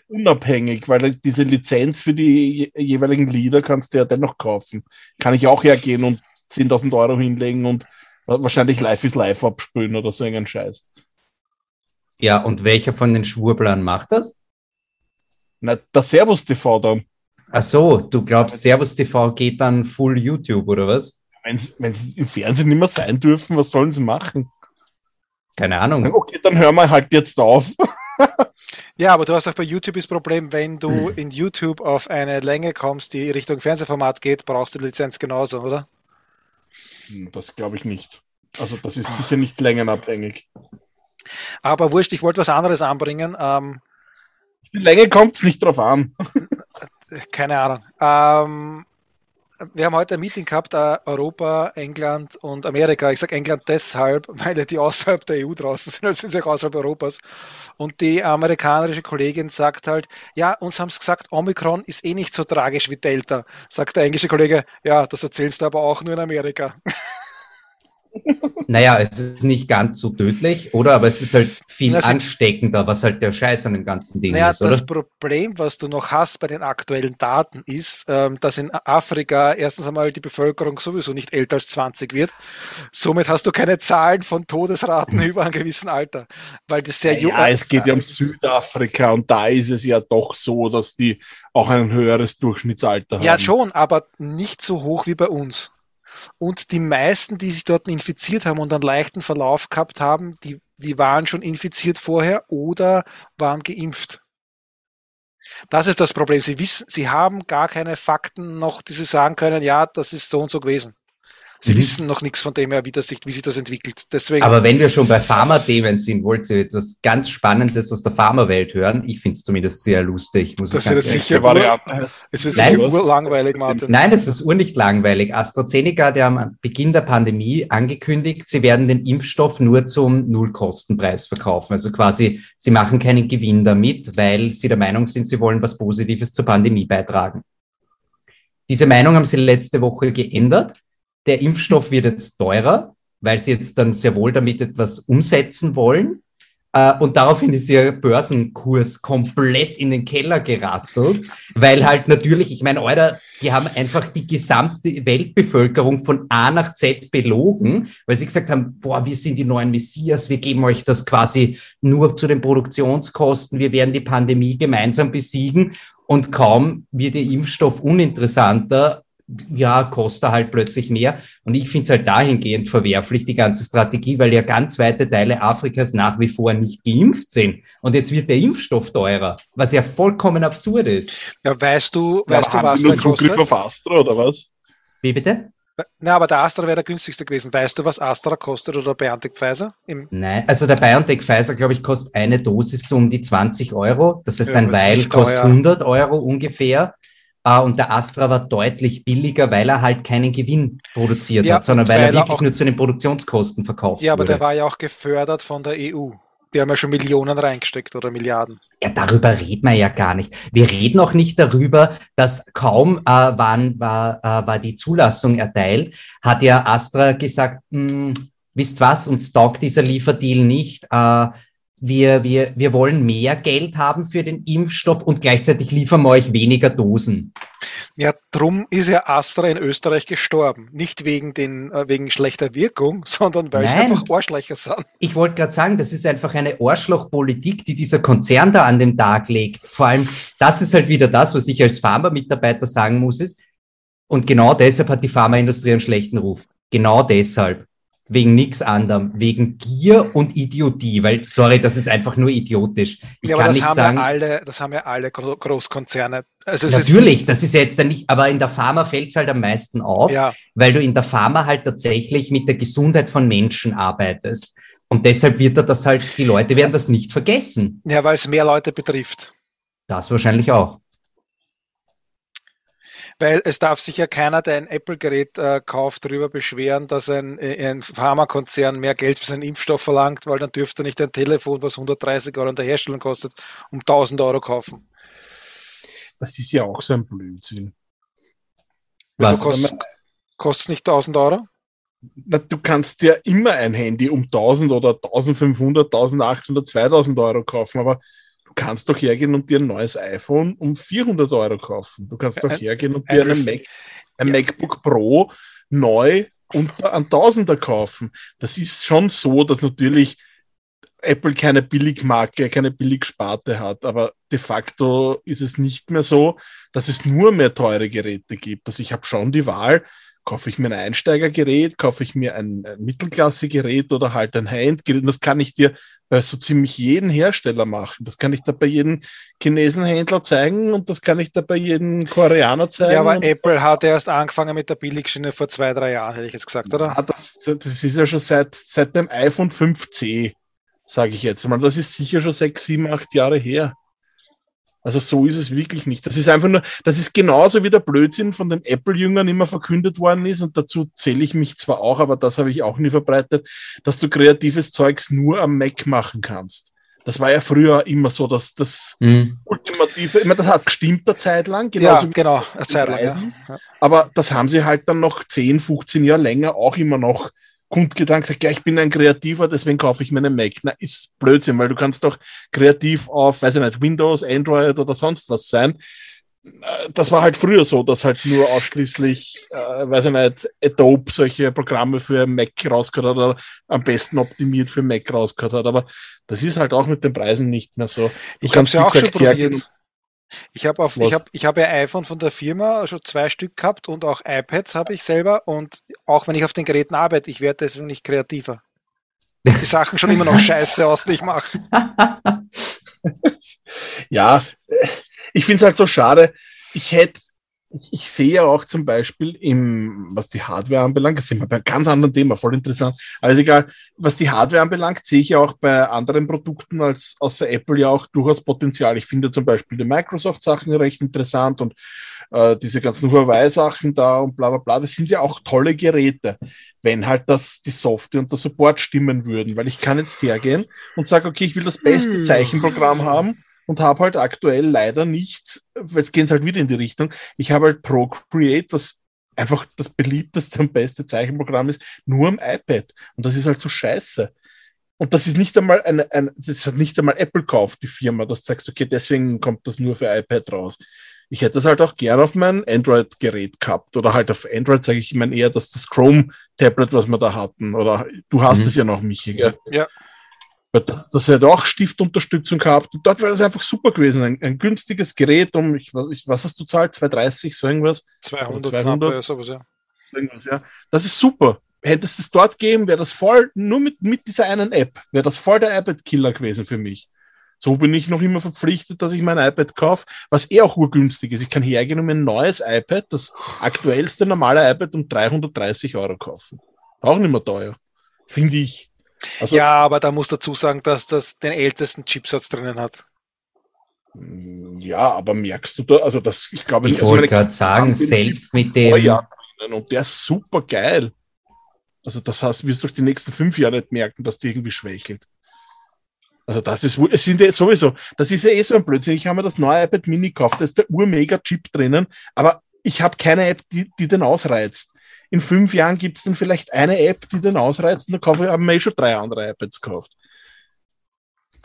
unabhängig, weil diese Lizenz für die jeweiligen Lieder kannst du ja dennoch kaufen. Kann ich auch hergehen und 10.000 Euro hinlegen und wahrscheinlich Live is Live abspülen oder so irgendein Scheiß. Ja, und welcher von den Schwurblern macht das? Na, der Servus TV dann. Ach so, du glaubst, Servus TV geht dann full YouTube oder was? Wenn sie im Fernsehen nicht mehr sein dürfen, was sollen sie machen? Keine Ahnung. Okay, dann hören wir halt jetzt auf. Ja, aber du hast auch bei YouTube das Problem, wenn du hm. in YouTube auf eine Länge kommst, die Richtung Fernsehformat geht, brauchst du die Lizenz genauso, oder? Hm, das glaube ich nicht. Also das ist sicher nicht längenabhängig. Aber wurscht, ich wollte was anderes anbringen. Ähm, die Länge kommt es nicht drauf an. Keine Ahnung. Ähm, wir haben heute ein Meeting gehabt, äh, Europa, England und Amerika. Ich sage England deshalb, weil die außerhalb der EU draußen sind, also sind sie auch außerhalb Europas. Und die amerikanische Kollegin sagt halt, ja, uns haben sie gesagt, Omikron ist eh nicht so tragisch wie Delta. Sagt der englische Kollege, ja, das erzählst du aber auch nur in Amerika. Naja, es ist nicht ganz so tödlich, oder? Aber es ist halt viel also, ansteckender, was halt der Scheiß an dem ganzen Ding naja, ist, oder? Das Problem, was du noch hast bei den aktuellen Daten, ist, ähm, dass in Afrika erstens einmal die Bevölkerung sowieso nicht älter als 20 wird. Somit hast du keine Zahlen von Todesraten über einem gewissen Alter, weil das sehr jung Ja, es geht ja um Südafrika und da ist es ja doch so, dass die auch ein höheres Durchschnittsalter haben. Ja, schon, aber nicht so hoch wie bei uns. Und die meisten, die sich dort infiziert haben und einen leichten Verlauf gehabt haben, die, die waren schon infiziert vorher oder waren geimpft. Das ist das Problem. Sie wissen, sie haben gar keine Fakten noch, die sie sagen können, ja, das ist so und so gewesen. Sie mhm. wissen noch nichts von dem her, wie, das sich, wie sich das entwickelt. Deswegen, Aber wenn wir schon bei Pharma-Themen sind, wollt ihr etwas ganz Spannendes aus der Pharmawelt hören? Ich finde es zumindest sehr lustig. Muss das ist sicher Variante. Es wird sicher urlangweilig, Martin. Nein, es ist urnicht langweilig. AstraZeneca, die haben am Beginn der Pandemie angekündigt, sie werden den Impfstoff nur zum Nullkostenpreis verkaufen. Also quasi, sie machen keinen Gewinn damit, weil sie der Meinung sind, sie wollen was Positives zur Pandemie beitragen. Diese Meinung haben sie letzte Woche geändert der Impfstoff wird jetzt teurer, weil sie jetzt dann sehr wohl damit etwas umsetzen wollen. Äh, und daraufhin ist ihr Börsenkurs komplett in den Keller gerasselt, weil halt natürlich, ich meine, Alter, die haben einfach die gesamte Weltbevölkerung von A nach Z belogen, weil sie gesagt haben, boah, wir sind die neuen Messias, wir geben euch das quasi nur zu den Produktionskosten, wir werden die Pandemie gemeinsam besiegen und kaum wird der Impfstoff uninteressanter, ja, kostet halt plötzlich mehr. Und ich finde es halt dahingehend verwerflich, die ganze Strategie, weil ja ganz weite Teile Afrikas nach wie vor nicht geimpft sind. Und jetzt wird der Impfstoff teurer, was ja vollkommen absurd ist. Ja, weißt du, weißt ja, du, was der Zugriff kostet? auf Astra oder was? Wie bitte? Na, aber der Astra wäre der günstigste gewesen. Weißt du, was Astra kostet oder BioNTech Pfizer? Nein, also der BioNTech Pfizer, glaube ich, kostet eine Dosis so um die 20 Euro. Das heißt, ja, ein Weil kostet 100 Euro ungefähr. Uh, und der Astra war deutlich billiger, weil er halt keinen Gewinn produziert ja, hat, sondern weil, weil, er wirklich nur zu den Produktionskosten verkauft Ja, aber wurde. der war ja auch gefördert von der EU. Die haben ja schon Millionen reingesteckt oder Milliarden. Ja, darüber reden wir ja gar nicht. Wir reden auch nicht darüber, dass kaum äh, wann war, äh, war die Zulassung erteilt, hat ja Astra gesagt, hm, wisst was, uns taugt dieser Lieferdeal nicht. Äh, wir, wir, wir wollen mehr Geld haben für den Impfstoff und gleichzeitig liefern wir euch weniger Dosen. Ja, drum ist ja Astra in Österreich gestorben. Nicht wegen, den, äh, wegen schlechter Wirkung, sondern weil Nein. sie einfach Arschlöcher sind. Ich wollte gerade sagen, das ist einfach eine Arschlochpolitik, die dieser Konzern da an den Tag legt. Vor allem, das ist halt wieder das, was ich als Pharma-Mitarbeiter sagen muss, ist, und genau deshalb hat die Pharmaindustrie einen schlechten Ruf. Genau deshalb wegen nichts anderem, wegen Gier und Idiotie, weil, sorry, das ist einfach nur idiotisch. Ich ja, das haben sagen, ja alle, das haben ja alle Großkonzerne. Also natürlich, ist das ist jetzt dann nicht, aber in der Pharma fällt es halt am meisten auf, ja. weil du in der Pharma halt tatsächlich mit der Gesundheit von Menschen arbeitest. Und deshalb wird er das halt, die Leute werden das nicht vergessen. Ja, weil es mehr Leute betrifft. Das wahrscheinlich auch. Weil es darf sich ja keiner, der ein Apple-Gerät äh, kauft, darüber beschweren, dass ein, äh, ein Pharmakonzern mehr Geld für seinen Impfstoff verlangt, weil dann dürfte er nicht ein Telefon, was 130 Euro in der Herstellung kostet, um 1000 Euro kaufen. Das ist ja auch so ein Blödsinn. Was? kostet, kostet nicht 1000 Euro? Na, du kannst ja immer ein Handy um 1000 oder 1500, 1800, 2000 Euro kaufen, aber kannst doch hergehen und dir ein neues iPhone um 400 Euro kaufen. Du kannst doch hergehen und dir einen Mac, ein. MacBook Pro neu unter ein Tausender kaufen. Das ist schon so, dass natürlich Apple keine Billigmarke, keine Billigsparte hat, aber de facto ist es nicht mehr so, dass es nur mehr teure Geräte gibt. Also ich habe schon die Wahl, kaufe ich mir ein Einsteigergerät, kaufe ich mir ein, ein Mittelklasse-Gerät oder halt ein High-End-Gerät. Das kann ich dir bei so ziemlich jeden Hersteller machen. Das kann ich da bei jedem Chinesenhändler zeigen und das kann ich da bei jedem Koreaner zeigen. Ja, aber Apple hat erst angefangen mit der Billigschiene vor zwei, drei Jahren, hätte ich jetzt gesagt, oder? Ja, das, das ist ja schon seit, seit dem iPhone 5C, sage ich jetzt mal. Das ist sicher schon sechs, sieben, acht Jahre her. Also so ist es wirklich nicht. Das ist einfach nur, das ist genauso wie der Blödsinn von den Apple-Jüngern immer verkündet worden ist und dazu zähle ich mich zwar auch, aber das habe ich auch nie verbreitet, dass du kreatives Zeugs nur am Mac machen kannst. Das war ja früher immer so, dass das mhm. ultimative, ich meine, das hat gestimmt eine Zeit lang. Genauso ja, genau, eine Zeit lang. Ja. Aber das haben sie halt dann noch 10, 15 Jahre länger auch immer noch kundgetan gesagt, ja, ich bin ein Kreativer, deswegen kaufe ich mir einen Mac. Na, ist Blödsinn, weil du kannst doch kreativ auf, weiß ich nicht, Windows, Android oder sonst was sein. Äh, das war halt früher so, dass halt nur ausschließlich, äh, weiß ich nicht, Adobe solche Programme für Mac rausgehört hat oder am besten optimiert für Mac rausgehört hat. Aber das ist halt auch mit den Preisen nicht mehr so. Du ich habe ja auch schon probiert. Ich habe auf, ich habe, ich habe ja iPhone von der Firma schon zwei Stück gehabt und auch iPads habe ich selber und auch wenn ich auf den Geräten arbeite, ich werde deswegen nicht kreativer. Die Sachen schon immer noch scheiße aus, die ich mache. ja, ich finde es halt so schade. Ich hätte ich sehe ja auch zum Beispiel im, was die Hardware anbelangt, das sind wir bei einem ganz anderen Thema, voll interessant. Also egal, was die Hardware anbelangt, sehe ich ja auch bei anderen Produkten als außer Apple ja auch durchaus Potenzial. Ich finde zum Beispiel die Microsoft-Sachen recht interessant und äh, diese ganzen Huawei-Sachen da und bla bla bla, das sind ja auch tolle Geräte, wenn halt das die Software und der Support stimmen würden. Weil ich kann jetzt hergehen und sage, okay, ich will das beste hm. Zeichenprogramm haben und habe halt aktuell leider nichts, weil es geht halt wieder in die Richtung. Ich habe halt Procreate, was einfach das beliebteste und beste Zeichenprogramm ist, nur am iPad. Und das ist halt so scheiße. Und das ist nicht einmal eine, ein, das hat nicht einmal Apple kauft, die Firma, das sagst, okay, deswegen kommt das nur für iPad raus. Ich hätte das halt auch gern auf mein Android-Gerät gehabt. Oder halt auf Android sage ich, ich meine eher, dass das Chrome-Tablet, was wir da hatten. Oder du hast mhm. es ja noch, Michi, gell? Ja. Das, das hätte auch Stiftunterstützung gehabt. Und dort wäre das einfach super gewesen. Ein, ein günstiges Gerät um, ich, was, ich, was hast du zahlt? 230, so irgendwas? 200, 200 knapp, sowas, ja. Irgendwas, ja. Das ist super. Hättest es dort gegeben, wäre das voll, nur mit, mit dieser einen App, wäre das voll der iPad-Killer gewesen für mich. So bin ich noch immer verpflichtet, dass ich mein iPad kaufe, was eh auch urgünstig ist. Ich kann hergehen um ein neues iPad, das aktuellste normale iPad um 330 Euro kaufen. Auch nicht mehr teuer. Finde ich. Also, ja, aber da muss dazu sagen, dass das den ältesten Chipsatz drinnen hat. Ja, aber merkst du da, also das, ich glaube, ich also wollte gerade sagen, selbst mit dem. Und der ist super geil. Also das heißt, wirst du durch die nächsten fünf Jahre nicht merken, dass die irgendwie schwächelt. Also das ist, es sind ja sowieso, das ist ja eh so ein Blödsinn. Ich habe mir das neue iPad Mini gekauft, da ist der Ur-Mega-Chip drinnen, aber ich habe keine App, die, die den ausreizt. In fünf Jahren gibt es dann vielleicht eine App, die den ausreizt und dann kaufe ich, haben wir eh schon drei andere iPads gekauft.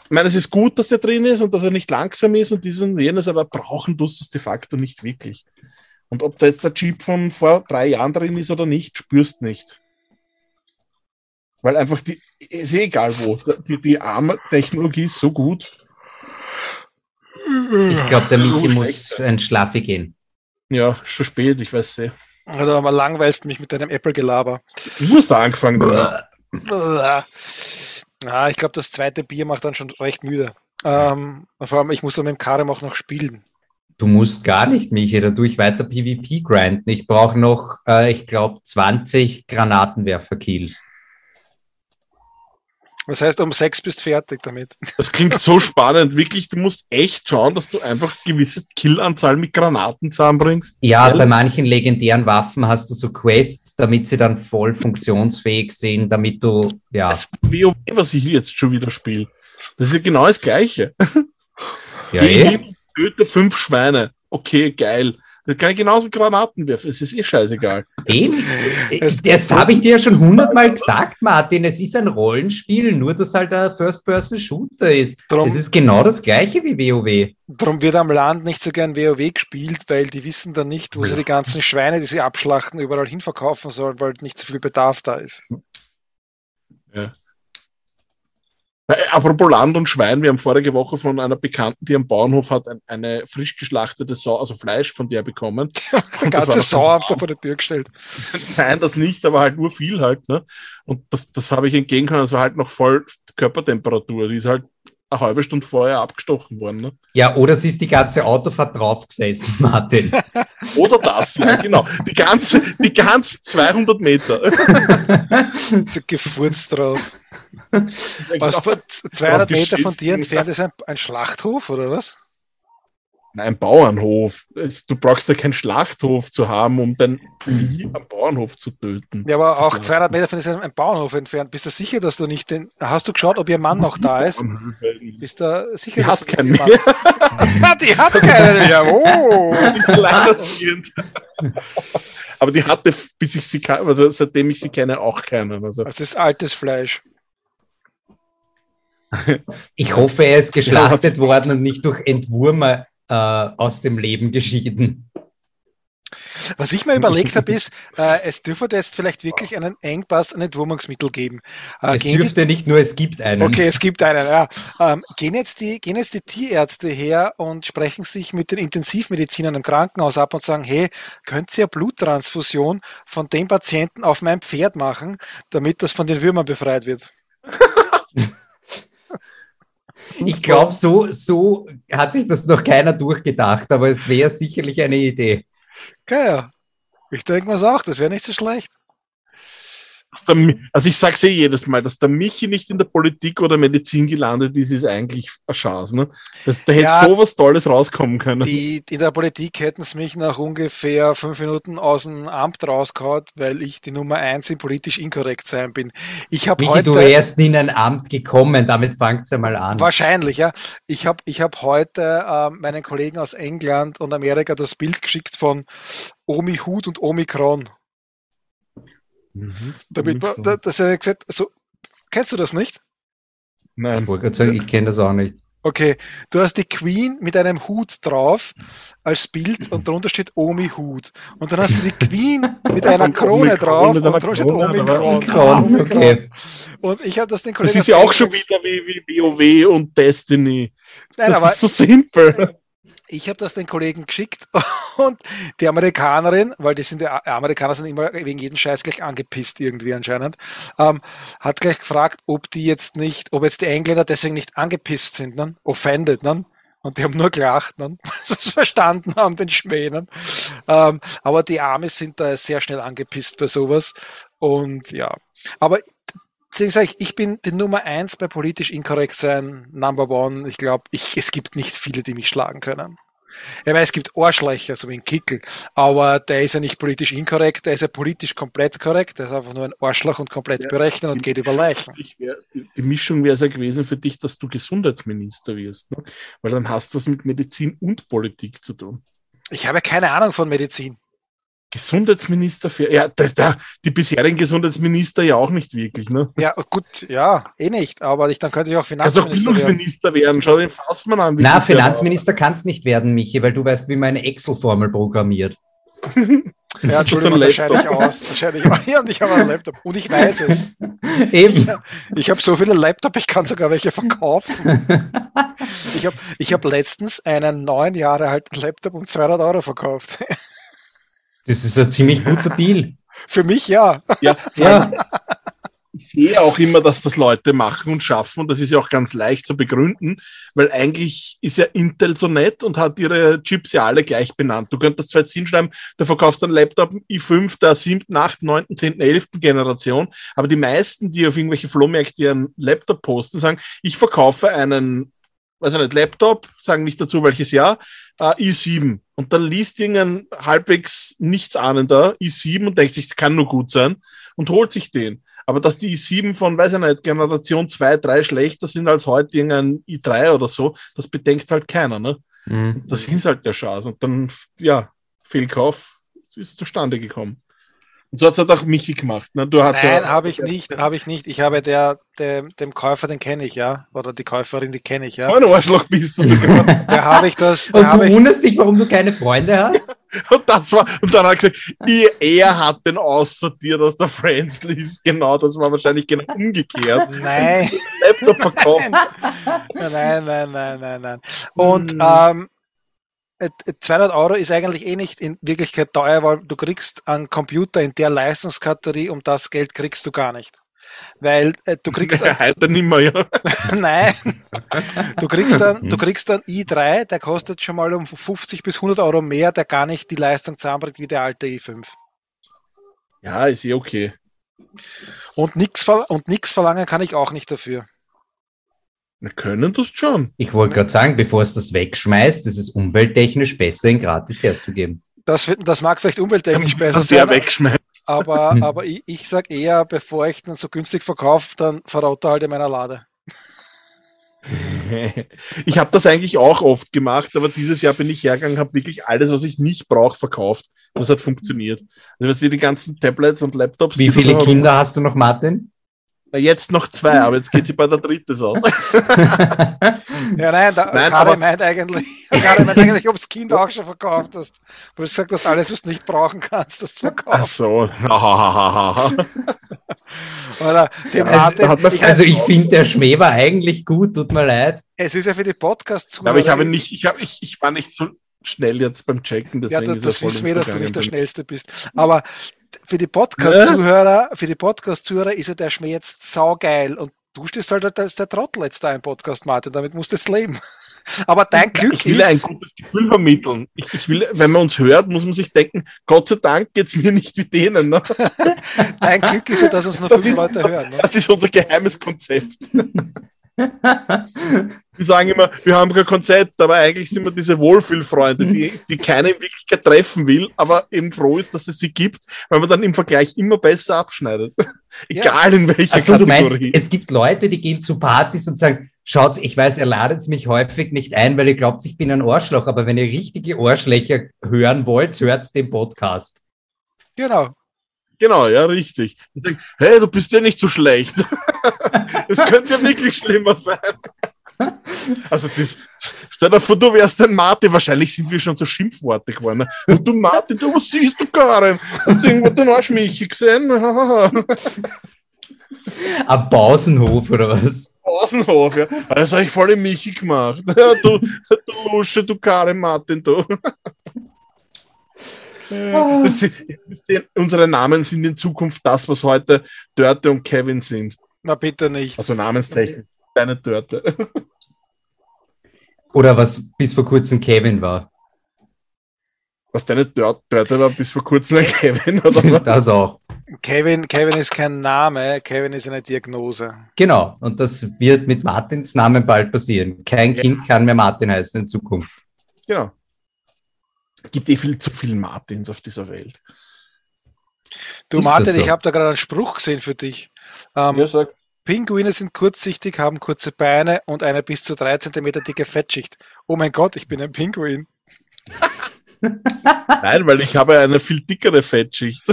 Ich meine, es ist gut, dass der drin ist und dass er nicht langsam ist und diesen jenes, aber brauchen tust du es de facto nicht wirklich. Und ob da jetzt der Chip von vor drei Jahren drin ist oder nicht, spürst nicht. Weil einfach die, ist eh egal wo. Die, die ARM-Technologie ist so gut. Ich glaube, der Michi muss ein Schlafi gehen. Ja, schon spät, ich weiß eh. Also, aber langweilst mich mit deinem Apple-Gelaber. Du hast da angefangen, oder? Ja, ich glaube, das zweite Bier macht dann schon recht müde. Ähm, vor allem, ich muss dann mit dem Karem auch noch spielen. Du musst gar nicht, Michi, da tue ich weiter PvP grinden. Ich brauche noch, äh, ich glaube, 20 Granatenwerfer-Kills. Das heißt, um sechs bist du fertig damit. Das klingt so spannend. Wirklich, du musst echt schauen, dass du einfach gewisse Killanzahl mit Granaten zusammenbringst. Ja, Weil bei manchen legendären Waffen hast du so Quests, damit sie dann voll funktionsfähig sind, damit du, ja. Das ist WoW, was ich jetzt schon wieder spiele. Das ist ja genau das Gleiche. Ja, Geh eh. hin, töte fünf Schweine. Okay, geil. Das kann ich genauso Granaten werfen. Es ist eh scheißegal. Eben. Das habe ich dir ja schon hundertmal gesagt, Martin. Es ist ein Rollenspiel, nur dass halt ein First-Person-Shooter ist. Drum, es ist genau das gleiche wie WoW. Darum wird am Land nicht so gern WoW gespielt, weil die wissen dann nicht, wo sie die ganzen Schweine, die sie abschlachten, überall hinverkaufen sollen, weil nicht so viel Bedarf da ist. Ja. Äh, apropos Land und Schwein, wir haben vorige Woche von einer Bekannten, die am Bauernhof hat, ein, eine frisch geschlachtete Sau, also Fleisch von der bekommen. Die ganze Sau haben sie vor der Tür gestellt. Nein, das nicht, aber halt nur viel halt. Ne? Und das, das habe ich entgegen können, das war halt noch voll Körpertemperatur. Die ist halt eine halbe Stunde vorher abgestochen worden. Ne? Ja, oder sie ist die ganze Autofahrt draufgesessen, Martin. oder das, ja, genau. Die ganze, die ganze 200 Meter. gefurzt drauf. Was vor 200 Meter von dir entfernt ist ein, ein Schlachthof oder was? Ein Bauernhof. Du brauchst ja keinen Schlachthof zu haben, um dein Vieh am Bauernhof zu töten. Ja, aber auch 200 Meter von ein Bauernhof entfernt. Bist du sicher, dass du nicht den. Hast du geschaut, ob ihr Mann noch da ist? Bist du sicher, die dass hat keinen mehr. die hat keinen mehr. Oh. aber die hatte, bis ich sie also seitdem ich sie kenne, auch keinen. Also. Das ist altes Fleisch. Ich hoffe, er ist geschlachtet ja, worden und nicht durch Entwurmer äh, aus dem Leben geschieden. Was ich mir überlegt habe, ist, äh, es dürfte jetzt vielleicht wirklich einen Engpass an Entwurmungsmittel geben. Äh, es dürfte die, nicht nur, es gibt einen. Okay, es gibt einen, ja. Ähm, gehen, jetzt die, gehen jetzt die Tierärzte her und sprechen sich mit den Intensivmedizinern im Krankenhaus ab und sagen, hey, könnt ihr Bluttransfusion von dem Patienten auf mein Pferd machen, damit das von den Würmern befreit wird? Ich glaube, so, so hat sich das noch keiner durchgedacht, aber es wäre sicherlich eine Idee. Geil. Ich denke mir auch, das wäre nicht so schlecht der, also ich sage es eh jedes Mal, dass der Michi nicht in der Politik oder Medizin gelandet ist, ist eigentlich eine Chance. Ne? Das, da hätte ja, so was Tolles rauskommen können. Die, in der Politik hätten es mich nach ungefähr fünf Minuten aus dem Amt rausgehauen, weil ich die Nummer eins im politisch inkorrekt sein bin. Ich habe heute. Du wärst in ein Amt gekommen, damit fangt es ja mal an. Wahrscheinlich, ja. Ich habe ich hab heute äh, meinen Kollegen aus England und Amerika das Bild geschickt von Omi Hut und Omikron. Mhm. Damit man, da, dass er gesagt, so, kennst du das nicht? Nein. Ich wollte sagen, ich kenne das auch nicht. Okay, du hast die Queen mit einem Hut drauf als Bild und darunter steht Omi Hut. Und dann hast du die Queen mit einer Krone drauf und darunter steht Omi Kron. Okay. Und ich habe das den Kollegen. Das ist ja auch schon wieder wie, wie WoW und Destiny. Nein, das aber ist so simpel ich habe das den Kollegen geschickt und die Amerikanerin, weil die sind ja, Amerikaner sind immer wegen jeden Scheiß gleich angepisst irgendwie anscheinend, ähm, hat gleich gefragt, ob die jetzt nicht, ob jetzt die Engländer deswegen nicht angepisst sind, ne? offended, ne? Und die haben nur gelacht, ne? sie es verstanden haben, den Schmähen. Ähm, aber die Arme sind da sehr schnell angepisst bei sowas. Und ja. Aber ich, ich bin die Nummer eins bei politisch inkorrekt sein, Number One. Ich glaube, ich, es gibt nicht viele, die mich schlagen können. Ja, weil es gibt Arschlöcher, so wie ein Kickel, aber der ist ja nicht politisch inkorrekt, der ist ja politisch komplett korrekt, der ist einfach nur ein Arschloch und komplett ja, berechnet und geht über Leichen. Wär, die Mischung wäre es ja gewesen für dich, dass du Gesundheitsminister wirst, ne? weil dann hast du was mit Medizin und Politik zu tun. Ich habe keine Ahnung von Medizin. Gesundheitsminister für, ja, da, da, die bisherigen Gesundheitsminister ja auch nicht wirklich, ne? Ja, gut, ja, eh nicht, aber ich, dann könnte ich auch Finanzminister also auch Bildungsminister werden. werden. Schau den Fassmann an. Na, Finanzminister kannst nicht werden, Michi, weil du weißt, wie man eine Excel-Formel programmiert. Ja, Entschuldigung, da scheide ich aus. Da scheide ich aus. Ja, und ich habe einen Laptop. Und ich weiß es. Eben. Ich, ich habe so viele Laptops, ich kann sogar welche verkaufen. Ich habe ich hab letztens einen neun Jahre alten Laptop um 200 Euro verkauft. Das ist ein ziemlich guter Deal. Für mich ja. Ja, ja. Ich sehe auch immer, dass das Leute machen und schaffen und das ist ja auch ganz leicht zu begründen, weil eigentlich ist ja Intel so nett und hat ihre Chips ja alle gleich benannt. Du könntest zwar jetzt hinschreiben, du verkaufst einen Laptop i5 der 7., 8., 9., 10., 11. Generation, aber die meisten, die auf irgendwelche Flohmärkte ihren Laptop posten, sagen, ich verkaufe einen, weiß ich nicht, Laptop, sagen nicht dazu welches Jahr, äh, i7 und dann liest irgendein halbwegs nichtsahnender i7 und denkt sich, das kann nur gut sein und holt sich den. Aber dass die i7 von, weiß ich nicht, Generation 2, 3 schlechter sind als heute irgendein i3 oder so, das bedenkt halt keiner. Ne? Mhm. Das ist halt der Chance. Und dann, ja, Fehlkauf ist zustande gekommen. Und so hat es halt auch Michi gemacht. Ne? Du hast Nein, ja, habe ich nicht, habe ich nicht. Ich habe der, der dem Käufer, den kenne ich, ja. Oder die Käuferin, die kenne ich, ja. So ein Arschloch bist du sogar. da habe ich das. Da und du ich, wunderst dich, warum du keine Freunde hast? und das war, und dann hat er gesagt, er hat den aussortiert aus der Friends List. Genau, das war wahrscheinlich genau umgekehrt. Nein. Laptop verkauft. Nein, nein, nein, nein, nein. Und, hm. ähm, 200 äh, Euro ist eigentlich eh nicht in Wirklichkeit teuer, weil du kriegst einen Computer in der Leistungskategorie, um das Geld kriegst du gar nicht. Weil äh, du kriegst dann, heute nicht mehr, ja. Nein. Du kriegst dann, du kriegst dann i3, der kostet schon mal um 50 bis 100 Euro mehr, der gar nicht die Leistung zusammenbringt wie der alte i5. Ja, ist eh okay. Und nichts und nix verlangen kann ich auch nicht dafür. Wir können das schon. Ich wollte gerade sagen, bevor es das wegschmeißt, ist es umwelttechnisch besser, ihn gratis herzugeben. Das, das mag vielleicht umwelttechnisch besser sein. Wegschmeißt. Aber, aber ich, ich sage eher, bevor ich den so günstig verkaufe, dann verraut er halt in meiner Lade. Ich habe das eigentlich auch oft gemacht, aber dieses Jahr bin ich hergegangen, habe wirklich alles, was ich nicht brauche, verkauft. Das hat funktioniert. Also, was die ganzen Tablets und Laptops. Wie viele Kinder hast du noch, Martin? Na, jetzt noch zwei, aber jetzt geht sie bei der dritten aus. ja, nein, da, nein Karin meint eigentlich, Karin meint eigentlich, ob das Kind auch schon verkauft hast. Du hast gesagt, dass alles, was du nicht brauchen kannst, das verkauft. Ach so. Oder dem also, Martin, ich, also ich finde, der Schmäh war eigentlich gut, tut mir leid. Es ist ja für die Podcasts zu. Aber ich habe nicht, ich, habe, ich, ich war nicht so schnell jetzt beim Checken. Deswegen ja, das, das wissen wir, dass du nicht der Schnellste bist. Aber für die Podcast-Zuhörer, für die Podcast-Zuhörer ist ja der Schmäh jetzt saugeil und du stehst halt als der Trottel jetzt da im Podcast, Martin, damit musst du es leben. Aber dein Glück ich will ist, ein gutes Gefühl vermitteln. Ich, ich, will, wenn man uns hört, muss man sich denken, Gott sei Dank geht's mir nicht wie denen. Ne? dein Glück ist ja, dass uns nur fünf ist, Leute hören. Ne? Das ist unser geheimes Konzept. Wir sagen immer, wir haben kein Konzept, aber eigentlich sind wir diese Wohlfühlfreunde, die, die keiner in Wirklichkeit treffen will, aber eben froh ist, dass es sie gibt, weil man dann im Vergleich immer besser abschneidet. Egal ja. in welcher also, Kategorie. Du meinst, es gibt Leute, die gehen zu Partys und sagen, schaut, ich weiß, ihr ladet mich häufig nicht ein, weil ihr glaubt, ich bin ein Arschloch, aber wenn ihr richtige Ohrschlächer hören wollt, hört den Podcast. Genau. Genau, ja, richtig. Und sagen, hey, du bist ja nicht so schlecht. Es könnte ja wirklich schlimmer sein. Also das, stell dir vor, du wärst ein Martin, wahrscheinlich sind wir schon so Schimpfworte geworden. Und du Martin, du, was siehst du, Karin? Hast du irgendwo den Arschmichi gesehen? Ein Pausenhof oder was? Pausenhof, ja. Das habe ich voll im Michi gemacht. Ja, du, du Lusche, du Karin Martin, du. Sind, unsere Namen sind in Zukunft das, was heute Dörte und Kevin sind. Na bitte nicht. Also Namenstechnik, deine Dörte. Oder was bis vor kurzem Kevin war. Was deine Dörte war bis vor kurzem Kevin, oder was? Das auch. Kevin, Kevin ist kein Name, Kevin ist eine Diagnose. Genau, und das wird mit Martins Namen bald passieren. Kein ja. Kind kann mehr Martin heißen in Zukunft. Genau. gibt eh viel zu viele Martins auf dieser Welt. Du Ist Martin, so? ich habe da gerade einen Spruch gesehen für dich. Ähm, ja, sag. Pinguine sind kurzsichtig, haben kurze Beine und eine bis zu drei Zentimeter dicke Fettschicht. Oh mein Gott, ich bin ein Pinguin. Nein, weil ich habe eine viel dickere Fettschicht.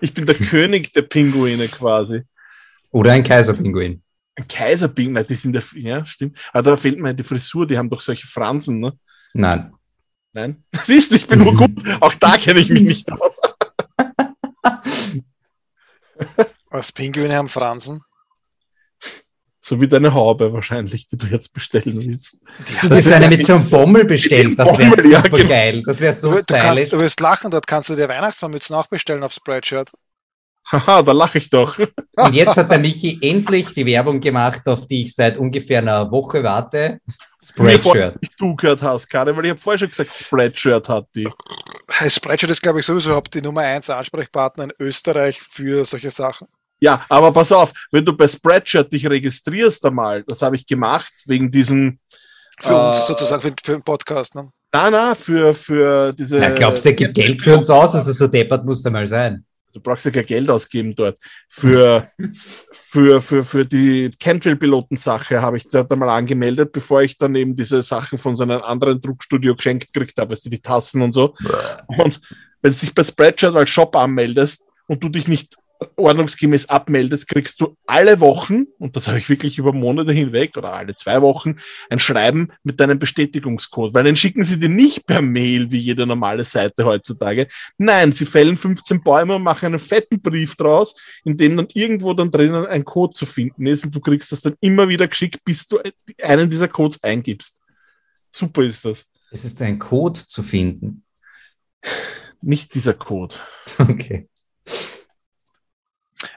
Ich bin der König der Pinguine quasi. Oder ein Kaiserpinguin. Ein Kaiserpinguin, die sind ja, ja, stimmt. Aber da fehlt mir die Frisur, die haben doch solche Fransen, ne? Nein. Nein? Siehst du, ich bin nur gut. Auch da kenne ich mich nicht aus. Was Pinguine haben Fransen? So wie deine Haube wahrscheinlich, die du jetzt bestellen willst. Du hast eine mit so einem Bommel bestellt, das wäre super ja, genau. geil. Das wäre so du, du, kannst, du wirst lachen, dort kannst du dir Weihnachtsmannmützen auch bestellen auf Spreadshirt. Haha, da lache ich doch. Und jetzt hat der Michi endlich die Werbung gemacht, auf die ich seit ungefähr einer Woche warte. Spreadshirt. Wie du gehört hast, Karin, weil ich habe vorher schon gesagt, Spreadshirt hat die. Spreadshirt ist, glaube ich, sowieso überhaupt die Nummer 1 Ansprechpartner in Österreich für solche Sachen. Ja, aber pass auf, wenn du bei Spreadshirt dich registrierst einmal, das habe ich gemacht, wegen diesen. Für äh, uns sozusagen, für, für den Podcast, ne? Nein, nein, für, für diese. Ja, glaubst du, er gibt Geld für uns aus? Also so deppert muss er mal sein. Du brauchst ja kein Geld ausgeben dort. Für, für, für, für die Chemtrail-Piloten-Sache habe ich dort einmal angemeldet, bevor ich dann eben diese Sachen von so einem anderen Druckstudio geschenkt gekriegt habe, weißt du, die Tassen und so. Und wenn du dich bei Spreadshirt als Shop anmeldest und du dich nicht ordnungsgemäß abmeldest, kriegst du alle Wochen, und das habe ich wirklich über Monate hinweg oder alle zwei Wochen, ein Schreiben mit deinem Bestätigungscode. Weil den schicken sie dir nicht per Mail wie jede normale Seite heutzutage. Nein, sie fällen 15 Bäume und machen einen fetten Brief draus, in dem dann irgendwo dann drinnen ein Code zu finden ist und du kriegst das dann immer wieder geschickt, bis du einen dieser Codes eingibst. Super ist das. Es ist ein Code zu finden. Nicht dieser Code. Okay.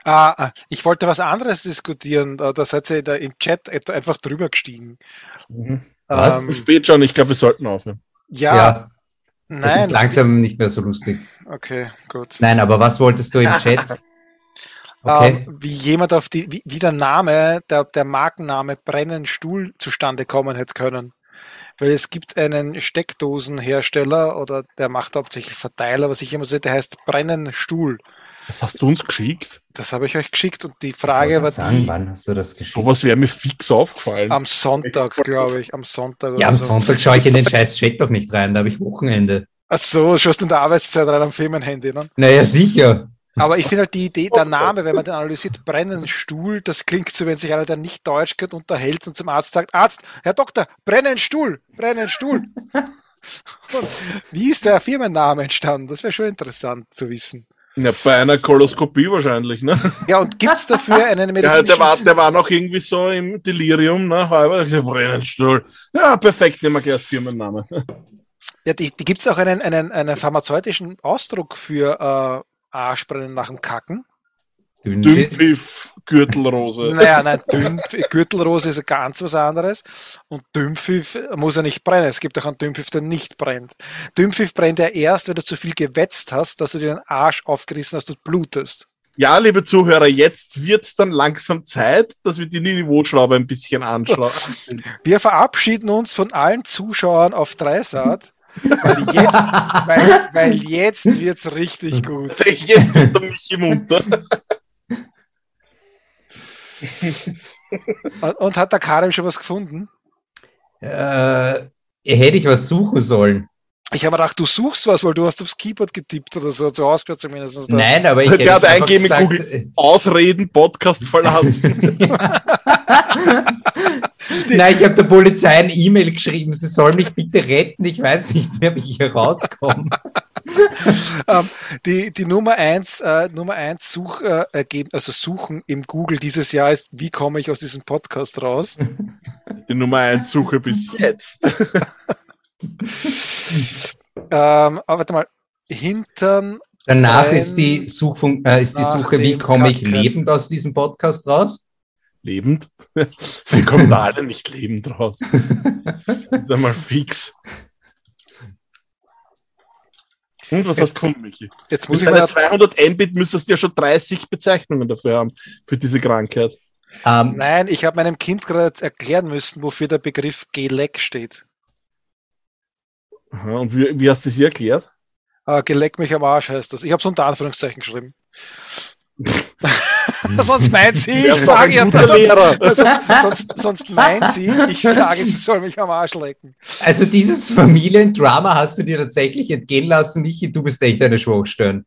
Ah, ich wollte was anderes diskutieren. Da seid ihr da im Chat einfach drüber gestiegen. Mhm. Was? Ähm, Spät schon, ich glaube, wir sollten aufhören. Ja. ja. Nein. Das ist langsam nicht mehr so lustig. Okay, gut. Nein, aber was wolltest du im Chat? Okay. Ähm, wie jemand auf die, wie, wie der Name, der, der Markenname Brennenstuhl zustande kommen hätte können. Weil es gibt einen Steckdosenhersteller oder der macht hauptsächlich Verteiler, was ich immer sehe, der heißt Brennenstuhl. Das hast du uns geschickt? Das habe ich euch geschickt und die Frage war sagen, die, wann hast du das geschickt? was wäre mir fix aufgefallen. Am Sonntag, glaube ich. Am Sonntag. Ja, am so. Sonntag schaue ich in den scheiß Chat doch nicht rein, da habe ich Wochenende. Ach so, schaust du in der Arbeitszeit rein am Firmenhandy, ne? Naja, sicher. Aber ich finde halt die Idee, der Name, wenn man den analysiert, Brennenstuhl, das klingt so, wenn sich einer, der nicht Deutsch kennt, unterhält und zum Arzt sagt, Arzt, Herr Doktor, Brennenstuhl, Brennenstuhl. wie ist der Firmenname entstanden? Das wäre schon interessant zu wissen. Ja, bei einer Koloskopie wahrscheinlich, ne? Ja, und gibt es dafür einen medizinischen... Ja, der war, der war noch irgendwie so im Delirium, ne? Halber, ich gesagt, Brennenstuhl. Ja, perfekt, nehmen wir gleich Firmenname. Ja, die, die gibt es auch einen, einen, einen pharmazeutischen Ausdruck für äh, Arschbrennen nach dem Kacken. Dünnpfiff, Gürtelrose. Naja, nein, Dünnpfiff, Gürtelrose ist ganz was anderes. Und Dünnpfiff muss ja nicht brennen. Es gibt auch einen Dünnpfiff, der nicht brennt. Dünnpfiff brennt ja erst, wenn du zu viel gewetzt hast, dass du dir den Arsch aufgerissen hast und blutest. Ja, liebe Zuhörer, jetzt wird es dann langsam Zeit, dass wir die Niveauschraube ein bisschen anschauen. Wir verabschieden uns von allen Zuschauern auf Dreisat. Weil jetzt, weil, weil jetzt wird's richtig gut. Jetzt ist der Michi munter. Und, und, hat der Karim schon was gefunden? Äh, hätte ich was suchen sollen. Ich habe gedacht, du suchst was, weil du hast aufs Keyboard getippt oder so, so ausgehört zumindest. Nein, aber ich Der hat eingeben in Google Ausreden, Podcast verlassen. Nein, ich habe der Polizei ein E-Mail geschrieben, sie soll mich bitte retten, ich weiß nicht mehr, wie ich hier rauskomme. ähm, die, die Nummer eins, äh, Nummer eins Such, äh, also Suchen im Google dieses Jahr ist, wie komme ich aus diesem Podcast raus? Die Nummer eins Suche bis jetzt. ähm, aber warte mal, Hintern. Danach ist die, Suchfun äh, ist die Suche, wie komme ich lebend aus diesem Podcast raus? Lebend? Wir kommen da alle nicht lebend raus. ist mal fix. Und was hast du gefunden, Michi? Jetzt muss Mit ich mal 200 Mbit müsstest du ja schon 30 Bezeichnungen dafür haben, für diese Krankheit. Um, ähm, Nein, ich habe meinem Kind gerade erklären müssen, wofür der Begriff GLEC steht. Aha, und wie, wie hast du sie erklärt? Äh, geleck mich am Arsch heißt das. Ich habe es unter Anführungszeichen geschrieben. sonst meint sie, ich sage ja sonst, sonst, sonst meint sie, ich sage, sie soll mich am Arsch lecken. Also dieses Familiendrama hast du dir tatsächlich entgehen lassen, Michi, du bist echt eine Schwachstelle.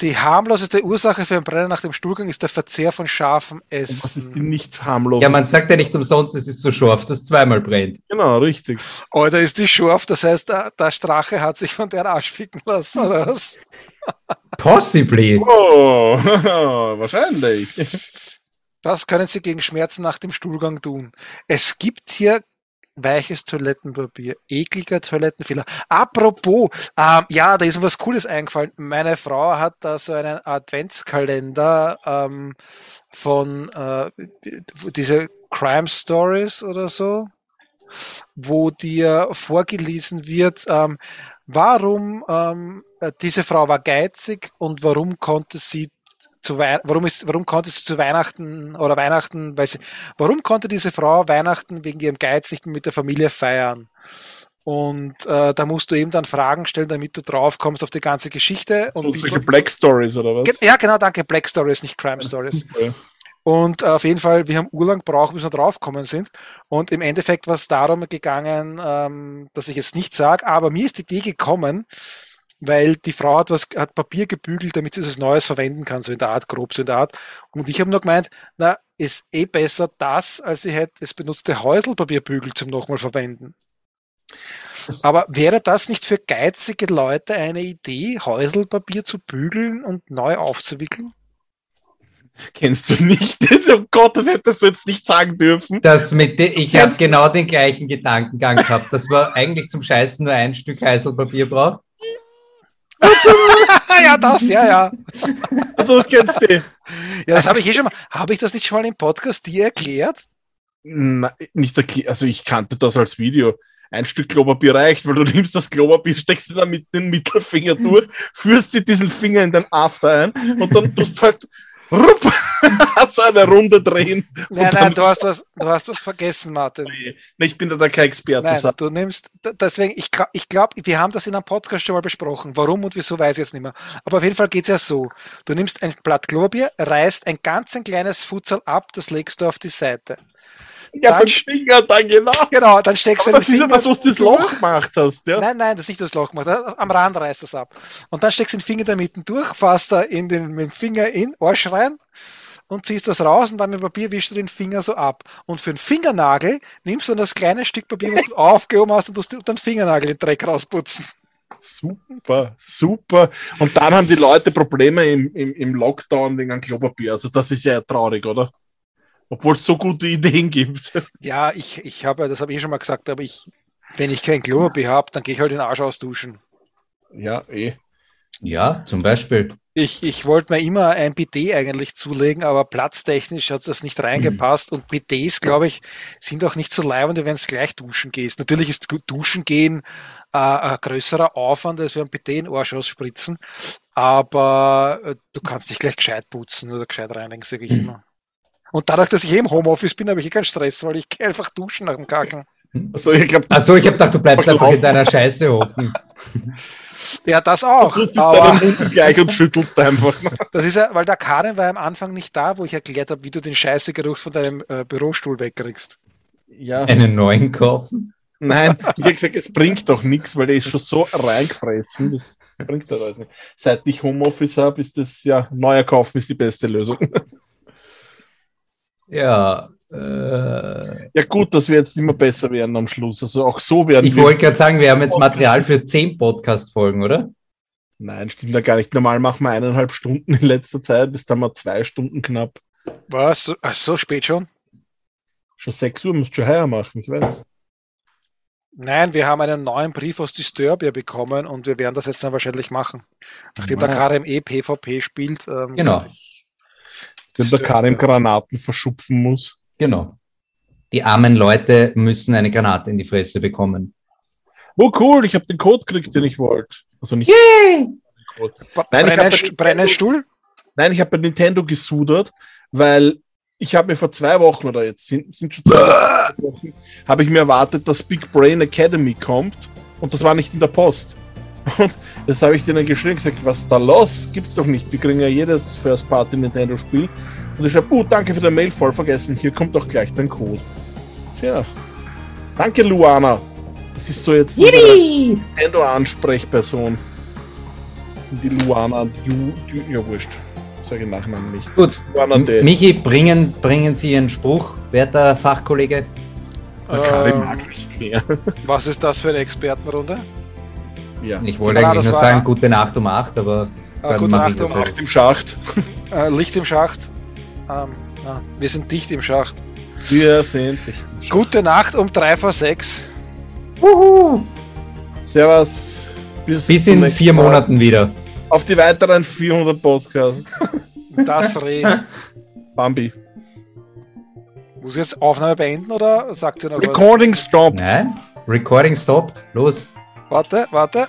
Die harmloseste Ursache für ein Brennen nach dem Stuhlgang ist der Verzehr von scharfem Essen. Was ist die nicht harmlos? Ja, man sagt ja nicht umsonst, es ist so scharf, dass zweimal brennt. Genau, richtig. Oder ist die scharf, das heißt, der, der Strache hat sich von der Arsch ficken lassen, oder was? Possibly. Oh, wahrscheinlich. Das können Sie gegen Schmerzen nach dem Stuhlgang tun. Es gibt hier weiches Toilettenpapier, ekliger Toilettenfehler. Apropos, ähm, ja, da ist mir was Cooles eingefallen. Meine Frau hat da so einen Adventskalender ähm, von äh, diese Crime Stories oder so, wo dir vorgelesen wird, ähm, warum ähm, diese Frau war geizig und warum konnte sie zu Wei warum ist, warum konnte sie zu Weihnachten oder Weihnachten, weil sie, warum konnte diese Frau Weihnachten wegen ihrem Geiz nicht mit der Familie feiern? Und äh, da musst du eben dann Fragen stellen, damit du drauf kommst auf die ganze Geschichte. So, und solche Black Stories oder was? Ja, genau, danke. Black Stories, nicht Crime Stories. Und äh, auf jeden Fall, wir haben urlang gebraucht, bis wir draufgekommen sind. Und im Endeffekt war es darum gegangen, ähm, dass ich jetzt nicht sage, aber mir ist die Idee gekommen, weil die Frau hat was, hat Papier gebügelt, damit sie es Neues verwenden kann, so in der Art, grob so in der Art. Und ich habe nur gemeint, na, ist eh besser das, als sie hätte es benutzte Häuselpapierbügel zum nochmal verwenden. Aber wäre das nicht für geizige Leute eine Idee, Häuselpapier zu bügeln und neu aufzuwickeln? Kennst du nicht? oh Gott, das hättest du jetzt nicht sagen dürfen. Das mit de, ich habe genau den gleichen Gedankengang gehabt, dass man eigentlich zum Scheißen nur ein Stück Heißelpapier braucht. ja, das, ja, ja. Also, das kennst du. Ja, das habe ich eh schon mal. Habe ich das nicht schon mal im Podcast dir erklärt? Nein, nicht erklärt. Also, ich kannte das als Video. Ein Stück Klopapier reicht, weil du nimmst das Klopapier, steckst dir dann mit den Mittelfinger durch, führst dir diesen Finger in den After ein und dann tust du halt rupp, so eine Runde drehen. Nein, nein, du hast was, du hast was vergessen, Martin. Nee, ich bin da kein Experte. Nein, du nimmst, deswegen, ich, ich glaube, wir haben das in einem Podcast schon mal besprochen. Warum und wieso weiß ich jetzt nicht mehr. Aber auf jeden Fall geht's ja so. Du nimmst ein Blatt Klobier, reißt ein ganz ein kleines Futsal ab, das legst du auf die Seite. Ja, dann, Finger, dann genau. Genau, dann steckst du den Finger. Das ist ja das, was du das Loch gemacht hast, ja? Nein, nein, das ist nicht das Loch gemacht. Am Rand reißt das ab. Und dann steckst du den Finger da mitten durch, fasst da in den, mit dem Finger in Arsch rein und ziehst das raus und dann mit Papier wischst du den Finger so ab. Und für einen Fingernagel nimmst du dann das kleine Stück Papier, was du aufgehoben hast und tust den Fingernagel in den Dreck rausputzen. Super, super. Und dann haben die Leute Probleme im, im, im Lockdown wegen einem Klopapier. Also das ist ja traurig, oder? Obwohl es so gute Ideen gibt. Ja, ich, ich habe, das habe ich schon mal gesagt, aber ich, wenn ich kein Klopapier habe, dann gehe ich halt den Arsch ausduschen. Ja, eh. Ja, zum Beispiel. Ich, ich wollte mir immer ein Bidet eigentlich zulegen, aber platztechnisch hat das nicht reingepasst. Mhm. Und Bidets, glaube ich, sind auch nicht so leibend, wenn es gleich duschen gehst. Natürlich ist Duschen gehen äh, ein größerer Aufwand, als wir ein Bidet in den Arsch ausspritzen. Aber äh, du kannst dich gleich gescheit putzen oder gescheit reinigen, sage ich mhm. immer. Und dadurch, dass ich eh im Homeoffice bin, habe ich eh keinen Stress, weil ich gehe einfach duschen nach dem Kacken. Also ich glaube, also ich habe gedacht, du bleibst einfach in deiner Scheiße hocken. Ja, das auch. Du aber Mund gleich und schüttelst einfach. Das ist ja, weil der Karin war am Anfang nicht da, wo ich erklärt habe, wie du den Scheißegeruch von deinem äh, Bürostuhl wegkriegst. Ja. Einen neuen kaufen? Nein, ich habe gesagt, es bringt doch nichts, weil der ist schon so reingefressen. Das bringt doch nicht. Seit ich Homeoffice habe, ist das ja, neuer kaufen ist die beste Lösung. Ja, äh, ja, gut, dass wir jetzt immer besser werden am Schluss. Also auch so werden Ich wollte gerade sagen, wir haben jetzt Material für zehn Podcast-Folgen, oder? Nein, stimmt ja gar nicht. Normal machen wir eineinhalb Stunden in letzter Zeit. Das haben wir zwei Stunden knapp. Was? Ach, so spät schon? Schon sechs Uhr, musst du schon heuer machen, ich weiß. Nein, wir haben einen neuen Brief aus Disturbia bekommen und wir werden das jetzt dann wahrscheinlich machen. Nachdem ja. der KRME PvP spielt. Ähm, genau. Dem der Karim Granaten verschupfen muss. Genau. Die armen Leute müssen eine Granate in die Fresse bekommen. Oh cool, ich habe den Code gekriegt, den ich wollte. Also nicht. Yay! Nein, Brennen, Brennenstuhl? Nein, ich habe bei Nintendo gesudert, weil ich habe mir vor zwei Wochen oder jetzt sind, sind schon zwei Wochen, habe ich mir erwartet, dass Big Brain Academy kommt Und das war nicht in der Post. Und das habe ich denen geschrieben gesagt, was ist da los? Gibt's doch nicht. Wir kriegen ja jedes First Party Nintendo Spiel. Und ich schreibe, oh, danke für den Mail, voll vergessen. Hier kommt doch gleich dein Code. Tja. Danke, Luana. Das ist so jetzt eine Nintendo-Ansprechperson. Die Luana, die, die, ja wurscht. Sage den Nachnamen nicht. Gut. Luana Michi, bringen, bringen Sie Ihren Spruch, werter Fachkollege. Ähm, was ist das für eine Expertenrunde? Ja. Ich wollte eigentlich nur sagen, gute Nacht um 8, aber. Ah, gute Nacht um 8 im Schacht. Äh, Licht im Schacht. Ähm, ah, wir sind dicht im Schacht. Wir sind dicht im Schacht. Gute Nacht um 3 vor 6. Uhu. Servus. Bis, bis in vier Mal. Monaten wieder. Auf die weiteren 400 Podcasts. Das Reh. Bambi. Muss ich jetzt Aufnahme beenden oder sagt ihr noch Recording was? stopped. Nein, Recording stopped. Los. Warte, warte.